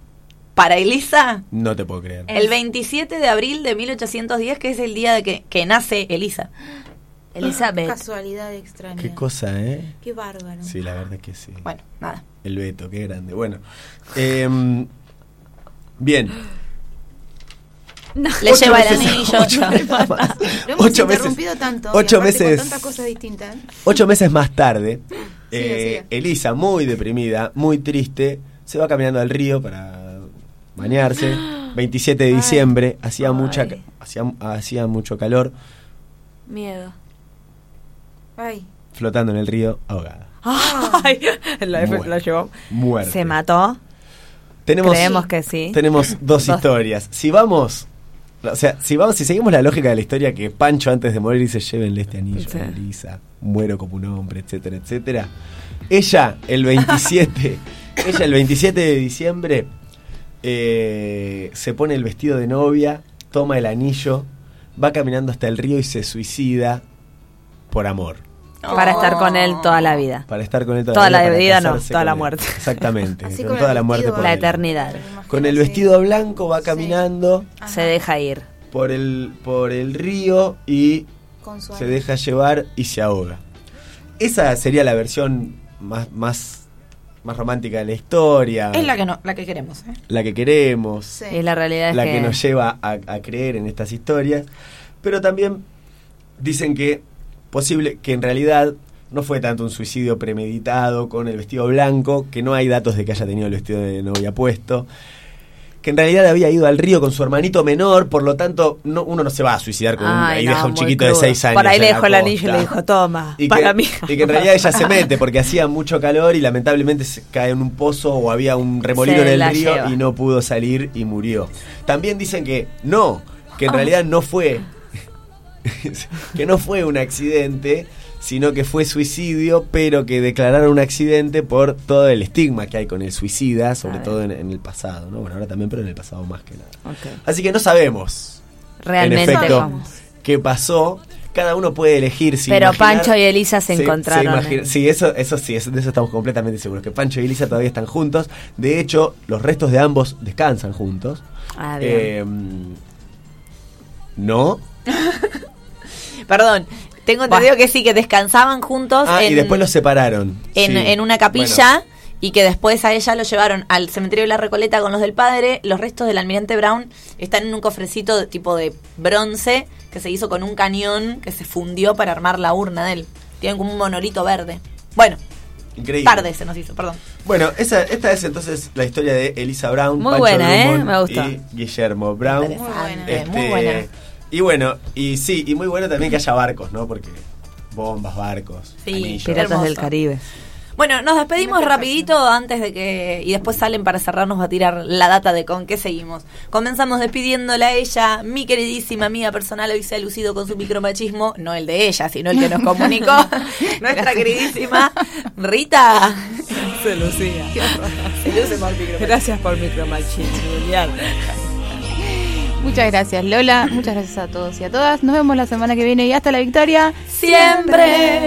para Elisa No te puedo creer. el 27 de abril de 1810, que es el día de que, que nace Elisa. Elizabeth. Casualidad extraña. Qué cosa, ¿eh? Qué bárbaro. Sí, la verdad que sí. Bueno, nada. El Beto, qué grande. Bueno, em, bien. Le Ocho lleva el meses- anillo. ocho meses. Lo hemos Ocho meses- interrumpido tanto. ocho meses- Con tantas cosas distintas. Ocho meses más tarde, eh. Elisa, muy deprimida, muy triste, se va caminando al río para bañarse. 27 de diciembre, hacía Ay. mucha hacía, hacía mucho calor, Miedo. Ay. flotando en el río, ahogada. Ay, Muerte. lo llevó. Muerte. Se mató. Tenemos, Creemos que sí. tenemos dos Dos. historias. Si vamos, o sea, si vamos, si seguimos la lógica de la historia que Pancho antes de morir dice llévenle este anillo Sí. a Elisa, muero como un hombre, etcétera, etcétera. Ella el 27, ella el 27 de diciembre eh, se pone el vestido de novia, toma el anillo, va caminando hasta el río y se suicida por amor. Para estar con él toda la vida. Para estar con él toda, Toda la vida no, casarse toda con la él. muerte. Exactamente, Así con toda la muerte por La él. eternidad. Con el vestido blanco va Sí. caminando Se deja ir. por el, por el río y se deja llevar y se ahoga. Esa sería la versión más, más, más romántica de la historia. Es la que no, la que queremos, ¿eh? la que queremos, Sí. Y la realidad es la que, que nos lleva a, a creer en estas historias. Pero también dicen que posible que en realidad no fue tanto un suicidio premeditado con el vestido blanco, que no hay datos de que haya tenido el vestido de novia puesto, que en realidad había ido al río con su hermanito menor, por lo tanto no, uno no se va a suicidar con un, no, deja un chiquito crudo. de 6 años. Por ahí le dejó el anillo y le dijo, toma, Y para que, mí. y que en realidad ella se mete porque hacía mucho calor y lamentablemente se cae en un pozo o había un remolino en el río lleva. y no pudo salir y murió. También dicen que no, que en Ah. realidad no fue que no fue un accidente, sino que fue suicidio, pero que declararon un accidente por todo el estigma que hay con el suicida, sobre todo en, en el pasado, ¿no? Bueno, ahora también, pero en el pasado más que nada. Así que no sabemos Realmente. en efecto vamos. qué pasó. Cada uno puede elegir si Pero imaginar- Pancho y Elisa se encontraron en- sí, eso, eso sí, eso- de eso estamos completamente seguros. Que Pancho y Elisa todavía están juntos. De hecho, los restos de ambos descansan juntos. Ah, bien. Eh, no. Perdón, tengo entendido que sí, que descansaban juntos Ah, en, y después los separaron. en, Sí. en una capilla y que después a ella lo llevaron al cementerio de la Recoleta con los del padre. Los restos del almirante Brown están en un cofrecito de tipo de bronce que se hizo con un cañón que se fundió para armar la urna de él. Tienen como un monolito verde. Bueno, Increíble. tarde se nos hizo, perdón. Bueno, esa, esta es entonces la historia de Elisa Brown, Muy Pancho buena, ¿eh? Me gusta. y Guillermo Brown. Interesante, Este, muy buena. Y bueno, y sí, y muy bueno también que haya barcos, ¿no? Porque bombas, barcos, Sí, anillos. Piratas hermoso. del Caribe. Bueno, nos despedimos rapidito antes de que... Y después salen para cerrarnos a tirar la data de con qué seguimos. Comenzamos despidiéndola a ella, mi queridísima amiga personal, hoy se ha lucido con su micromachismo, no el de ella, sino el que nos comunicó, nuestra queridísima Rita. Se lucía. Se luce por el micromachismo. Gracias por micromachismo, Julián. Muchas gracias, Lola. Muchas gracias a todos y a todas. Nos vemos la semana que viene y hasta la victoria. Siempre.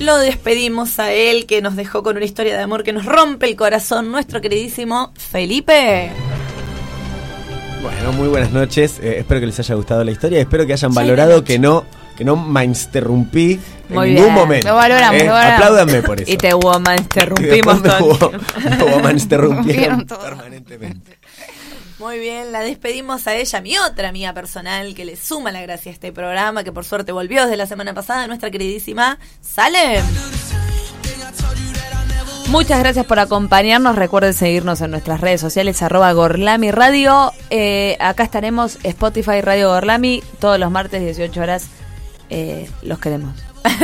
Lo despedimos a él que nos dejó con una historia de amor que nos rompe el corazón, nuestro queridísimo Felipe. Bueno, muy buenas noches. Eh, espero que les haya gustado la historia. Espero que hayan Sí, valorado que no que no me interrumpí en Muy ningún bien. momento. Lo valoramos, Eh, lo valoramos. Apláudanme por eso. Y te Y interrumpimos todo. me hubo- me woman interrumpieron permanentemente. Muy bien, la despedimos a ella, mi otra amiga personal, que le suma la gracia a este programa, que por suerte volvió desde la semana pasada, nuestra queridísima Salem. Muchas gracias por acompañarnos. Recuerden seguirnos en nuestras redes sociales, arroba Gorlami Radio. Eh, acá estaremos, Spotify Radio Gorlami, todos los martes, 18 horas. Eh, los queremos.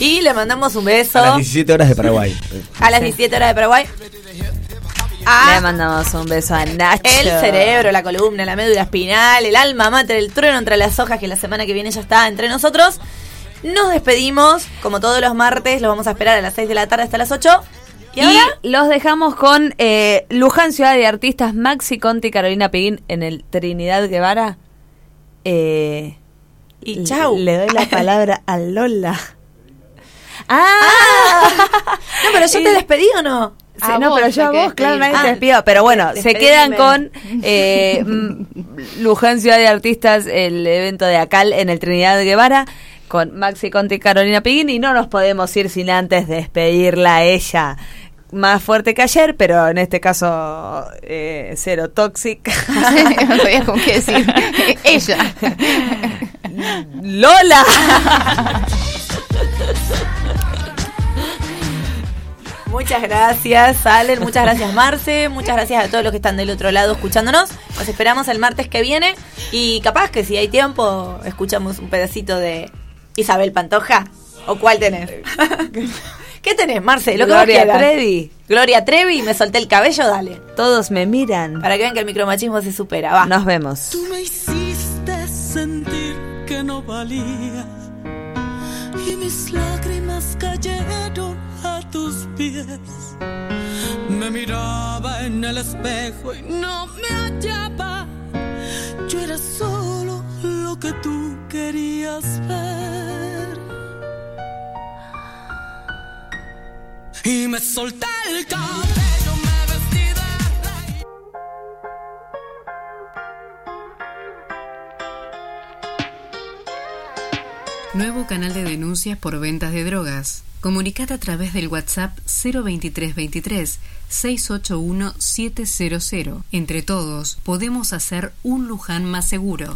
Y le mandamos un beso A las 17 horas de Paraguay. a las 17 horas de Paraguay. Le A mandamos un beso a Nacho. el cerebro, la columna, la médula espinal, el alma mater, el trueno entre las hojas, que la semana que viene ya está entre nosotros. Nos despedimos, como todos los martes, los vamos a esperar a las 6 de la tarde hasta las 8. ¿Y, Y, ahora? los dejamos con eh, Luján, Ciudad de Artistas, Maxi Conti y Carolina Peguín en el Trinidad Guevara. Eh, Y chau. Le doy la palabra a Lola. ¡Ah! no, pero yo te despedí o no? Sí, A no, vos pero yo a vos, claro, nadie te Ah, despido. Pero bueno, se quedan con eh, Luján Ciudad de Artistas, el evento de Acal en el Trinidad Guevara, con Maxi Conti y Carolina Piguín. Y no nos podemos ir sin antes despedirla a ella. Más fuerte que ayer, pero en este caso eh, cero tóxica. no sabía con qué decir. Ella. ¡Lola! Muchas gracias, Salen. Muchas gracias, Marce. Muchas gracias a todos los que están del otro lado escuchándonos. Nos esperamos el martes que viene. Y capaz que si hay tiempo, escuchamos un pedacito de Isabel Pantoja. ¿O cuál tenés? ¿Qué tenés, Marce? Lo que Gloria. Trevi. Gloria Trevi, me solté el cabello, dale. Todos me miran. Para que vean que el micromachismo se supera. Va. Nos vemos. Tú me hiciste sentir que no valía y mis lágrimas pies. Me miraba en el espejo y no me hallaba. Yo era solo lo que tú querías ver. Y me solté el cabello, me vestí de rey. Nuevo canal de denuncias por ventas de drogas. Comunicate a través del WhatsApp 02323 681 700. Entre todos, podemos hacer un Luján más seguro.